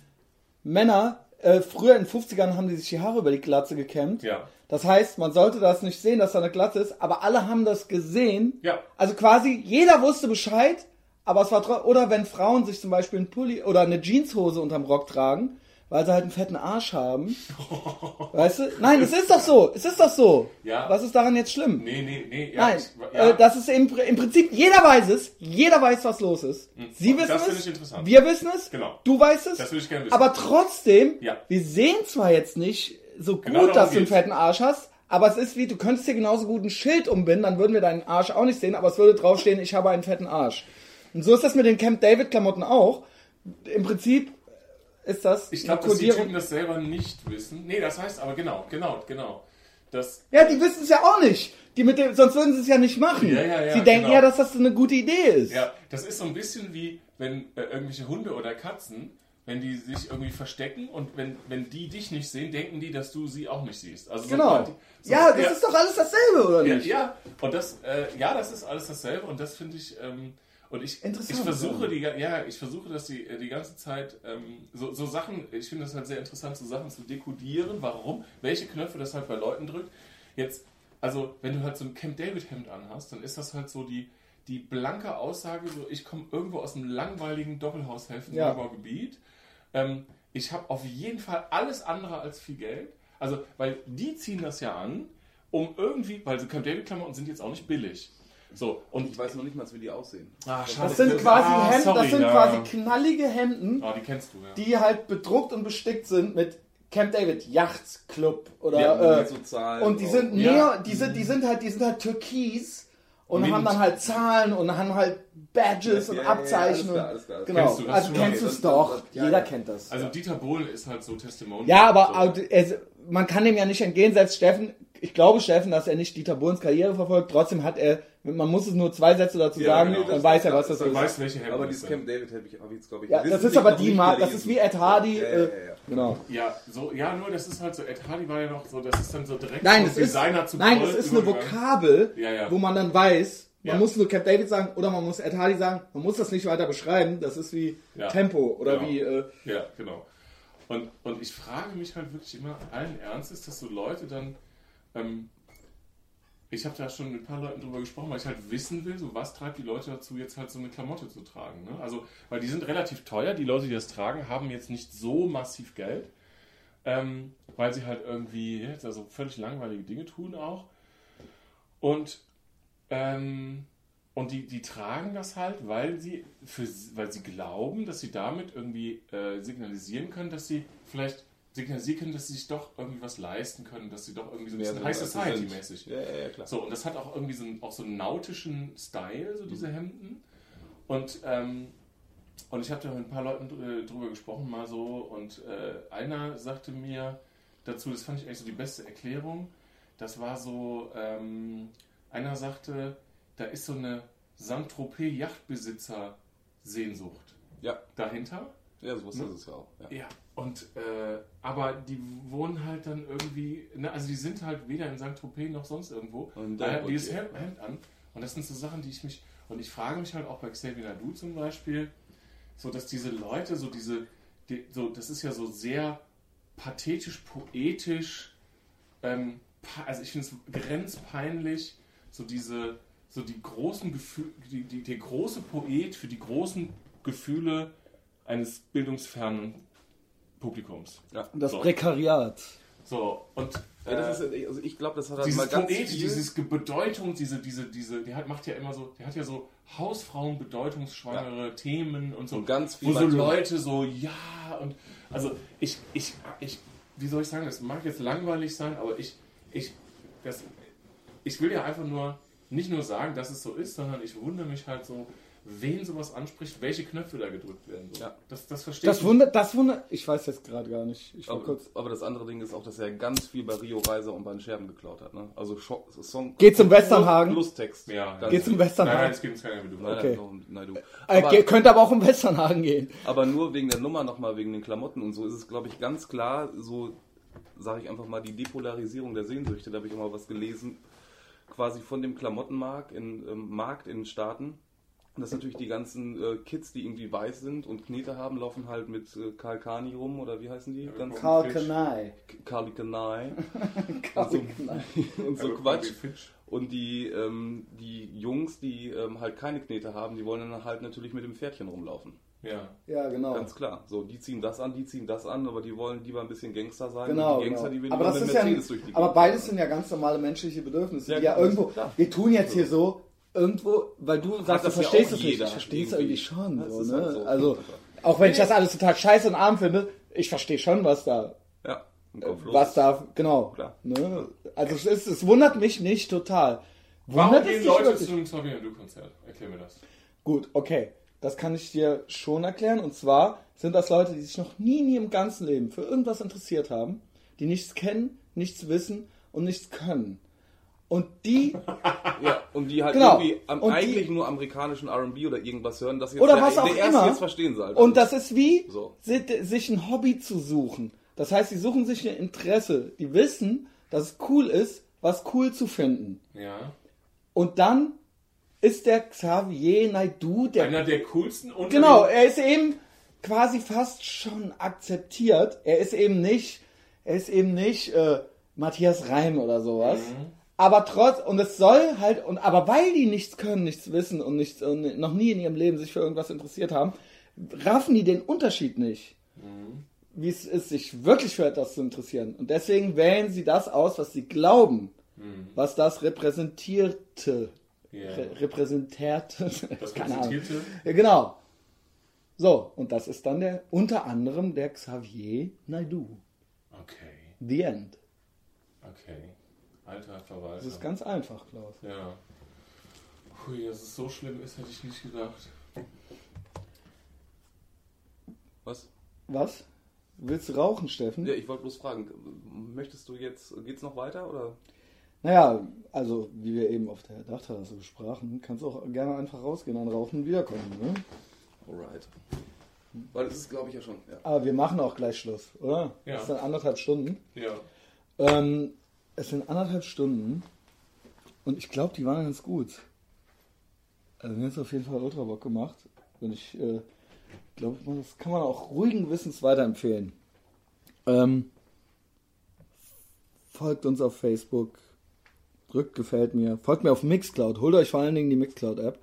Männer, äh, früher in den 50ern haben die sich die Haare über die Glatze gekämmt. Ja. Das heißt, man sollte das nicht sehen, dass da eine Glatze ist, aber alle haben das gesehen. Ja. Also quasi jeder wusste Bescheid, aber es war oder wenn Frauen sich zum Beispiel einen Pulli oder eine Jeanshose unterm Rock tragen, weil sie halt einen fetten Arsch haben. weißt du? Nein, es ist doch so. Es ist doch so. Ja. Was ist daran jetzt schlimm? Nee, nee, nee. Ja, Nein, ich, ja. äh, das ist im, im Prinzip, jeder weiß es, jeder weiß, was los ist. Sie wissen Das finde es, ich interessant. wir wissen es, Genau. du weißt es, Das würde ich gerne wissen. aber trotzdem, Ja. wir sehen zwar jetzt nicht so gut, Genau dass du einen fetten Arsch hast, aber es ist wie, du könntest dir genauso gut ein Schild umbinden, dann würden wir deinen Arsch auch nicht sehen, aber es würde draufstehen, ich habe einen fetten Arsch. Und so ist das mit den Camp David Klamotten auch. Im Prinzip ist das ich glaube, dass die. Typen das selber nicht wissen. Nee, das heißt aber genau, genau, genau. Das, Ja, die wissen es ja auch nicht. Die mit dem, sonst würden sie es ja nicht machen. Ja, ja, ja, sie denken genau. ja, dass das eine gute Idee ist. ja, das ist so ein bisschen wie, wenn äh, irgendwelche Hunde oder Katzen, wenn die sich irgendwie verstecken und wenn, wenn die dich nicht sehen, denken die, dass du sie auch nicht siehst. Also so Genau. so- ja, das ist doch alles dasselbe, oder Ja, nicht? ja, und das, äh, ja, das ist alles dasselbe und das finde ich, ähm, und ich, ich versuche ja. die, ja, ich versuche, dass die, die ganze Zeit ähm, so, so Sachen, ich finde das halt sehr interessant, so Sachen zu dekodieren, warum, welche Knöpfe das halt bei Leuten drückt. Jetzt, also, wenn du halt so ein Camp David Hemd anhast, dann ist das halt so die, die blanke Aussage, so, ich komme irgendwo aus einem langweiligen Doppelhaushälften Ja. Neubaugebiet. Ähm, ich habe auf jeden Fall alles andere als viel Geld. Also, weil die ziehen das ja an, um irgendwie, weil so Camp David Klamotten sind jetzt auch nicht billig. So, und Ich weiß noch nicht mal, wie die aussehen. Ah, Das sind quasi Ah, Hemden, sorry, das sind ja. quasi knallige Hemden, Ah, die kennst du, ja. die halt bedruckt und bestickt sind mit Camp David Yacht Club oder Ja, äh, so Zahlen und die drauf. sind Ja. Neo, die sind, die sind halt, die sind halt türkis und Mint. haben dann halt Zahlen und haben halt Badges Ja, und ja, ja, Abzeichen. alles klar, und- alles klar. Genau. Kennst du das also kennst du Ja, es das- doch. das- ja, Jeder ja. kennt das. Also Dieter Bohlen ist halt so Testimonial. ja, aber so. es, man kann dem ja nicht entgehen, selbst Steffen, ich glaube Steffen, dass er nicht Dieter Bohlens Karriere verfolgt, trotzdem hat er, man muss es nur zwei Sätze dazu Ja, sagen, genau. dann weiß er, was das Dann ist. weiß, welche Hemden Aber das dieses. Camp David habe ich, hab ich jetzt, glaube ich, Ja, das ist aber die Marke, das ist wie Ed Hardy. Ja, ja, äh, ja, ja. Genau. Ja, so, ja, nur das ist halt so, Ed Hardy war ja noch so, das ist dann so direkt Nein, von es ist, Designer zu nein, es ist eine. Vokabel, Ja, ja. wo man dann weiß, man Ja. muss nur Camp David sagen oder man muss Ed Hardy sagen, man muss das nicht weiter beschreiben, das ist wie Ja. Tempo oder Genau. wie, äh, Ja, genau. Und, und ich frage mich halt wirklich immer allen Ernstes, dass so Leute dann, ähm, ich habe da schon mit ein paar Leuten drüber gesprochen, weil ich halt wissen will, so was treibt die Leute dazu, jetzt halt so eine Klamotte zu tragen. Ne? Also, weil die sind relativ teuer, die Leute, die das tragen, haben jetzt nicht so massiv Geld, ähm, weil sie halt irgendwie jetzt also völlig langweilige Dinge tun auch. Und, ähm, und die, die tragen das halt, weil sie, für, weil sie glauben, dass sie damit irgendwie äh, signalisieren können, dass sie vielleicht signalisieren können, dass sie sich doch irgendwie was leisten können, dass sie doch irgendwie so ein bisschen High Society-mäßig. Ja, ja, klar. So, und das hat auch irgendwie so einen, auch so einen nautischen Style, so diese Hemden. Und, ähm, und ich habe da mit ein paar Leuten dr- drüber gesprochen, mal so, und äh, einer sagte mir dazu, das fand ich eigentlich so die beste Erklärung, das war so, ähm, einer sagte, da ist so eine Saint-Tropez-Yachtbesitzer-Sehnsucht Ja, dahinter. ja sowas Ne? ist es ja auch. Ja. Ja, und äh, aber die wohnen halt dann irgendwie, ne, also die sind halt weder in St. Tropez noch sonst irgendwo. Und Da dann- haben dieses. Hemd, Hemd an. Und das sind so Sachen, die ich mich, und ich frage mich halt auch bei Xavier Nadu zum Beispiel, so dass diese Leute, so diese, die, so, das ist ja so sehr pathetisch, poetisch, ähm, also ich finde es grenzpeinlich, so diese, so die großen Gefühle, die, die, der große Poet für die großen Gefühle eines bildungsfernen Publikums. das So. Prekariat. So, und Ja, das ist, also ich glaube, das hat halt dieses mal ganz Poetische, viel- dieses Bedeutung, diese, diese, diese, der hat, macht ja immer so, der hat ja so Hausfrauen bedeutungsschwangere Themen und so. Und ganz viel Wo so so- Leute so, ja, und also ich, ich, ich wie soll ich sagen, das mag jetzt langweilig sein, aber ich, ich, das, ich will ja einfach nur, nicht nur sagen, dass es so ist, sondern ich wundere mich halt so, wen sowas anspricht, welche Knöpfe da gedrückt werden. So. Ja. Das, das verstehe Das ich wundert, das wundert, ich weiß jetzt gerade gar nicht. Aber, kurz. aber das andere Ding ist auch, dass er ganz viel bei Rio Reiser und bei den Scherben geklaut hat. Ne? Also Scho Song. Geht zum Westernhagen? Plus Text. nicht. Ja, Ganz Geht's um viel. Westernhagen? Nein, nein, es geht keiner mit. Nein, Okay. nein, nein, du. Äh, Aber, ge- könnte aber auch um Westernhagen gehen. aber nur wegen der Nummer nochmal, wegen den Klamotten und so, ist es, glaube ich, ganz klar, so sage ich einfach mal, die Depolarisierung der Sehnsüchte. Da habe ich auch mal was gelesen, quasi von dem Klamottenmarkt in, ähm, Markt in den Staaten. Und das natürlich die ganzen äh, Kids, die irgendwie weiß sind und Knete haben, laufen halt mit äh, Karl Kani rum oder wie heißen die? Ganz Karl. Kanai. Carly Kanai Karl Kanai. und so Quatsch. Und die, ähm, die Jungs, die ähm, halt keine Knete haben, die wollen dann halt natürlich mit dem Pferdchen rumlaufen. Ja. Ja, genau. Ganz klar. So, die ziehen das an, die ziehen das an, aber die wollen lieber ein bisschen Gangster sein. Genau, und die Gangster, genau. die will aber das ist ja, die aber beides sind ja ganz normale menschliche Bedürfnisse, Ja, die ja irgendwo, klar. wir tun jetzt hier so, irgendwo, weil du sagst, du das ja verstehst es nicht, ich verstehe es irgendwie schon, Das so, ist ne? halt so. also, auch wenn ich das alles total scheiße und arm finde, ich verstehe schon, was da, Ja, was da, genau, Klar. ne? also es, ist, es wundert mich nicht total. Warum Wundert es gehen dich Leute wirklich? zu einem Xavier Du Konzert? Erklär mir das. Gut, okay. Das kann ich dir schon erklären. Und zwar sind das Leute, die sich noch nie in ihrem ganzen Leben für irgendwas interessiert haben, die nichts kennen, nichts wissen und nichts können. Und die, Ja, und die halt Genau. irgendwie am, Und die- eigentlich nur amerikanischen R&B oder irgendwas hören, das jetzt oder der, was auch der erste immer. jetzt verstehen soll. Und das ist wie, So. si- sich ein Hobby zu suchen. Das heißt, sie suchen sich ein Interesse. Die wissen, dass es cool ist, was cool zu finden. Ja. Und dann ist der Xavier Naidoo der Einer der coolsten unter Genau, er ist eben quasi fast schon akzeptiert. Er ist eben nicht, er ist eben nicht äh, Matthias Reim oder sowas. Aber trotz, und es soll halt, und aber weil die nichts können, nichts wissen und, nichts, und noch nie in ihrem Leben sich für irgendwas interessiert haben, raffen die den Unterschied nicht. Wie es ist, sich wirklich für etwas zu interessieren. Und deswegen wählen sie das aus, was sie glauben, was das repräsentierte. Ja. Re repräsentierte. Das keine Ahnung. präsentierte. Ja, genau. So, und das ist dann der unter anderem der Xavier Naidoo. Okay, The End. okay. Alter Verwalter. Das ist ganz einfach, Klaus. Ja. Hui, dass es so schlimm ist, hätte ich nicht gedacht. Was? Was? Willst du rauchen, Steffen? Ja, ich wollte bloß fragen, möchtest du jetzt, geht's noch weiter oder? Naja, also wie wir eben auf der Dachterrasse besprachen, kannst du auch gerne einfach rausgehen, dann rauchen und wiederkommen. Ne? Alright. Weil es ist, glaube ich, ja schon. Ja. Aber wir machen auch gleich Schluss, oder? Ja. Es sind anderthalb Stunden. Ja. Ähm, es sind anderthalb Stunden und ich glaube, die waren ganz gut. Also mir hat es auf jeden Fall ultra Bock gemacht. Und ich äh, glaube, das kann man auch ruhigen Gewissens weiterempfehlen. Ähm, folgt uns auf Facebook, drückt gefällt mir, folgt mir auf Mixcloud, holt euch vor allen Dingen die Mixcloud-App.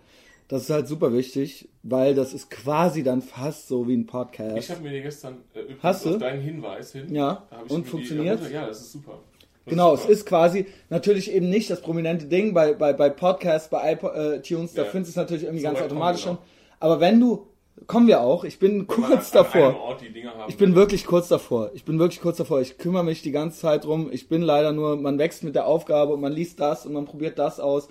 Das ist halt super wichtig, weil das ist quasi dann fast so wie ein Podcast. Ich habe mir die gestern äh, übrigens Hast du? auf deinen Hinweis hin. Ja. Und herunter- Ja, das ist super. Das Genau, ist es super. ist quasi natürlich eben nicht das prominente Ding bei, bei, bei Podcasts, bei iTunes, da Ja. findest du es natürlich irgendwie So ganz automatisch schon. Aber wenn du, kommen wir auch, ich bin kurz davor. Ich bin wirklich kurz davor. Ich bin wirklich kurz davor. Ich kümmere mich die ganze Zeit drum. Ich bin leider nur, man wächst mit der Aufgabe und man liest das und man probiert das aus.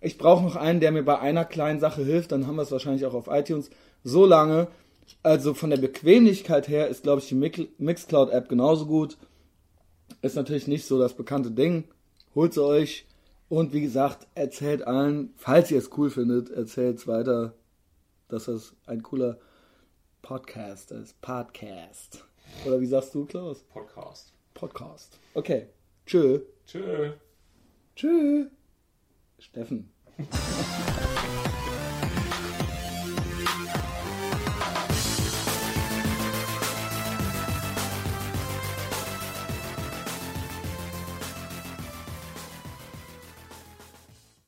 Ich brauche noch einen, der mir bei einer kleinen Sache hilft. Dann haben wir es wahrscheinlich auch auf iTunes. So lange. Also von der Bequemlichkeit her ist, glaube ich, die Mix- Mixcloud-App genauso gut. Ist natürlich nicht so das bekannte Ding. Holt sie euch. Und wie gesagt, erzählt allen, falls ihr es cool findet, erzählt es weiter, dass das ein cooler Podcast ist. Podcast. Oder wie sagst du, Klaus? Podcast. Podcast. Okay. Tschö. Tschö. Tschö. Steffen.